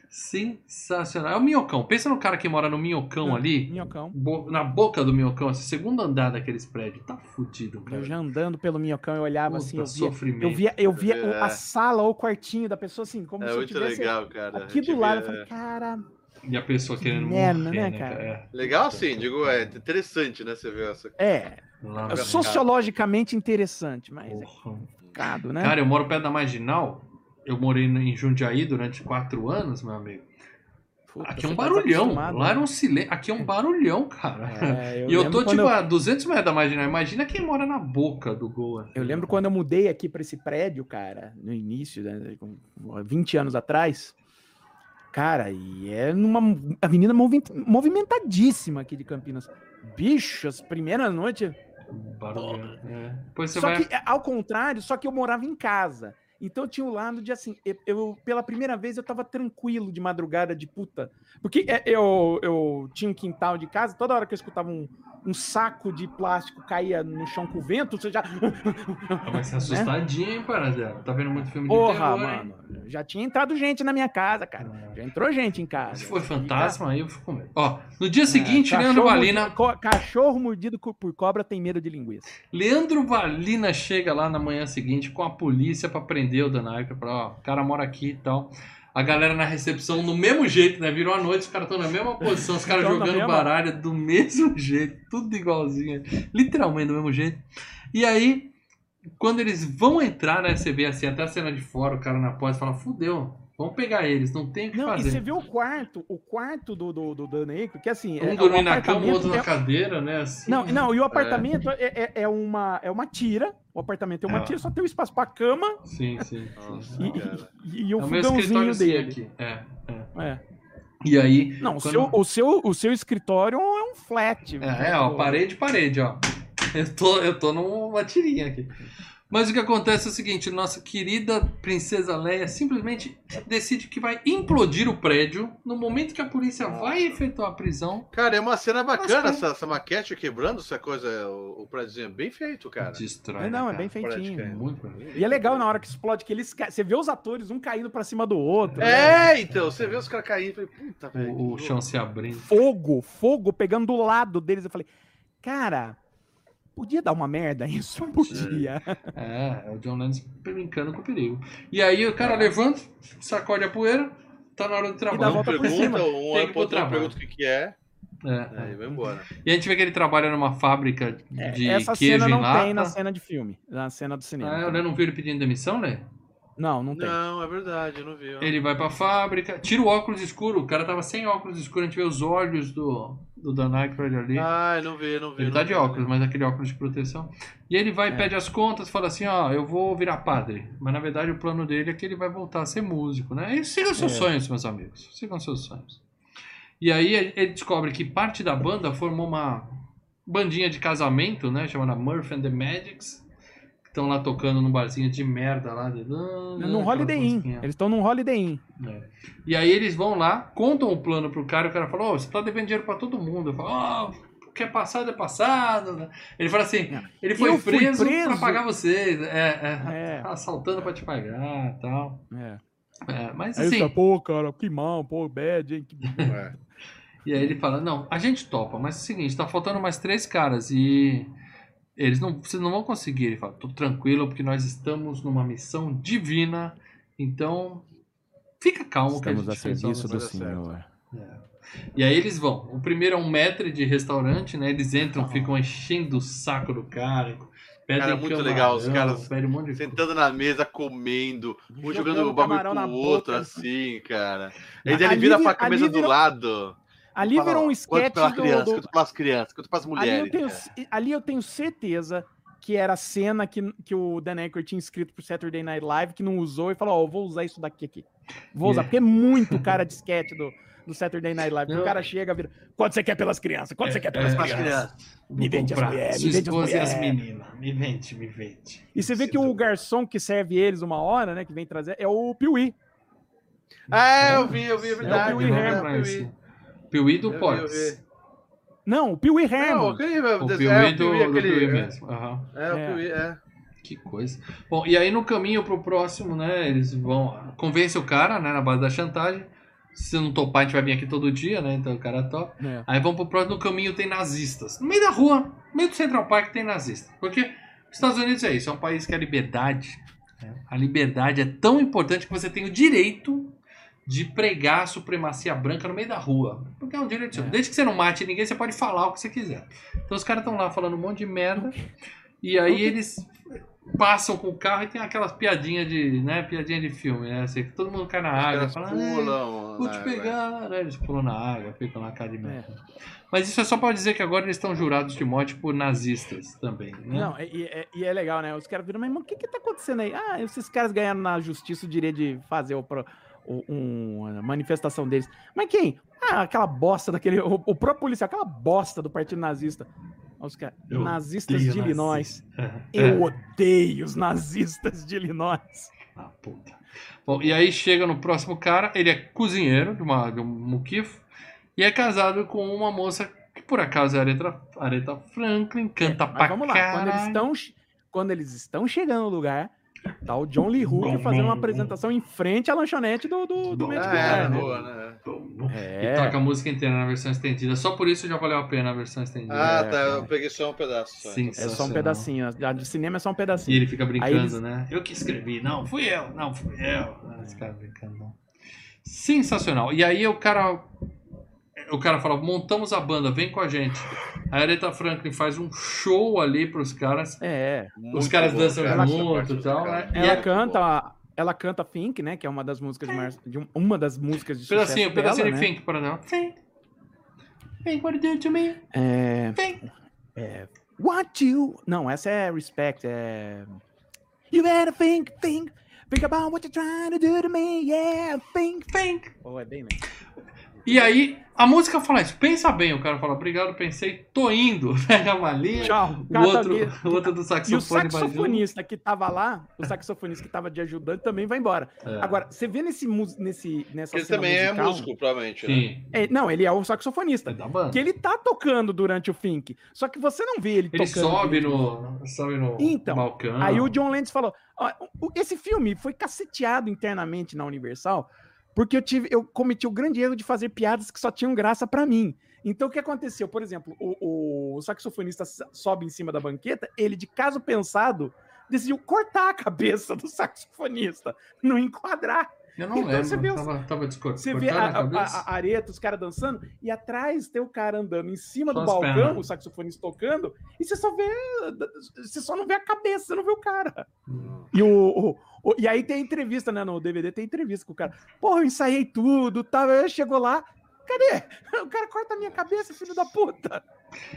Sensacional. É o minhocão. Pensa no cara que mora no minhocão ali. Minhocão. bo- Na boca do minhocão, esse segundo andar daqueles prédios. Tá fudido, cara. Eu já andando pelo minhocão, eu olhava assim, Puta eu via, sofrimento. eu via, eu via É. a sala ou o quartinho da pessoa assim, como É se eu muito tivesse legal, cara. Aqui do lado. Eu falei, cara, E a pessoa Que querendo merda, morrer, né, né, cara? cara? É. Legal assim, digo, é interessante, né? Você vê essa. é, Lá é sociologicamente interessante, mas é Porra. complicado, né? Cara, eu moro perto da Marginal. Eu morei em Jundiaí durante quatro anos, meu amigo. Puta, Aqui é um tá barulhão. desacostumado, Lá né? era um silêncio. Aqui é um barulhão, cara. É, e eu tô, tipo, eu- a 200 metros da Marginal. Imagina quem mora na boca do gol. assim. Eu lembro quando eu mudei aqui pra esse prédio, cara, no início, né, com 20 anos atrás. Cara, e é numa avenida movi- movimentadíssima aqui de Campinas. Bicho, as primeiras noites. Barulhão. É. Só vai. que, ao contrário, só que eu morava em casa. Então eu tinha o lado de assim, eu, pela primeira vez eu tava tranquilo de madrugada de puta. Porque é, eu, eu tinha um quintal de casa, toda hora que eu escutava um, um saco de plástico caía no chão com o vento, você já. Vai ser assustadinho, hein, Paradela? Tá vendo muito filme de Porra, terror, hein? mano. Já tinha entrado gente na minha casa, cara. Já entrou gente em casa. Se for E, fantasma, aí eu fico com medo. Ó, no dia cara, seguinte, é, Leandro Valina. cachorro mordido por cobra tem medo de linguiça. Leandro Valina chega lá na manhã seguinte com a polícia pra prender o Danaica. Pra, ó, o cara mora aqui e tal. A galera na recepção no mesmo jeito, né? Virou a noite, os caras estão na mesma posição, os caras na jogando mesma? baralho do mesmo jeito, tudo igualzinho, literalmente do mesmo jeito. E aí, quando eles vão entrar, né? Você vê assim, até a cena de fora, o cara na porta fala: fudeu, vamos pegar eles, não tem o que Não, e fazer. você vê o quarto, o quarto do, do, do que assim. Um é- o na cama, o outro na é- cadeira, né? Assim. Não, não, e o apartamento é, é, é uma, é uma tira. O apartamento é uma É. tira, só tem um espaço pra cama Sim, sim. Nossa, e, e, e o É o meu fogãozinho escritóriozinho dele. aqui. É, é. É. E aí. Não, o quando- seu, o, seu, o seu escritório é um flat. É, é, ó, parede, parede, ó. Eu tô, eu tô numa tirinha aqui. Mas o que acontece é o seguinte, nossa querida princesa Leia simplesmente decide que vai implodir o prédio no momento que a polícia vai efetuar a prisão. Cara, é uma cena bacana Mas, essa, essa maquete quebrando, essa coisa, o, o prédio é bem feito, cara. Destrói. É, não, né, é bem cara? feitinho. Prática, é. Muito bem. E é legal na hora que explode, que eles Você vê os atores, um caindo pra cima do outro. né? É, então, você vê os caras caindo e falei, puta, velho. O, o chão se abrindo. Fogo, fogo pegando do lado deles. Eu falei, cara, podia dar uma merda isso? Podia. É, é o John Lennon brincando com o perigo. E aí o cara levanta, sacode a poeira, tá na hora do trabalho. Um por pergunta, cima. um ir pro outro, pergunta o que, que é, É. aí vai embora. E a gente vê que ele trabalha numa fábrica É, de Essa queijo cena não lata. tem na cena de filme, na cena do cinema. Ah, eu não vi ele pedindo demissão, né? Não, não tem. Não, é verdade, eu não vi. ó. Ele vai pra fábrica, tira o óculos escuro. O cara tava sem óculos escuro, a gente vê os olhos do, do Dan Aykroyd ali. Ah, não eu não vi. ele não tá vi, de óculos, mas aquele óculos de proteção. E ele vai, É. pede as contas, fala assim, ó, eu vou virar padre. Mas na verdade o plano dele é que ele vai voltar a ser músico, né? E sigam seus É. sonhos, meus amigos. Sigam seus sonhos. E aí ele ele descobre que parte da banda formou uma bandinha de casamento, né? Chamada Murphy and the Magics. Que Estão lá tocando num barzinho de merda lá. De... No Holiday Inn. Eles estão num Holiday Inn. É. E aí eles vão lá, contam o plano pro cara, e o cara fala, ô, você tá devendo dinheiro pra todo mundo. Eu falo, ó, o que é passado é passado. né? Ele fala assim, ele foi preso, preso. pra pagar vocês. É, é, É. assaltando pra te pagar e tal. É. É, mas Aí assim, assim, pô, cara, que mal, pô, bad, hein? que- É. e aí ele fala, não, a gente topa, mas é o seguinte, tá faltando mais três caras e eles não, vocês não vão conseguir. Ele fala, tô tranquilo, porque nós estamos numa missão divina, então fica calmo que a Estamos gente a serviço do Senhor. É. E aí eles vão. O primeiro é um metro de restaurante, né? Eles entram, Ah. ficam enchendo o saco do cara. Pedem Cara, muito camarão, legal, os caras pedem um monte de Sentando na mesa, comendo, um jogando Jogando o bagulho na pro outro, boca. assim, cara. Ali Aí ele vira vi- pra camisa do lado. Ali Fala, virou um sketch pela do- criança, do, quanto pelas crianças, quanto Ali mulheres. eu, tenho, cara. ali eu tenho certeza que era a cena que, que o Dan Aykroyd tinha escrito pro Saturday Night Live, que não usou, e falou, ó, eu vou usar isso daqui aqui. Vou usar, Yeah. porque é muito cara de sketch do, do Saturday Night Live. Não. O cara chega e vira, quanto você quer pelas crianças? Quanto você quer pelas é, crianças? Me vende as mulheres, me vende as e as mulheres. meninas. Me vende, me vende. E você vê que o garçom que serve eles uma hora, né, que vem trazer, é o Piuí. É, eu vi, eu vi, é É verdade. o Pee Wee é, Herman, é o Pee Wee. Piuí do vi. Não, o Piuí Não, aquele, O é, Piuí é, do, Wee, do aquele- Piuí é. mesmo. Aham. É, o É. Pee Wee, é. Que coisa. Bom, e aí no caminho pro próximo, né? Eles vão. Convence o cara, né? Na base da chantagem. Se não topar, a gente vai vir aqui todo dia, né? Então o cara topa. É. Aí vamos pro próximo. No caminho tem nazistas. No meio da rua, no meio do Central Park tem nazista. Porque os Estados Unidos é isso, é um país que a liberdade. A liberdade é tão importante que você tem o direito de pregar a supremacia branca no meio da rua. Porque é um direito seu. É. Desde que você não mate ninguém, você pode falar o que você quiser. Então os caras estão lá falando um monte de merda. E aí eles passam com o carro e tem aquelas piadinhas de, né, piadinha de filme, né? Assim, que todo mundo cai na Os água, fala, "Ah, pulam. Vou te né, pegar, né? Eles pulam na água, ficam na cara de merda. Mas isso é só pra dizer que agora eles estão jurados de morte por nazistas também, né? Não, e, e- e é legal, né? Os caras viram, mas irmão, o que que tá acontecendo aí? Ah, esses caras ganharam na justiça o direito de fazer o, pro- o- um- uma manifestação deles. Mas quem? Ah, aquela bosta daquele. O, o próprio policial, aquela bosta do Partido Nazista. Os caras, nazistas de Illinois. nazista. Eu odeio os nazistas de Illinois. Ah, puta. Bom, e aí chega no próximo cara, ele é cozinheiro de, uma, de um muquifo e é casado com uma moça que por acaso é a Aretha, Aretha Franklin, canta Mas pra vamos lá, quando eles, estão, quando eles estão chegando no lugar, tá o John Lee Hooker Bom, fazendo uma bom, apresentação em frente à lanchonete do, do, do Gala, é, né? boa, né? E toca a música inteira na versão estendida. Só por isso já valeu a pena a versão estendida. Ah, É, tá. é. Eu peguei só um pedaço. Só, Sim. É só um pedacinho. A de cinema é só um E pedacinho. ele fica brincando, eles- né? Eu que escrevi. Não, fui eu. Não, fui eu. Ah, Esse cara brincando. não. Sensacional. E aí o cara... O cara fala, montamos a banda, vem com a gente. A Aretha Franklin faz um show ali pros caras. É. Os caras boa, dançam cara. junto e tal, né? E Ela é- canta, ela canta Think, né? Que é uma das músicas de, mar... de um- uma das músicas de sucesso Pedacinho, dela, pedacinho né? de Think, por exemplo. Think. Think what you do to me. É, Think. What you... Não, essa é Respect. É... You better think, think. Think about what you're trying to do to me. Yeah, think. Think. Oh, é bem, né? E aí, a música fala isso. Pensa bem. O cara fala, obrigado, pensei, tô indo. Pega a malinha. Tchau. O outro, o outro do E o saxofone vai junto. saxofonista que tava lá, o saxofonista que tava de ajudante também vai embora. É. Agora, você vê nesse, mus- nesse nessa Ele cena também é musical- músico, provavelmente. Né? Sim. É, não, ele é o saxofonista. É da banda. Que ele tá tocando durante o Fink. Só que você não vê ele, Ele tocando. sobe no, sobe no Então, balcão. Aí o John Landis falou: "Ó, o- esse filme foi caceteado internamente na Universal porque eu tive, eu cometi o grande erro de fazer piadas que só tinham graça pra mim. Então o que aconteceu? Por exemplo, o, o saxofonista sobe em cima da banqueta, ele de caso pensado decidiu cortar a cabeça do saxofonista, não enquadrar. Eu não Então lembro. você vê os- tava, tava Você vê a, a a, areta, os caras dançando, e atrás tem o cara andando em cima Só do balcão, pernas. o saxofonista tocando, e você só vê. Você só não vê a cabeça, você não vê o cara. Hum. E, o, o- o- e aí tem a entrevista, né? No DVD tem entrevista com o cara. Porra, eu ensaiei tudo, tá? Aí chegou lá. Cadê? O cara corta a minha cabeça, filho da puta.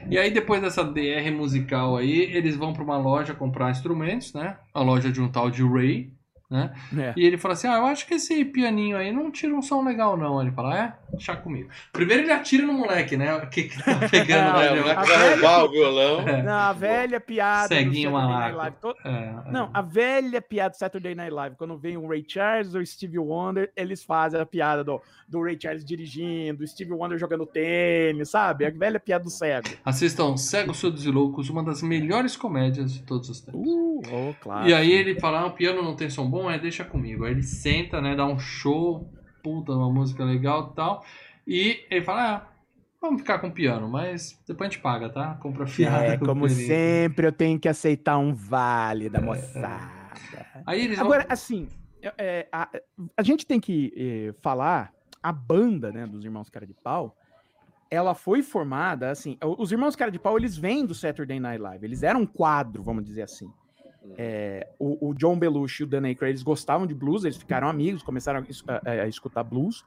E aí, depois dessa DR musical aí, eles vão pra uma loja comprar instrumentos, né? A loja de um tal de Ray, né? É. E ele fala assim: Ah, eu acho que esse pianinho aí não tira um som legal, não. Ele fala: É, deixa comigo. Primeiro ele atira no moleque, né? Que, que tá pegando Não, É, né? moleque vai roubar o violão. É. Não, a velha piada do Ceguinho Saturday malaco. Night Live. to- É, é. Não, a velha piada do Saturday Night Live, quando vem o Ray Charles ou o Stevie Wonder, eles fazem a piada do, do Ray Charles dirigindo, o Stevie Wonder jogando tênis, sabe? A velha piada do cego. Assistam Cegos, Surdos e Loucos, uma das melhores comédias de todos os tempos. Uh, oh, claro. E aí ele fala, ah, o piano não tem som bom, é deixa comigo. Aí ele senta, né, dá um show, puta, uma música legal e tal. E ele fala, ah, vamos ficar com o piano, mas depois a gente paga, tá? Compra fiada. É, como pianista." sempre, eu tenho que aceitar um vale É, da moçada. Aí eles Agora, vão... assim, é, é, a, a gente tem que eh, falar, a banda, né, dos Irmãos Cara de Pau, ela foi formada, assim, os Irmãos Cara de Pau, eles vêm do Saturday Night Live, eles eram um quadro, vamos dizer assim. É, o, o John Belushi e o Dan Aykroyd, eles gostavam de blues, eles ficaram amigos, começaram a, a- a escutar blues.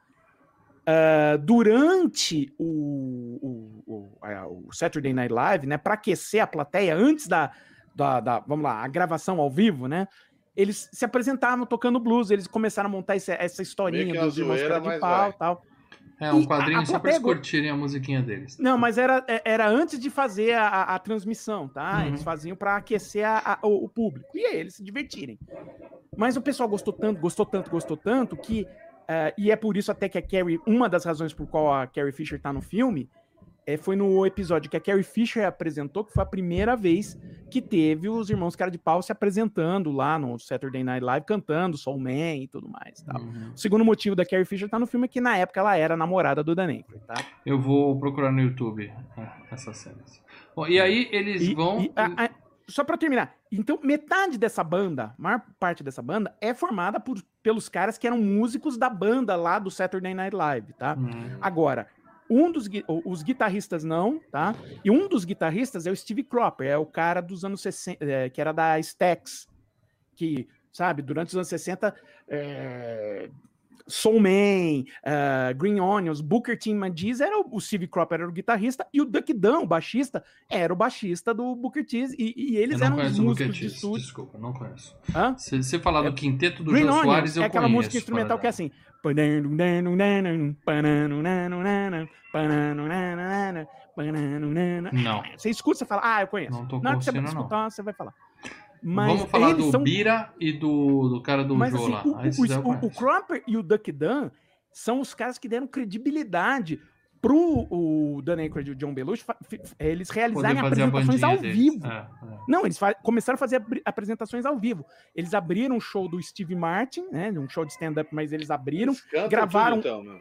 Ah, durante o, o- o- Saturday Night Live, né, para aquecer a plateia, antes da, da, da- vamos lá, a gravação ao vivo, né, eles se apresentavam tocando blues, eles começaram a montar esse- essa historinha dos irmãos Cara de Pau vai. tal. É um e quadrinho a só pra eles curtirem a musiquinha deles. Não, mas era, é- era antes de fazer a, a- transmissão, tá? Uhum. Eles faziam para aquecer a- a- o, público. E aí eles se divertirem. Mas o pessoal gostou tanto, gostou tanto, gostou tanto que. eh, e é por isso até que a Carrie. Uma das razões por qual a Carrie Fisher tá no filme eh, foi no episódio que a Carrie Fisher apresentou, que foi a primeira vez que teve os irmãos Cara de Pau se apresentando lá no Saturday Night Live, cantando Soul Man e tudo mais. Tal. Uhum. O segundo motivo da Carrie Fisher tá no filme é que na época ela era namorada do Dan Aykroyd, tá? Eu vou procurar no YouTube é, essas cenas. Bom, e aí eles E- vão... e a- a- só pra terminar, então metade dessa banda, maior parte dessa banda, é formada por, pelos caras que eram músicos da banda lá do Saturday Night Live, tá? Uhum. Agora, um dos os guitarristas não, tá? E um dos guitarristas é o Steve Cropper, é o cara dos anos 60, é, que era da Stax, que, sabe, durante os anos 60, é, Soul Man, eh, Green Onions, Booker T. Magiz era o, o Steve Cropper era o guitarrista e o Duck Dunn, o baixista, era o baixista do Booker T. E, e eles eram os conheço músicos de estúdio. desculpa, não conheço. Hã? Se você falar do quinteto do Green Onions Soares, eu é aquela conheço. música instrumental que é assim. Não, Você escuta, você fala, ah, eu conheço. não tô Na hora que você conhecendo, não. escutar, você vai falar. Mas Vamos falar do são Bira e do, do cara do Mas assim, lá. o, eu o, o, o. Cropper e o Duck Dunn são os caras que deram credibilidade pro o Dan Aykroyd e o John Belushi fi- eles realizarem apresentações ao deles. vivo. É, é. Não, eles começaram a fazer apresentações ao vivo. Eles abriram um show do Steve Martin, né? Um show de stand-up, mas eles abriram, Eles gravaram- tudo, então, meu.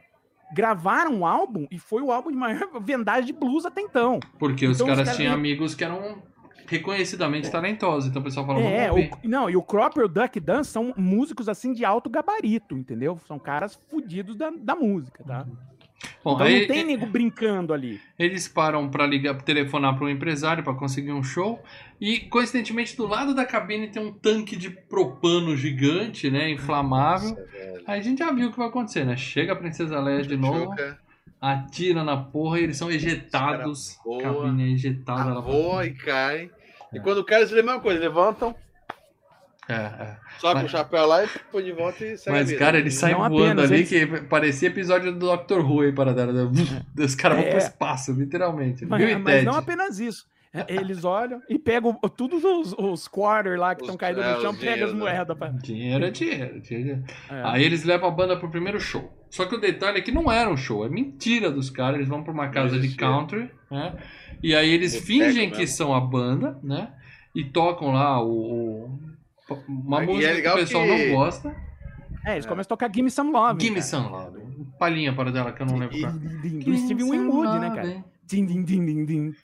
gravaram um álbum e foi o álbum de maior vendagem de blues até então. Porque os Então, os caras caras- tinham amigos que eram reconhecidamente talentosos. Então o pessoal falava, É, o, não, e o Cropper e o Duck Dunn são músicos assim de alto gabarito, entendeu? São caras fudidos da, da música, tá? Bom, Então aí não tem nego brincando ali. eles param pra ligar, telefonar para um empresário para conseguir um show. E coincidentemente do lado da cabine tem um tanque de propano gigante, né, inflamável. Nossa. Aí a gente já viu o que vai acontecer, né? Chega a princesa Leia de novo, Chuca, atira na porra e eles são ejetados. Os A cabine é ejetada. ela voa e cai. E quando o cara eles a mesma coisa, levantam, É, é. socam Mas- o chapéu lá e põe de volta e segue a Mas, cara, ele sai Não voando apenas, ali eles- que parecia episódio do Doctor Who aí, para dar. Os caras vão É. pro espaço, literalmente. Mas, Viu, e mas Ted? não apenas isso. É, Eles olham e pegam todos os, os quarter lá que estão caídos é, no chão, pegam as né? moedas. Pra... Dinheiro é dinheiro. dinheiro. É. Aí eles levam a banda pro primeiro show. Só que o detalhe é que não era um show, é mentira dos caras. Eles vão pra uma casa de country, né? E aí eles Boteco fingem que mesmo. são a banda, né? E tocam lá o. o- uma E é música que o pessoal que- não gosta. É, eles começam a tocar Gimme Some Love. Gimme cara. Some Love. Palhinha para dela que eu não lembro E- qual. Do Steve Winwood, né, cara? Din, din, din, din, din.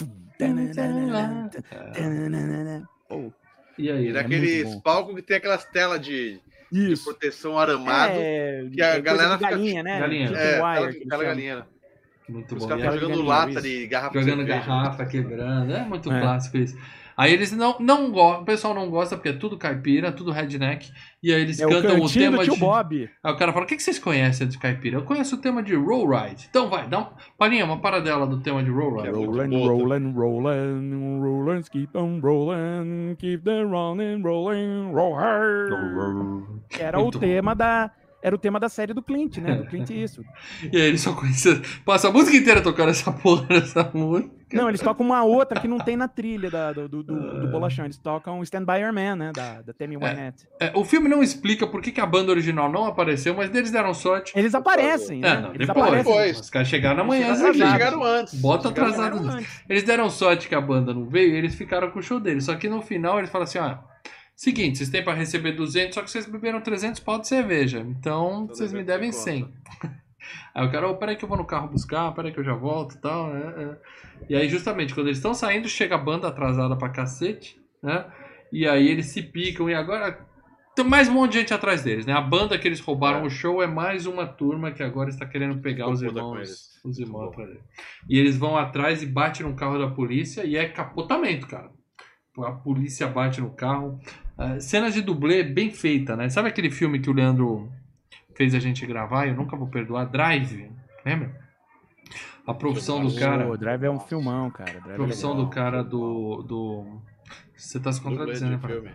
Pô, E aí? Né? naqueles muito bom. palcos que tem aquelas telas de, de proteção aramado. É, que a galera de fica- galinha, né? Galinha. É, wire, tela, galinha. Muito Os bom. caras aí, ficam jogando lata de garrafa Jogando garrafa, quebrando. É muito É. clássico isso. Aí eles não, não gostam, o pessoal não gosta porque é tudo caipira, tudo redneck. E aí eles É o cantam o, cantinho tema de. Bob. Aí o cara fala: O que, que vocês conhecem de caipira? Eu conheço o tema de Roll Ride. Então vai, dá um. Palinha, uma paradela do tema de Roll Ride. É muito Rollin', boa rollin', rollin', rollin', keep on rollin', keep the rollin', rollin', roll hard. Era Muito o bom. tema da era o tema da série do Clint, né? Do Clint isso. E aí eles só conhecem. Passa a música inteira tocando essa porra dessa música. Não, eles tocam uma outra que não tem na trilha da- do, do, do, do Bolachão. Eles tocam Stand By Your Man, né? Da, da Tammy Wynette. É, o filme não explica por que, que a banda original não apareceu, mas eles deram sorte. Eles aparecem, É, né? não, Eles depois. aparecem. Depois. Os caras chegaram amanhã. Eles Eles Atrasado. chegaram antes. Bota atrasado. Antes. Eles deram sorte que a banda não veio e eles ficaram com o show deles. Só que no final eles falam assim: ó, seguinte, vocês têm pra receber 200, só que vocês beberam 300 pau de cerveja. Então Tô vocês me devem 100 100. Aí o cara, ô, peraí que eu vou no carro buscar, peraí que eu já volto e tal. é, é. E aí, justamente, quando eles estão saindo, chega a banda atrasada pra cacete, né? E aí eles se picam e agora. Tem mais um monte de gente atrás deles, né? A banda que eles roubaram É. o show é mais uma turma que agora está querendo pegar os irmãos. Os irmãos atrás deles. E eles vão atrás e batem no carro da polícia e é capotamento, cara. A polícia bate no carro. Ah, cenas de dublê bem feita, né? Sabe aquele filme que o Leandro fez a gente gravar? Eu nunca vou perdoar. Drive, lembra? A profissão do cara. O Drive é um filmão, cara. Drive A é profissão legal. do cara do. do... Você tá se contradizendo, né? filme.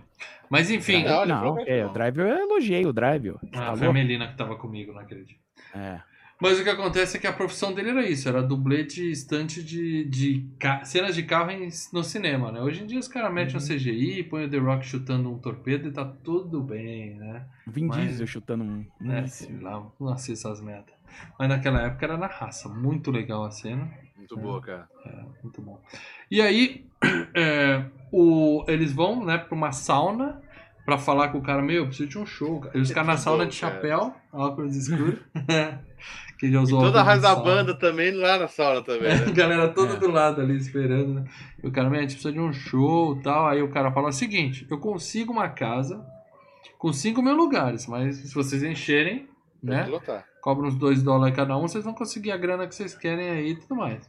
Mas enfim. Não, ele Não, é, o Drive eu elogiei o Drive. Ah, Tá foi a? Melina que tava comigo naquele dia. É. Mas o que acontece é que a profissão dele era isso, era dublê de estante de, de ca- cenas de carro em- no cinema, né? Hoje em dia os caras metem um CGI, põem o The Rock chutando um torpedo e tá tudo bem, né? Vin Mas- Diesel chutando um. É, sei lá, não assisto essas merda. Mas naquela época era na raça, muito legal a cena, Muito boa, cara. muito bom. E aí, é, o, eles vão, né, pra uma sauna pra falar com o cara, meu, eu preciso de um show. E os caras na sauna bom, de cara. chapéu, óculos escuros, que já E usou toda a raiz da banda também lá na sauna também, né? galera toda É. do lado ali esperando, né? E o cara, "Meu, a gente precisa de um show e tal. Aí o cara fala o seguinte: eu consigo uma casa com 5 mil lugares, mas se vocês encherem, Tem né? lotar. Cobram uns 2 dólares cada um, vocês vão conseguir a grana que vocês querem aí e tudo mais.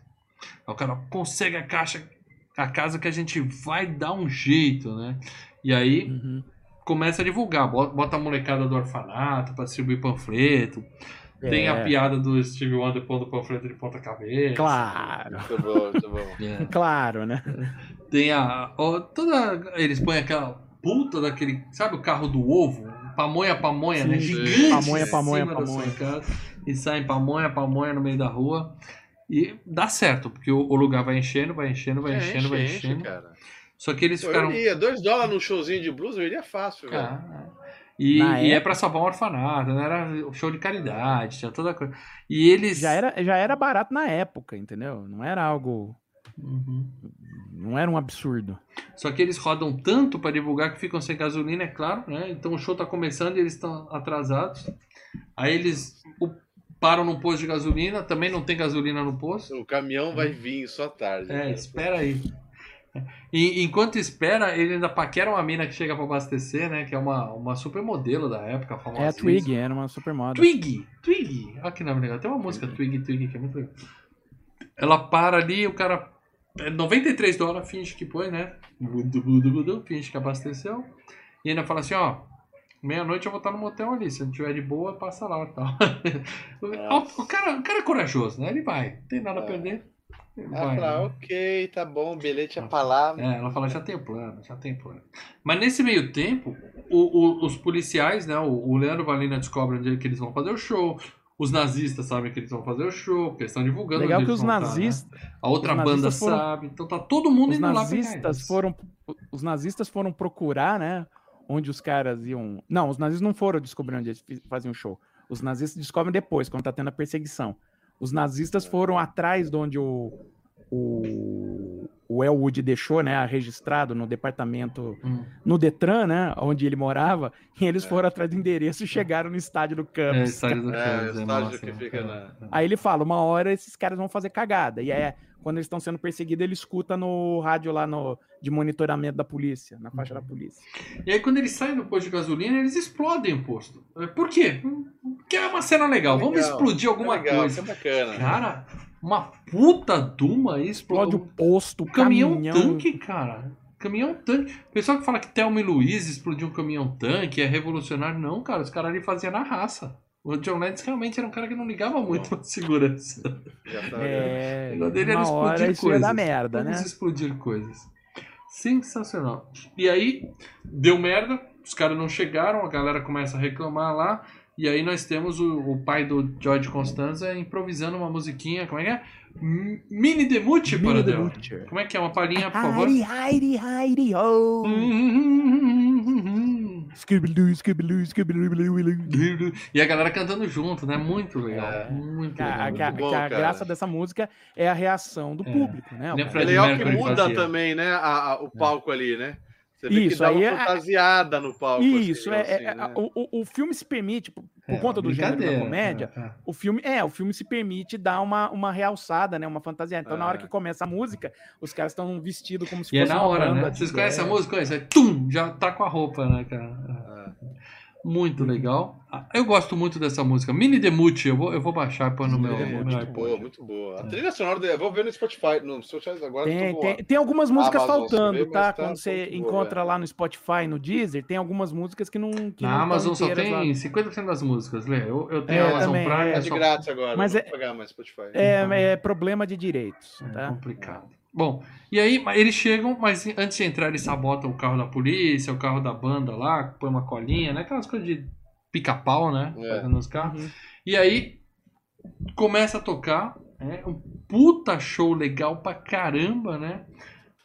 Aí o cara consegue a caixa, a casa que a gente vai dar um jeito, né? E aí Uhum. Começa a divulgar, bota, a molecada do orfanato pra distribuir panfleto. Tem a É. piada do Steve Wonder pondo panfleto de ponta cabeça. Claro, Muito bom, muito bom. É. claro, né? Tem a. ó, toda. Eles põem aquela puta daquele. Sabe o carro do ovo? Pamonha, pamonha, né? Sim, Gigante. pamonha, em pamonha, pamonha. sua casa. E saem pamonha, pamonha no meio da rua. E dá certo, porque o, o lugar vai enchendo, vai enchendo, vai É, enchendo, vai enche, enchendo. cara. Só que eles Pô, ficaram. Eu iria, dois dólares num showzinho de blues, eu iria fácil, velho. Ah, e, e é pra salvar um orfanato, né? Era um show de caridade, tinha toda coisa. E eles. Já era, já era barato na época, entendeu? Não era algo. Uhum. Não era um absurdo. Só que eles rodam tanto para divulgar que ficam sem gasolina, é claro, né? Então o show tá começando e eles estão atrasados. Aí eles o- param num posto de gasolina, também não tem gasolina no posto. O caminhão vai vir só tarde. É, né? espera aí. E enquanto espera, ele ainda paquera uma mina que chega para abastecer, né? Que é uma, uma supermodelo da época, famosa. É a Twig, era uma supermoda. Twig, Twig. Olha que nome legal. Tem uma música Twig, Twig, que é muito legal. Ela para ali, o cara. é 93 dólares, finge que põe, né? Finge que abasteceu. E ainda fala assim: ó, meia-noite eu vou estar no motel ali. Se não tiver de boa, passa lá e tal. O, o cara, o cara é corajoso, né? Ele vai, não tem nada a É. perder. Ela vai, fala, né? ok, tá bom, bilhete é lá. É, ela fala, já tem plano, já tem plano. Mas nesse meio tempo, o- o- os policiais, né, o, o Leandro Valina descobre onde é que eles vão fazer o show. Os nazistas sabem que eles vão fazer o show, porque eles estão divulgando. Legal que os estar, né? nazistas, A outra banda foram- sabe. Então tá todo mundo os indo lá nazistas eles. foram os nazistas foram procurar, né, onde os caras iam. Não, os nazistas não foram descobrir onde eles faziam show. Os nazistas descobrem depois, quando tá tendo a perseguição. Os nazistas foram atrás de onde o o, o Elwood deixou, né, registrado no departamento, Hum. no Detran, né, onde ele morava, e eles É. foram atrás do endereço e chegaram no estádio do É, Campos. estádio do É, Campos, é, estádio nossa, que fica é. Aí ele fala, uma hora esses caras vão fazer cagada. E é quando eles estão sendo perseguidos, ele escuta no rádio lá no, de monitoramento da polícia, na faixa da polícia. E aí quando eles saem do posto de gasolina, eles explodem o posto. Por quê? Porque é uma cena legal. Vamos Legal, explodir alguma é legal, coisa. isso é bacana. Cara, uma puta Duma Explode explode o posto, O caminhão, caminhão. tanque, cara. Caminhão tanque. O pessoal que fala que Thelma e Luiz explodiu um caminhão tanque, é revolucionário. Não, cara, os caras ali faziam na raça. O John Lennon realmente era um cara que não ligava muito pra segurança. Tá É, O dele era explodir ia coisas. dar merda, né? Explodir coisas. Sensacional. E aí, deu merda, os caras não chegaram, a galera começa a reclamar lá. E aí nós temos o, o pai do George Constanza improvisando uma musiquinha, como é que é? M- Mini The Paradela. Butcher. Como é que é? Uma palhinha, por favor? Heidi, Heidi, Scooby-Doo. E a galera cantando junto, né? Muito legal. É. Muito a, legal. que a- bom, que a graça dessa música é a reação do É. público, né? É legal que muda fazia. também, né? a- a- o palco ali, né? Você vê Isso, que dá uma aí é- fantasiada no palco. Isso, assim, é, assim, é- né? o, o- o filme se permite, por, por É, conta do gênero da comédia, É, é. o filme é, o filme se permite dar uma, uma realçada, né? Uma fantasia. Então, na hora É. que começa a música, os caras estão vestidos como se E é fosse na uma hora, banda né? Vocês conhecem a música? Aí, Tum! Já tá com a roupa, né, cara? Muito legal. Eu gosto muito dessa música. Mini Demucci, eu vou, eu vou baixar para no meu, no meu muito boa, muito boa. A trilha sonora, de- eu vou ver no Spotify. No Spotify agora Tem, tem, tem algumas músicas Amazon, faltando, vê, tá? tá Quando você boa, encontra velho. lá no Spotify, no Deezer, tem algumas músicas que não. Que Na não Amazon só inteiras lá. tem 50% das músicas, Lê. Eu, eu tenho É, a Amazon também, Prime, é. é Tá de só grátis agora. Mas é- pagar mais Spotify. É, é problema de direitos, É tá? complicado. Bom, e aí eles chegam, mas antes de entrar eles sabotam o carro da polícia, o carro da banda lá, põe uma colinha, né? Aquelas coisas de pica-pau, né? É. Fazendo nos carros. Uhum. E aí começa a tocar, né? Um puta show legal pra caramba, né?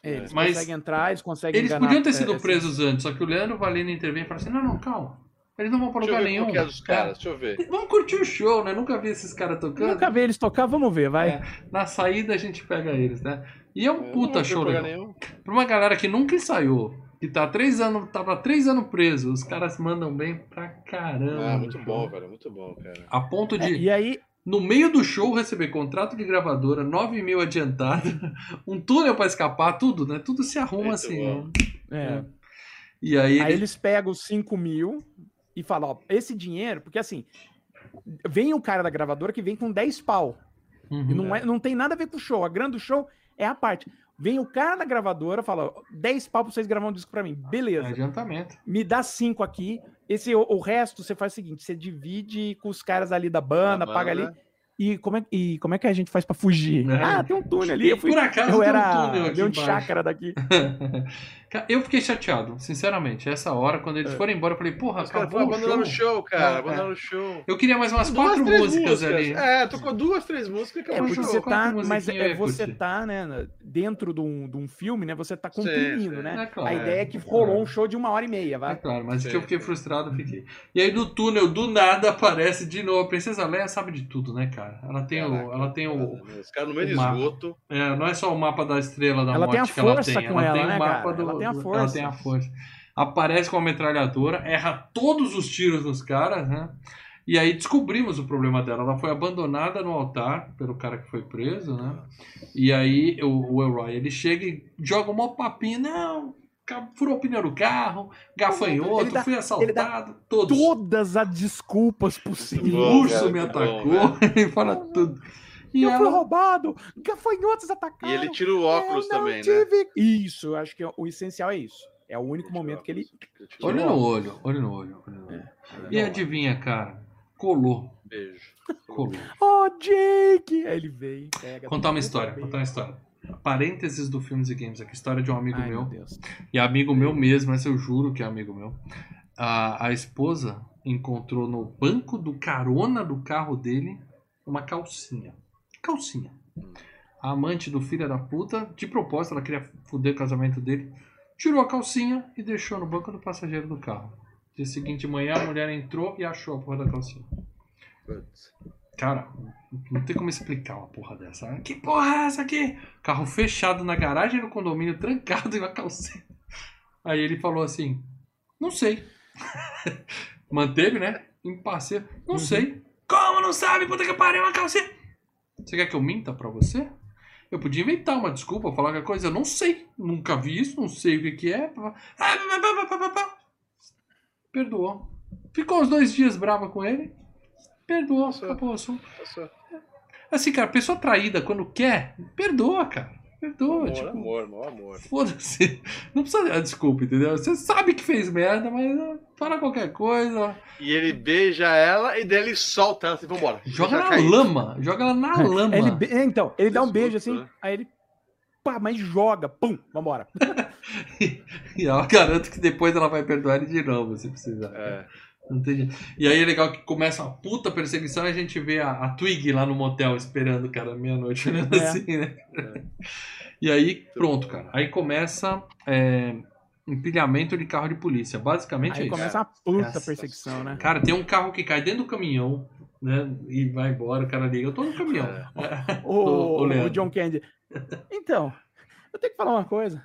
É, Eles Mas conseguem entrar, eles conseguem Eles enganar, podiam ter é, sido esses- presos antes, só que o Leandro Valeno intervém e fala assim: não, não, calma. Eles não vão pra lugar nenhum. é dos caras, deixa eu ver. É. Vamos curtir o show, né? Nunca vi esses caras tocando. Nunca vi eles tocar, vamos ver, vai. É. Na saída a gente pega eles, né? E é um Eu puta show legal. Pra uma galera que nunca ensaiou, que tá três anos, tava há três anos preso, os caras mandam bem pra caramba. Ah, muito show. bom, velho. Muito bom, cara. A ponto É, de, e aí, no meio do show, receber contrato de gravadora, 9 mil adiantado, um túnel pra escapar, tudo, né? Tudo se arruma Muito assim, bom. é, né? E aí, aí eles... eles pegam os 5 mil e falam, ó, esse dinheiro, porque assim, vem o cara da gravadora que vem com 10 pau. Uhum. E não, é, não tem nada a ver com o show. A grande do show é a parte. Vem o cara da gravadora, fala, ó, 10 pau pra vocês gravar um disco pra mim. Beleza. adiantamento. Me dá 5 aqui. Esse, o, o resto você faz o seguinte: você divide com os caras ali da banda, Da paga ali. E como, é, e como é que a gente faz pra fugir? É. Ah, tem um túnel ali. Eu, fui, por acaso eu tem um era túnel aqui leão de embaixo. chácara daqui. Cara, Eu fiquei chateado, sinceramente. Essa hora, quando eles É. Foram embora, eu falei, porra, Os acabou o abandonaram show. o show, cara. É, Abandonaram o show. Eu queria mais umas Duas, quatro três músicas, ali. É, tocou duas, três músicas e É, o porque show. você tá. Mas é, você curtir. tá, né, dentro de um, de um filme, né? Você tá comprimindo, sim. né? É claro. A ideia é que É. rolou um show de uma hora e meia, É vai. claro, mas Sim, que eu fiquei frustrado, fiquei. E aí do túnel, do nada, aparece de novo. A Princesa Leia sabe de tudo, né, cara? Ela tem o. Caraca, Ela tem o. Os caras no meio de o esgoto. É, não é só o mapa da estrela da Ela tem morte que ela força tem. com ela ela, tem né, o mapa cara? do. Ela tem a força. Ela tem a força. Aparece com a metralhadora, erra todos os tiros nos caras, né? E aí descobrimos o problema dela. Ela foi abandonada no altar pelo cara que foi preso, né? E aí o, o Elroy ele chega e joga um maior papinho. Não, furou o pneu do carro, gafanhoto, dá- fui assaltado, todos. Todas as desculpas possíveis. Urso me atacou, bom, ele fala tudo. E eu fui ela, roubado, gafanhotos E atacaram. ele tira o óculos eu não também, né? tive- Isso, eu acho que o essencial é isso. É o único momento que ele. olho no olho, olho no olho. olho no olho. E adivinha, cara? Colou, Beijo. colou. Oh, Jake! Aí ele veio, pega. Contar uma história, contar uma história. Parênteses do Filmes e Games aqui, história de um amigo Ai, meu. Deus. E amigo meu mesmo, essa eu juro que é amigo meu. A, a esposa encontrou no banco do carona do carro dele uma calcinha. Calcinha. A amante do filho da puta, de propósito, ela queria foder o casamento dele, tirou a calcinha e deixou no banco do passageiro do carro. Dia seguinte de manhã, a mulher entrou e achou a porra da calcinha. Putz. Cara, não tem como explicar uma porra dessa. Que porra é essa aqui? Carro fechado na garagem do condomínio, trancado e uma calcinha. Aí ele falou assim: Não sei. Manteve, né? Em parceiro. Não sei. Como não sabe? Puta que pariu, uma calcinha. Você quer que eu minta pra você? Eu podia inventar uma desculpa, falar qualquer coisa. Eu não sei. Nunca vi isso, não sei o que, que é. Perdoou. Ficou uns dois dias brava com ele. Perdoou, Passou. acabou o assunto. Passou. Assim, cara, pessoa traída quando quer, perdoa, cara. Perdoa, Amor, tipo, amor, amor, amor. foda-se. Não precisa dar desculpa, entendeu? Você sabe que fez merda, mas ah, fala qualquer coisa. E ele beija ela e daí ele solta ela assim, vambora. Joga na cair. lama. Joga ela na lama. Ele be- é, então, ele dá um beijo assim, aí ele. Pá, mas joga, pum, vambora. E eu garanto que depois ela vai perdoar ele de novo, se precisar. É. Jeito. E aí é legal que começa uma puta perseguição e a gente vê a, a Twig lá no motel esperando, cara, meia-noite, olhando É. assim, né? E aí, pronto, cara. Aí começa é, empilhamento de carro de polícia. Basicamente é Aí isso. começa uma puta Nossa perseguição, né? Cara, tem um carro que cai dentro do caminhão, né? E vai embora, o cara liga, eu tô no caminhão. O, ô, o Leandro. John Candy. Então, eu tenho que falar uma coisa.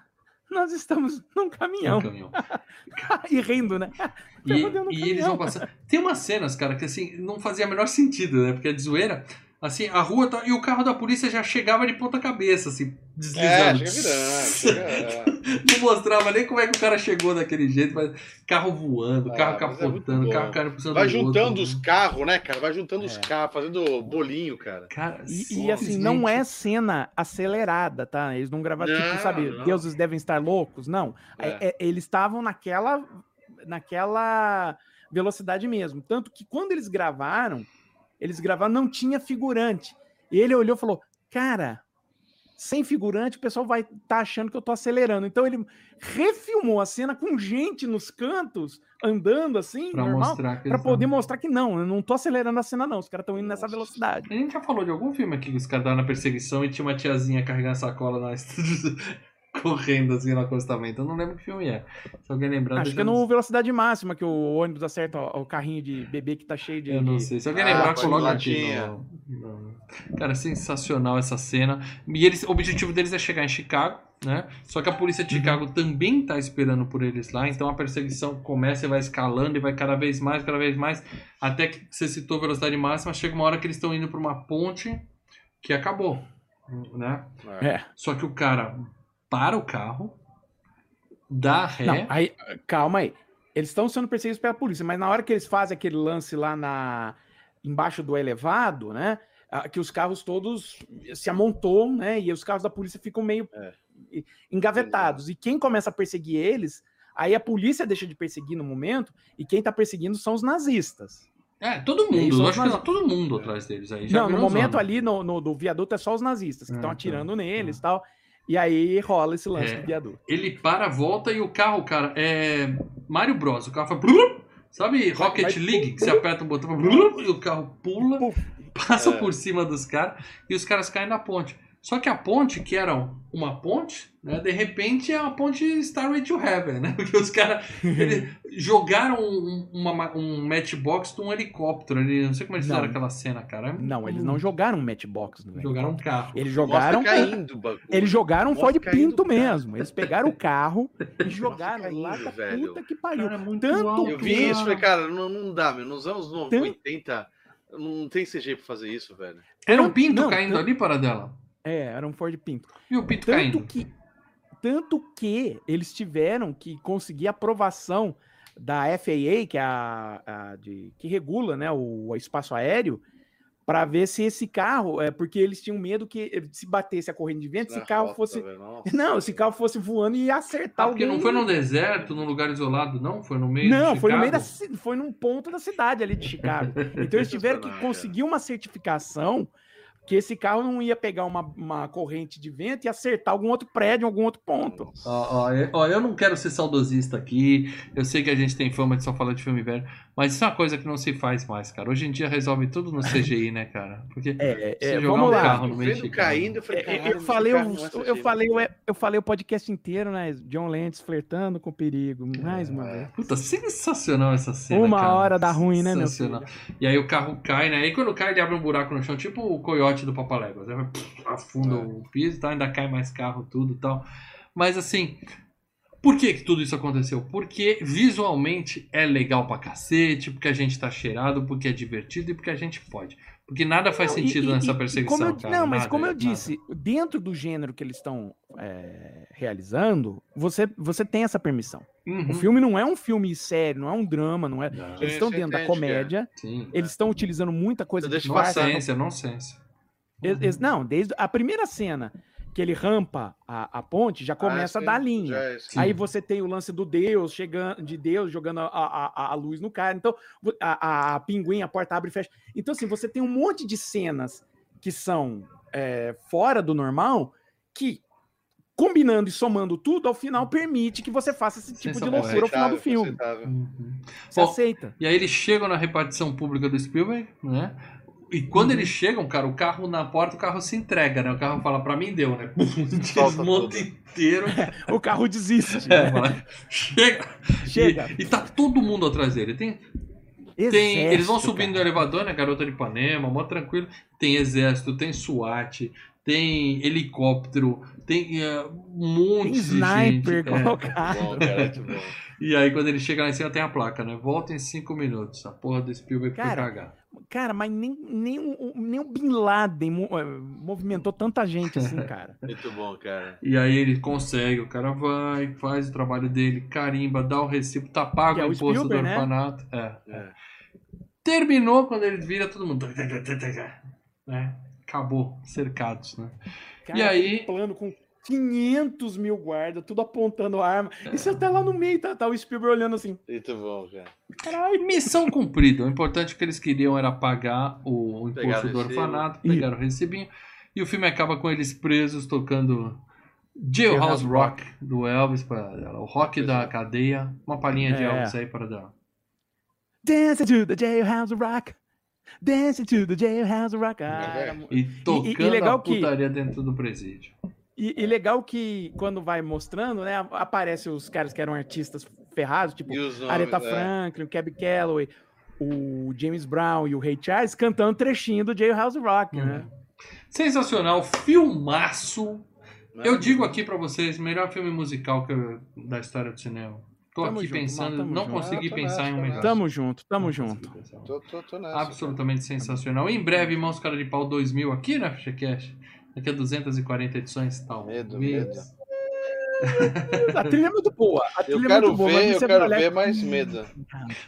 Nós estamos num caminhão. caminhão. e rindo, né? E, e eles vão passando. Tem umas cenas, cara, que assim, não fazia o menor sentido, né? Porque é de zoeira. Assim, a rua tá. E o carro da polícia já chegava de ponta cabeça, assim, É, deslizando. chega virando. Chega... Não mostrava nem como é que o cara chegou daquele jeito, mas carro voando, carro Ah, é muito capotando, bom. carro caindo por cima Vai do juntando outro. os carros, né, cara? Vai juntando os É. carros, fazendo bolinho, cara. Cara, E, e, assim, não é cena acelerada, tá? Eles não gravaram, Não, tipo, sabe, não. deuses devem estar loucos. Não. É. É- é- eles estavam naquela, naquela velocidade mesmo. Tanto que quando eles gravaram, eles gravaram, não tinha figurante. E ele olhou e falou: Cara, sem figurante, o pessoal vai estar tá achando que eu tô acelerando. Então ele refilmou a cena com gente nos cantos, andando assim, Pra normal, eles poder mostrar que não, eu não tô acelerando a cena, não. Os caras estão indo nessa velocidade. A gente já falou de algum filme aqui que os caras estavam na perseguição e tinha uma tiazinha carregando sacola na correndo assim no acostamento. Eu não lembro que filme é. Se alguém lembrar, Acho que é nos- no Velocidade Máxima que o ônibus acerta o carrinho de bebê que tá cheio de. Eu não sei. Se alguém Ah, lembrar, coloca aqui. No, Cara, sensacional essa cena. E eles, o objetivo deles é chegar em Chicago, né? Só que a polícia de Chicago também tá esperando por eles lá. Então a perseguição começa e vai escalando e vai cada vez mais, cada vez mais. Até que você citou velocidade máxima, chega uma hora que eles estão indo pra uma ponte que acabou, né? É. Só que o cara para o carro, dá ré. Não, aí, calma aí. Eles estão sendo perseguidos pela polícia, mas na hora que eles fazem aquele lance lá na embaixo do elevado, né? ah, Que os carros todos se amontoam, né? E os carros da polícia ficam meio É. engavetados. E quem começa a perseguir eles, aí a polícia deixa de perseguir no momento, e quem tá perseguindo são os nazistas. É, todo mundo. Eu acho que tá todo mundo atrás deles aí. já Não, no momento zona. ali no, no- do viaduto é só os nazistas que Ah, estão tá. atirando neles e tal. E aí rola esse lance É. do viaduto. Ele para, volta e o carro, cara, é Mario Bros. O carro faz. blum, Sabe Rocket vai- League? Que você aperta o botão blum, e o carro pula, Puf. passa É. por cima dos caras e os caras caem na ponte. Só que a ponte, que era uma ponte, né, de repente é uma ponte Starway to Heaven, né? Porque os caras eles jogaram um, uma, um matchbox de um helicóptero ali. Não sei como eles fizeram Não. aquela cena, cara. É Não, eles não jogaram um matchbox no Jogaram um carro. Eles Mostra jogaram. caindo. Eles jogaram Mostra Ford Pinto mesmo. Eles pegaram o carro e jogaram caindo, lá da velho. puta que pariu. Cara, é muito Tanto alto, Eu vi isso, cara. falei, cara, não, não dá, meu. Nos anos no- Tanto- 80, não tem CG pra fazer isso, velho. Era um pinto Não, caindo tanto- ali, para dela. É, era um Ford Pinto. E o pinto Tanto caindo. que, tanto que eles tiveram que conseguir aprovação da FAA, que é a, a de, que regula né, o, espaço aéreo, para ver se esse carro, é porque eles tinham medo que eh, se batesse a corrente de vento, esse carro rota, fosse nossa. Não, esse carro fosse voando e ia acertar Ah, porque alguém. não foi num deserto, num lugar isolado, não? Foi no meio Não, de foi no meio da Chicago? foi num ponto da cidade ali de Chicago. Então eles tiveram que conseguir uma certificação que esse carro não ia pegar uma, uma corrente de vento e acertar algum outro prédio, algum outro ponto. Ó, ó, eu- ó, eu não quero ser saudosista aqui. Eu sei que a gente tem fama de só falar de filme velho, mas isso é uma coisa que não se faz mais, cara. Hoje em dia resolve tudo no CGI, né, cara? Porque É, Você é, jogar vamos um lá. carro no meio caindo, eu falei, É, eu falei, é eu CG, falei, eu falei o podcast inteiro, né? John Lentz flertando com o perigo, mais uma vez. Puta, sensacional essa cena. Uma cara. hora dá ruim, né, meu Sensacional. filho? E aí o carro cai, né? Aí quando cai, ele abre um buraco no chão, tipo o coiote do Papaléguas. Né? Afunda É. o piso e tal, ainda cai mais carro, tudo e tal. Mas assim, por que, que tudo isso aconteceu? Porque visualmente é legal pra cacete, porque a gente tá cheirado, porque é divertido e porque a gente pode. Porque nada faz Não, sentido e- nessa perseguição. como eu- cara, não, mas nada, como eu nada. disse, dentro do gênero que eles estão é, realizando, você, você tem essa permissão. Uhum. O filme não é um filme sério, não é um drama, não é. Não. Eles estão dentro da entende, comédia, Sim. eles estão utilizando muita coisa Você de deixa disfarce, passar. Nonsense, nonsense. Ex- ex- Não, desde a primeira cena que ele rampa a, a ponte, já começa Ah, a dar linha. já é. Aí você tem o lance do Deus chegando, de Deus jogando a, a, a luz no cara. Então, a, a pinguim, a porta abre e fecha. Então, assim, você tem um monte de cenas que são é, fora do normal, que combinando e somando tudo, ao final permite que você faça esse tipo de loucura ao final do filme. aceitável. Uhum. Você Bom, aceita. E aí eles chegam na repartição pública do Spielberg, né? E quando Uhum. eles chegam, cara, o carro na porta, o carro se entrega, né? O carro fala, pra mim deu, né? Desmonta inteiro. O carro desiste. É, chega! Chega. E, e tá todo mundo atrás dele. Tem, tem, eles vão subindo no elevador, né? Garota de Ipanema, mó tranquilo. Tem exército, tem SWAT, tem helicóptero, tem eh, um monte Tem de sniper gente. É. colocado. Bom, cara, muito bom. E aí, quando ele chega lá em cima, tem a placa, né? Volta em cinco minutos. A porra do Spielberg foi Cara, cagar. Cara, mas nem, nem, o, nem o Bin Laden eh, movimentou tanta gente assim, cara. Muito bom, cara. E aí ele consegue, o cara vai, faz o trabalho dele, carimba, dá o recibo, tá pago é o imposto do Spielberg, né? orfanato. É. É. Terminou quando ele vira todo mundo. Né? Acabou, cercados, né? Cara, E aí- plano com 500 mil guardas, tudo apontando arma. E você tá lá no meio, tá, tá o Spielberg olhando assim. Muito bom, cara. Caralho. Missão cumprida. O importante que eles queriam era pagar o imposto do orfanato, pegar o recibinho. E o filme acaba com eles presos tocando Jailhouse Jailhouse Rock do Elvis, para o rock da cadeia. Uma palhinha de É. Elvis aí para dar. Dance to the jailhouse rock. Dance to the jailhouse rock. Ah, É, era mu- E tocando legal a que- putaria dentro do presídio. E, e legal que quando vai mostrando, né, aparece os caras que eram artistas ferrados, tipo E nomes, Aretha é. Franklin, o Cab Calloway, o James Brown e o Ray Charles cantando trechinho do Jailhouse Rock, né? Uhum. Sensacional, filmaço. Né? Eu digo aqui pra vocês, melhor filme musical que eu- da história do cinema. Tô Tamo aqui junto, pensando, tamo não junto. consegui Ah, pensar nessa, em um melhor. Tamo junto, tamo Não junto. Tô, tô, tô nessa. Absolutamente sensacional. Em breve, Irmãos Cara de Pau 2000 aqui na FichaCast. Daqui a 240 edições, tal. Medo, medo. A trilha é muito boa. A trilha Eu é quero muito boa, mas ver, eu quero ver mais medo.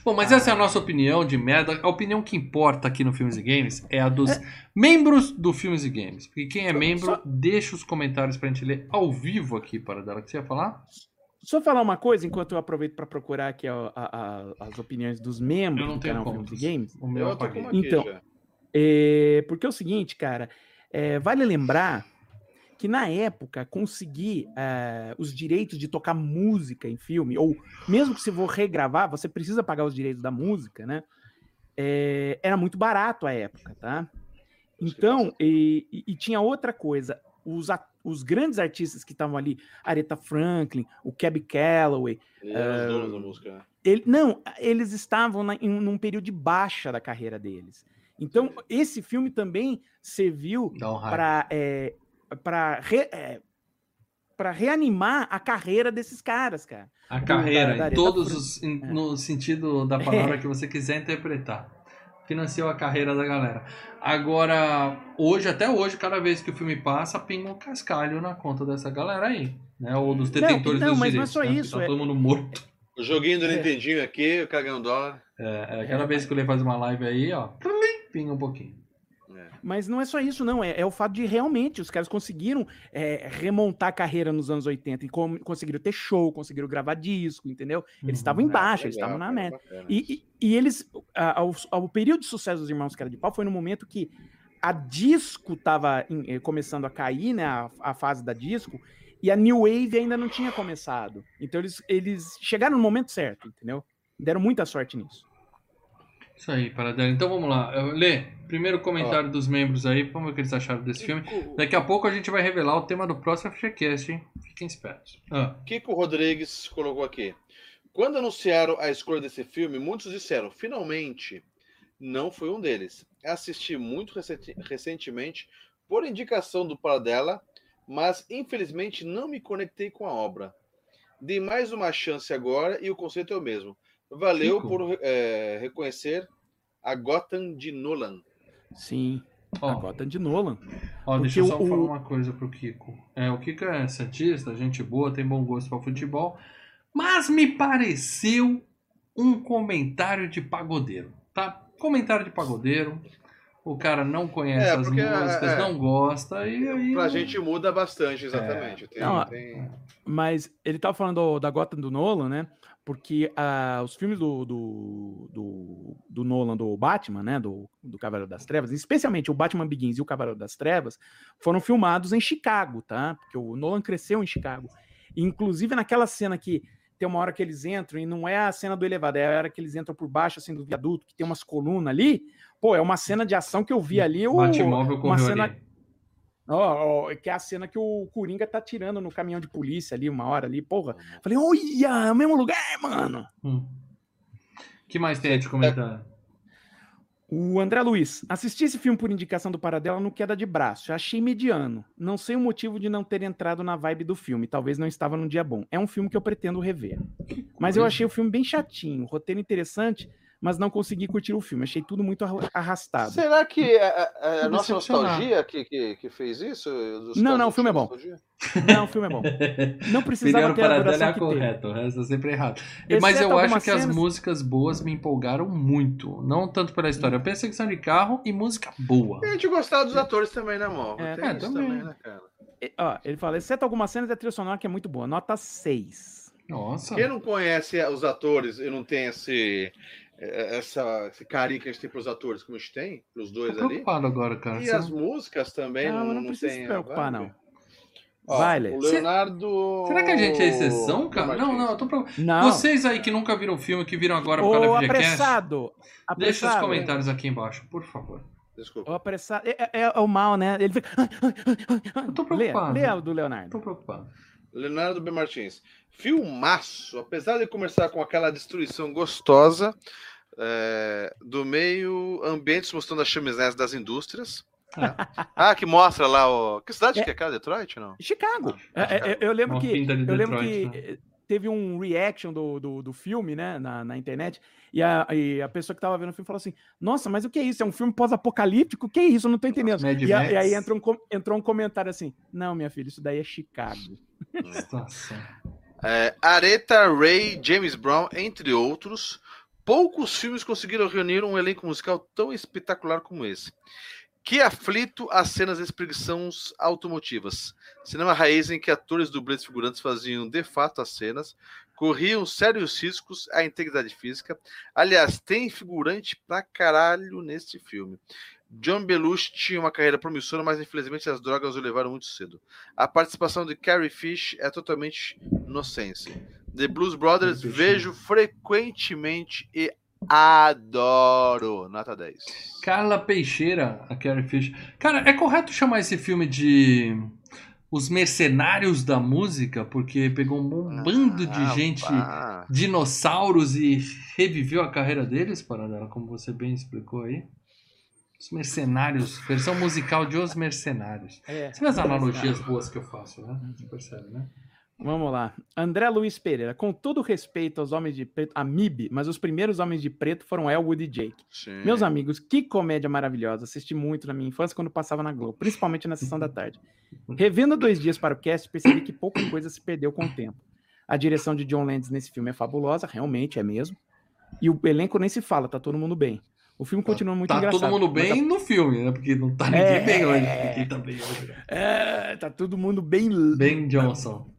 Bom, mas essa é a nossa opinião de merda. A opinião que importa aqui no Filmes e Games é a dos membros do Filmes e Games. Porque quem é membro, Só- deixa os comentários pra gente ler ao vivo aqui para dela. O que você ia falar? Só falar uma coisa, enquanto eu aproveito para procurar aqui a- a- a- as opiniões dos membros Eu não do tenho canal. Filmes e Games. O meu Eu eu tô com apaguei. uma aqui Então. É, porque é o seguinte, cara, é, vale lembrar que na época conseguir é, os direitos de tocar música em filme, ou mesmo que você for regravar, você precisa pagar os direitos da música, né? É, era muito barato à época, tá? Então, e, e- e tinha outra coisa, os, a- os grandes artistas que estavam ali, Aretha Franklin, o Cab Calloway, Ele era os donos da música. né? ele, não, eles estavam na, em, um- num período de baixa da carreira deles. Então, esse filme também serviu um raio. para para reanimar a carreira desses caras, cara. A carreira, da- da em todos os. em- É. no sentido da palavra que você quiser interpretar. Financiou a carreira da galera. Agora, hoje, até hoje, cada vez que o filme passa, pinga um cascalho na conta dessa galera aí. Né? Ou dos detentores não, dos mas não é direitos. só né? isso, Tá é- todo mundo morto. O joguinho do É. Nintendinho aqui, o ganhando dólar. É, é, cada vez que o Lê faz uma live aí, ó, pinga um pouquinho. É. Mas não é só isso, não. É, é o fato de realmente os caras conseguiram é, remontar a carreira nos anos 80 e com- conseguiram ter show, conseguiram gravar disco, entendeu? Eles Uhum. estavam embaixo, Ah, eles estavam na bacana. E, e- e eles, a- ao, ao período de sucesso dos Irmãos Cara de Pau foi no momento que a disco estava começando a cair, né? A, a fase da disco, e a New Wave ainda não tinha começado. Então eles, eles chegaram no momento certo, entendeu? Deram muita sorte nisso. Isso aí, Paradela. Então vamos lá. Lê, primeiro comentário dos membros aí, vamos ver o que eles acharam desse filme. Daqui a pouco a gente vai revelar o tema do próximo FGCast, hein? Fiquem espertos. Ah, Kiko Rodrigues colocou aqui. Quando anunciaram a escolha desse filme, muitos disseram, finalmente. Não foi um deles. Assisti muito recentemente por indicação do Paradela, mas infelizmente não me conectei com a obra. Dei mais uma chance agora e o conceito é o mesmo. Valeu Kiko. por eh, reconhecer a Gotham de Nolan. Sim. A Gotham de Nolan. ó, deixa eu só o- falar uma coisa pro Kiko. É, o Kiko é santista, gente boa, tem bom gosto para futebol, mas me pareceu um comentário de pagodeiro, tá? Comentário de pagodeiro. o cara não conhece É, as músicas, é, não gosta, e aí. Pra gente muda bastante, exatamente. Tem- Não, tem- Mas ele tava falando do- da Gotham do Nolan, né? Porque ah, os filmes do, do, do, do Nolan, do Batman, né? Do, do Cavaleiro das Trevas, especialmente o Batman Begins e o Cavaleiro das Trevas, foram filmados em Chicago, tá? Porque o Nolan cresceu em Chicago. Inclusive naquela cena que tem uma hora que eles entram, e não é a cena do elevado, é a hora que eles entram por baixo, assim, do viaduto, que tem umas colunas ali. Pô, é uma cena de ação que eu vi ali. O, uma cena ali. Ó, ó, que é a cena que o Coringa tá tirando no caminhão de polícia ali, uma hora ali, porra. Falei, olha, é o mesmo lugar, mano. Hum. que mais tem de comentário? O André Luiz, assisti esse filme por indicação do Paradela no Queda de Braço. Achei mediano. Não sei o motivo de não ter entrado na vibe do filme. Talvez não estava num dia bom. É um filme que eu pretendo rever. Mas eu achei o filme bem chatinho. Roteiro interessante, mas não consegui curtir o filme. Achei tudo muito arra- arrastado. Será que é, é- é a Tô nossa nostalgia que, que, que fez isso? Não, não, o filme é bom. nostalgia? Não, o filme é bom. Não precisava ter a é duração a que teve. correta, o resto é sempre errado. Exceto Mas eu acho que as cenas- músicas boas me empolgaram muito. Não tanto pela história. Perseguição de carro e música boa. E a gente gostava dos atores também, né, amor? É, Tem é, isso também. também, né, cara? E, Ó, ele fala, exceto algumas cenas da trilha sonora que é muito boa. Nota 6. Nossa. Quem não conhece os atores e não tem esse, essa, esse carinho que a gente tem pros atores, como a gente tem, pros Tô dois ali. preocupado agora, cara. E Você- as músicas também Não, não, não não precisa tem. se preocupar, vibe. não. Ó, Vai, Lê. O Leonardo. Será que a gente é exceção, cara? Não, não, eu tô preocupado. Não. Vocês aí que nunca viram o filme, que viram agora por causa da FGCast, apressado. deixa os apressado. comentários aqui embaixo, por favor. Desculpa. O apressado. É, é- é o mal, né? Ele fica. Eu tô Lê, preocupado. lê o do Leonardo. Tô preocupado. Leonardo B. Martins. Filmaço, apesar de começar com aquela destruição gostosa é, do meio ambientes mostrando as chaminés das indústrias. né? ah, que mostra lá o. Que cidade É. que é aquela? Detroit? Não? Chicago. É, é, eu lembro Uma que. Eu lembro Detroit, que né? teve um reaction do, do, do filme, né, na, na internet, e a, e a pessoa que tava vendo o filme falou assim: Nossa, mas o que é isso? É um filme pós-apocalíptico? O que é isso? Eu não tô entendendo. Mad E, a- e aí entrou um, entrou um comentário assim: Não, minha filha, isso daí é Chicago. Situação. É, Aretha Ray, James Brown, entre outros. Poucos filmes conseguiram reunir um elenco musical tão espetacular como esse. Que aflito as cenas de expressões automotivas. Cinema raiz em que atores, dublês figurantes faziam de fato as cenas, corriam sérios riscos à integridade física. Aliás, tem figurante pra caralho neste filme. John Belushi tinha uma carreira promissora, mas infelizmente as drogas o levaram muito cedo. A participação de Carrie Fish é totalmente nonsense. The Blues Brothers vejo frequentemente e adoro. Nota 10. Carla Peixeira, a Carrie Fisher. Cara, é correto chamar esse filme de Os Mercenários da Música? Porque pegou um bando de Ah, gente, pá. dinossauros, e reviveu a carreira deles, Paradela, como você bem explicou aí. Os Mercenários, versão musical de Os Mercenários. É, vê as analogias boas que eu faço, né? Você percebe, né? Vamos lá. André Luiz Pereira, com todo respeito aos homens de preto, a MIB, mas os primeiros homens de preto foram Elwood e Jake. Sim. Meus amigos, que comédia maravilhosa. Assisti muito na minha infância quando passava na Globo, principalmente na sessão da tarde. Revendo dois dias para o cast, percebi que pouca coisa se perdeu com o tempo. A direção de John Landis nesse filme é fabulosa, realmente é mesmo. E o elenco nem se fala, tá todo mundo bem. O filme continua muito tá engraçado. todo mundo bem no filme, né? Porque não tá ninguém É. bem hoje. Tá bem hoje. a- É, tá todo mundo bem, Ben Johnson.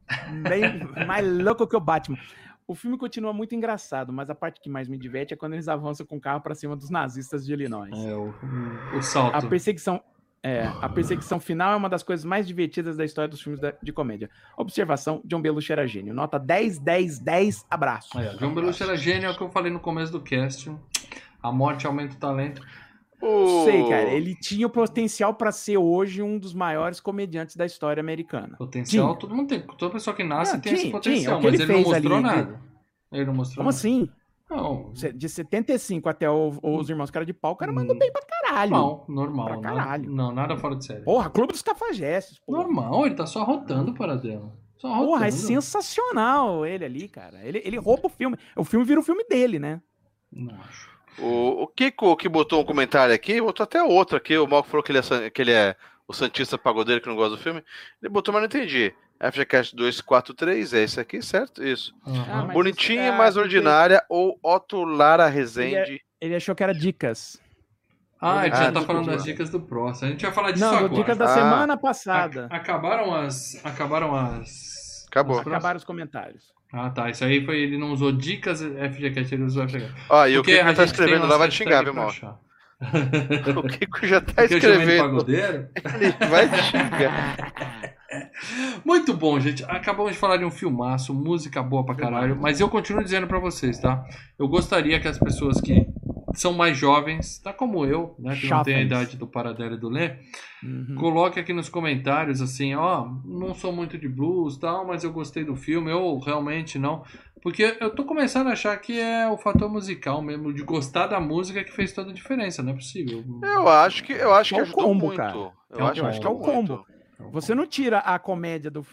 Bem mais louco que o Batman. O filme continua muito engraçado, mas a parte que mais me diverte é quando eles avançam com o carro para cima dos nazistas de Illinois. É, o, o salto. A perseguição, é, a perseguição final é uma das coisas mais divertidas da história dos filmes da- de comédia. Observação, John Belushi era gênio. Nota 10, 10, 10, abraço. É, João Belushi era gênio, é o que eu falei no começo do cast. A morte aumenta o talento. O- Sei, cara, ele tinha o potencial para ser hoje um dos maiores comediantes da história americana. Potencial, Tinha. todo mundo tem. Toda pessoa que nasce Não, tem esse tinha, potencial, tinha. O que mas ele ele, não mostrou ali, nada. Ele não mostrou Como nada. assim? Não, De 75 até o- os Irmãos Cara de Pau, o cara mandou Hum. bem pra caralho. normal, normal. Pra não- caralho. Não, nada fora de série. Porra, Clube dos Cafajestes, porra. Normal, ele tá só rotando para dela. Só rotando. Porra, é sensacional ele ali, cara. Ele, ele rouba o filme. O filme vira o filme dele, né? Não acho. O, o Kiko que botou um comentário aqui, botou até outro aqui. O Malco falou que ele, é, que ele é o Santista Pagodeiro que não gosta do filme. Ele botou, mas não entendi. FGCast 243, é esse aqui, certo? Isso. Aham. Ah, mas Bonitinha, isso- mais ah, ordinária ou Otto Lara Rezende. Ele achou que era dicas. Ah, a gente Ah, já tá do falando das dicas do próximo. A gente vai falar disso Não, agora. do dicas da Ah. semana A- passada. acabaram as. Acabaram as. Acabou. Acabaram os comentários. Ah, tá. Isso aí foi. Ele não usou dicas FGCast, ele usou FGCast. Ó, e o Porque Kiko a já tá escrevendo lá, vai te xingar, mal? achar. O Kiko já tá Porque escrevendo. Ele vai te xingar. Muito bom, gente. Acabamos de falar de um filmaço, música boa pra caralho. Mas eu continuo dizendo pra vocês, tá? Eu gostaria que as pessoas que são mais jovens, tá como eu, né? Que não tem a idade do Paradelo e do Lê, Uhum. coloque aqui nos comentários assim, ó, não sou muito de blues tal, mas eu gostei do filme, ou realmente não. Porque eu tô começando a achar que é o fator musical mesmo, de gostar da música que fez toda a diferença, não é possível. Eu acho que, eu acho que É o ajudou combo, muito. cara. Eu, Eu acho, acho que é o ajudou muito. combo. Você não tira a comédia do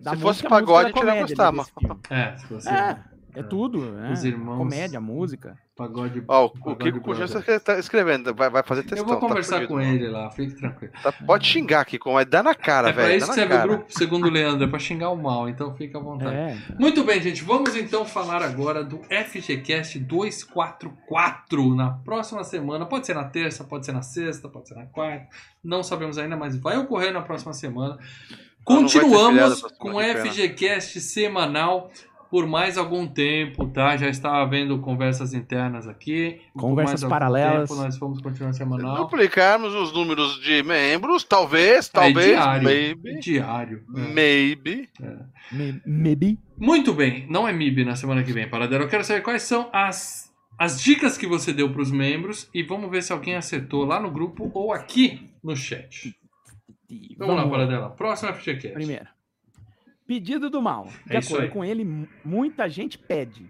da Se música, fosse pagode, música da a gente ia comédia gostar, desse filme. É, se você É, é tudo. né? Os irmãos- Comédia, música. pagode. Ó, o- o Kiko Conjunto Brothers. tá escrevendo, vai, vai fazer textão. Eu vou tá conversar fudido, com ele lá, fique tranquilo. Tá- pode xingar, Kiko, mas dá na cara, é pra velho. isso dá que serve o grupo, segundo o Leandro, é pra xingar o mal, então fica à vontade. É. Muito bem, gente. Vamos então falar agora do FGCast 244 na próxima semana. Pode ser na terça, pode ser na sexta, pode ser na quarta. Não sabemos ainda, mas vai ocorrer na próxima semana. Feriado Continuamos com o pena. FGCast semanal por mais algum tempo, tá? Já está havendo conversas internas aqui. Conversas paralelas. tempo, nós vamos continuar Se semanal. duplicarmos os números de membros, talvez, É talvez, diário. maybe, Diário. é. maybe. Me- Maybe. Muito bem, não é MIB na semana que vem, Paradelo. Eu quero saber quais são as, as dicas que você deu para os membros e vamos ver se alguém acertou lá no grupo ou aqui no chat. Vamos, lá, Paradela. Próximo FGCast. Primeiro. Pedido do mal. De É acordo com ele, mu- muita gente pede.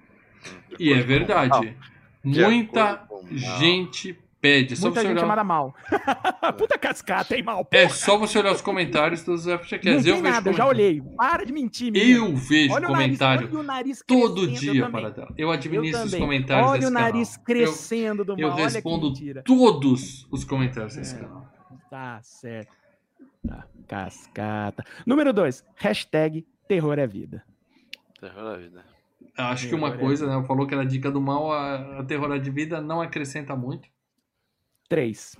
E é verdade. De Muita gente pede. É só muita você gente olhar... chamada mal. Puta cascata, hein, mal? É só você olhar os comentários dos tem Eu vejo nada, eu já olhei. Para de mentir, menino. Eu vejo olha comentário O nariz, olha o nariz todo eu dia. Paradela. Eu Eu administro os também. comentários Olha desse o nariz canal. crescendo do Eu, mal. eu olha que respondo todos os comentários desse É. canal. Tá certo. Tá, cascata. Número 2. Hashtag terror é vida. Terror da vida. Acho que uma Terror é coisa, né? Falou que era dica do mal, a, a terror de vida não acrescenta muito. 3.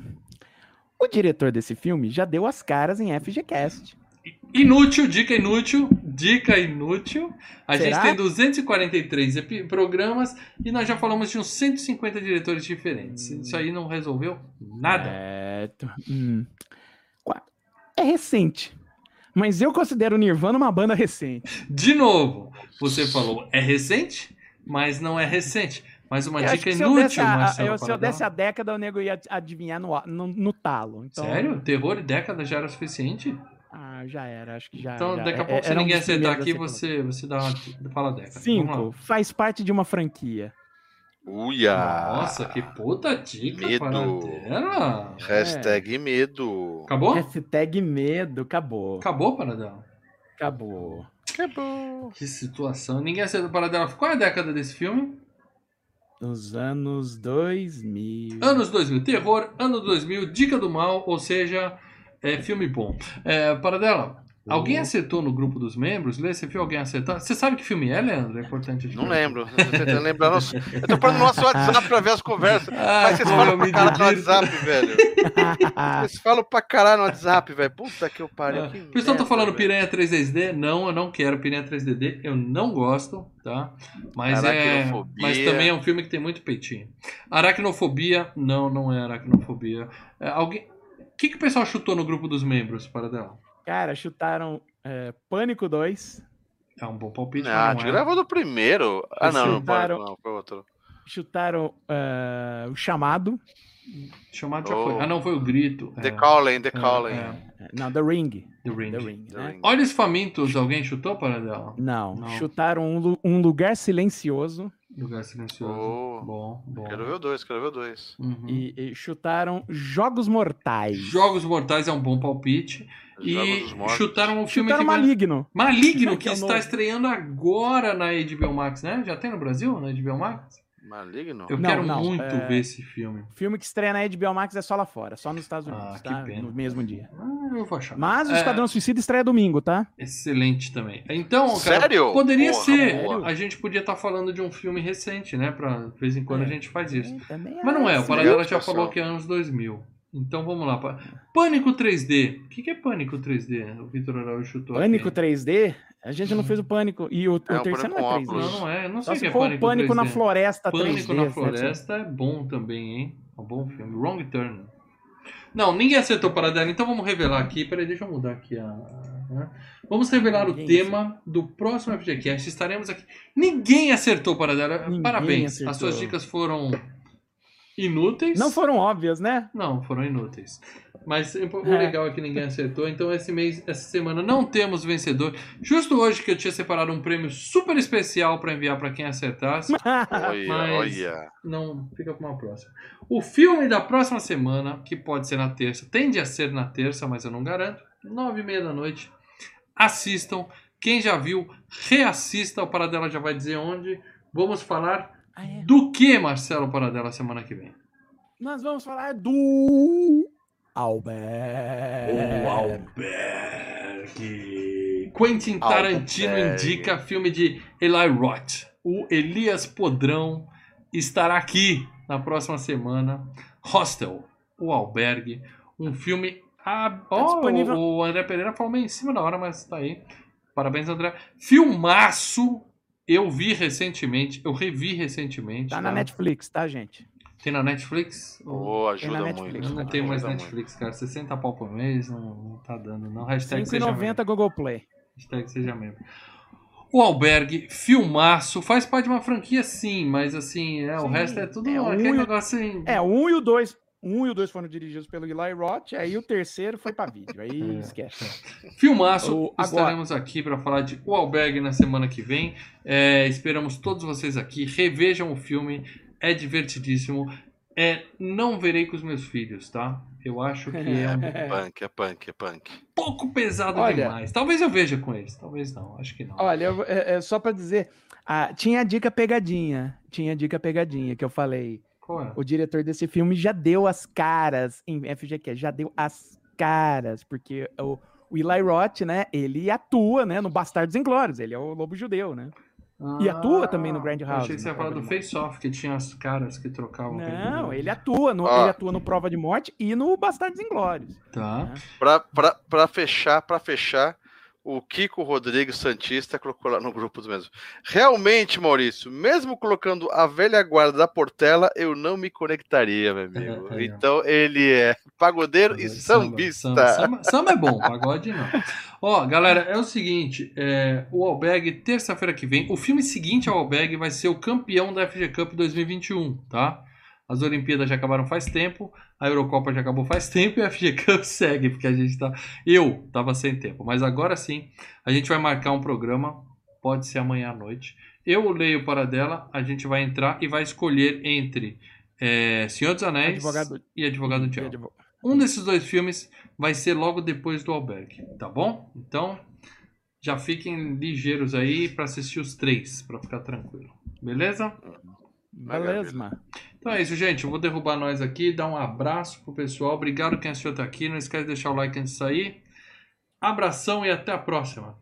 O diretor desse filme já deu as caras em FGCast. Inútil, dica inútil, dica inútil. A Será? gente tem 243 epi- programas e nós já falamos de uns 150 diretores diferentes. Hum. Isso aí não resolveu nada. Certo. Hum. É recente. Mas eu considero o Nirvana uma banda recente. De novo, você falou é recente, mas não é recente. Mas uma Eu dica que se eu inútil, a, Marcelo. eu, se eu desse a década, o nego ia adivinhar no, no, no talo. Então, Sério? Terror e década já era suficiente? Ah, já era. Acho que já Então, já- daqui a é- pouco, se era um ninguém dos acertar aqui, você, você dá uma. Fala década. Cinco. Faz parte de uma franquia. Uia! Nossa, que puta dica, Medo. Paradela. Hashtag medo. Acabou? Hashtag medo. Acabou. Acabou, Paradela? Acabou. Acabou. Que situação. Ninguém acertou Paradela. Qual é a década desse filme? Nos anos 2000. Anos 2000. Terror, ano 2000, Dica do Mal, ou seja, é filme bom. É, Paradela, alguém acertou no grupo dos membros? Lê, você viu alguém acertar? Você sabe que filme é, Leandro? É importante. a gente Não lembro. Eu tô tentando lembrar. Nosso... Eu tô pondo no nosso WhatsApp pra ver as conversas. Ah, Mas vocês pô, falam eu pra caralho no. WhatsApp, velho. Vocês falam pra caralho no WhatsApp, velho. Puta que eu pariu. Ah, que O pessoal tá merda, falando velho. Piranha 3D. Não, eu não quero Piranha 3D. Eu não gosto, tá? Mas é. Mas também é um filme que tem muito peitinho. Aracnofobia, não, não é aracnofobia. É, alguém. O que, que o pessoal chutou no grupo dos membros, Paradela? Cara, chutaram é, Pânico 2. É um bom palpite. Ah, gente é. gravou do primeiro. Ah, não, Chutaram- não, foi outro. Chutaram é, o Chamado. Chamado já Oh. foi. Ah, não, foi o grito. The É, Calling, The é, Calling. é, É, Não, The Ring. The Ring. The Ring, The né? Ring. Olhos famintos, alguém chutou, Paradela? Não, Não. chutaram um, um Lugar Silencioso Lugar silencioso. Oh. Bom, bom. Quero ver o dois, quero ver o dois. Uhum. e, e chutaram Jogos Mortais. Jogos Mortais é um bom palpite. E chutaram um filme Chutaram Maligno. Maligno, Que que é o está novo. estreando agora na HBO Max, né? Já tem no Brasil, na HBO Max? Maligno? Eu Não, quero não, muito é- ver esse filme. Filme que estreia na HBO Max é só lá fora, só nos Estados Ah, Unidos, que tá? pena. No mesmo dia. Ah, eu vou achar. Mas o É, Esquadrão Suicida estreia domingo, tá? Excelente também. Então, cara, Sério? poderia Porra, ser. boa. A gente podia estar falando de um filme recente, né? Pra, de vez em quando a gente faz isso. É, também Mas não é, o assim. Paradela já falou que é anos 2000. Então vamos lá. Pânico 3D. O que, é Pânico 3D? O Vitor Araújo chutou Pânico aqui. 3D? A gente não fez o Pânico. E o, o É, o terceiro Pânico não é com 3D. óculos. Não, não é. Não sei o que se é for o Pânico Pânico 3D. na Floresta Pânico 3D. na certo? Floresta é bom também, hein? É um bom filme. Wrong Turn. Não, ninguém acertou Paradela, então vamos revelar aqui. Peraí, deixa eu mudar aqui a. né? Vamos revelar Ninguém o tema do próximo FGCast. Estaremos aqui. Ninguém acertou Paradela. Ninguém Parabéns. acertou. As suas dicas foram inúteis. Não foram óbvias, né? Não, foram inúteis. Mas o É. legal é que ninguém acertou. Então, esse mês, essa semana, não temos vencedor. Justo hoje que eu tinha separado um prêmio super especial para enviar para quem acertasse. Olha, Mas- olha. Não, fica para uma próxima. O filme da próxima semana, que pode ser na terça, tende a ser na terça, mas eu não garanto. Nove e meia da noite. Assistam. Quem já viu, reassista. O Paradela já vai dizer onde. Vamos falar Ah, é. do que, Marcelo Paradela, semana que vem? Nós vamos falar do. O Albert. Albergue. Quentin Tarantino indica filme de Eli Roth. O Elias Podrão estará aqui na próxima semana. Hostel, o Albergue. Um filme. Ah, ó, disponível. o André Pereira falou meio em cima da hora, mas tá aí. Parabéns, André. Filmaço. Eu vi recentemente, eu revi recentemente. Tá na Netflix, tá, gente? Tem na Netflix? Pô, ajuda na muito. Netflix. Eu não cara, tenho mais ajuda muito. Netflix, cara. 60 pau por mês, não, não tá dando, não. Hashtag seja membro. 5,90 Google Play. Hashtag seja membro. O Albergue, filmaço, faz parte de uma franquia sim, mas assim, é, o Sim, resto é tudo é, um aquele e o- negócio assim. É, o 1 e o 2. Um e o dois foram dirigidos pelo Eli Roth, aí o terceiro foi pra vídeo. Aí É. esquece. Filmaço, O- agora- estaremos aqui para falar de O Albergue na semana que vem. É, esperamos todos vocês aqui. Revejam o filme, é divertidíssimo. É, não verei com os meus filhos, tá? Eu acho que é um É punk, é punk, é punk. pouco pesado Olha- demais. Talvez eu veja com eles, talvez não, acho que não. Olha, eu- é, é só pra dizer, ah, tinha a dica pegadinha. Tinha a dica pegadinha que eu falei. Qual é? O diretor desse filme já deu as caras em FGQ, já deu as caras, porque o, o Eli Roth, né, ele atua, né, no Bastardos Inglórios, ele é o lobo judeu, né? E atua também no Grand eu House, Achei que você no ia falar do Face Off, que tinha as caras que trocavam. Não, ele atua, no, Ó. ele atua no Prova de Morte e no Bastardos Inglórios. Tá. Pra, pra, pra fechar, pra fechar, o Kiko Rodrigues Santista colocou lá no grupo dos mesmos. Realmente, Maurício, mesmo colocando a velha guarda da Portela, eu não me conectaria, meu amigo. É, é. Então ele é pagodeiro e sambista. Samba, samba, samba é bom, pagode não. Ó, galera, é o seguinte: é, o Alberg, terça-feira que vem, o filme seguinte ao Alberg vai ser o campeão da FG Cup 2021, tá? As Olimpíadas já acabaram faz tempo, a Eurocopa já acabou faz tempo e a FG Cup segue, porque a gente tá. Eu tava sem tempo, mas agora sim, a gente vai marcar um programa, pode ser amanhã à noite. Eu leio para dela, a gente vai entrar e vai escolher entre é, Senhor dos Anéis Advogado- e Advogado do E Diabo. advo- Um desses dois filmes vai ser logo depois do Albergue, tá bom? Então, já fiquem ligeiros aí para assistir os três, para ficar tranquilo. Beleza? Beleza. Então é isso, gente. Eu vou derrubar nós aqui, dar um abraço pro pessoal. Obrigado quem assistiu até aqui. Não esquece de deixar o like antes de sair. Abração e até a próxima.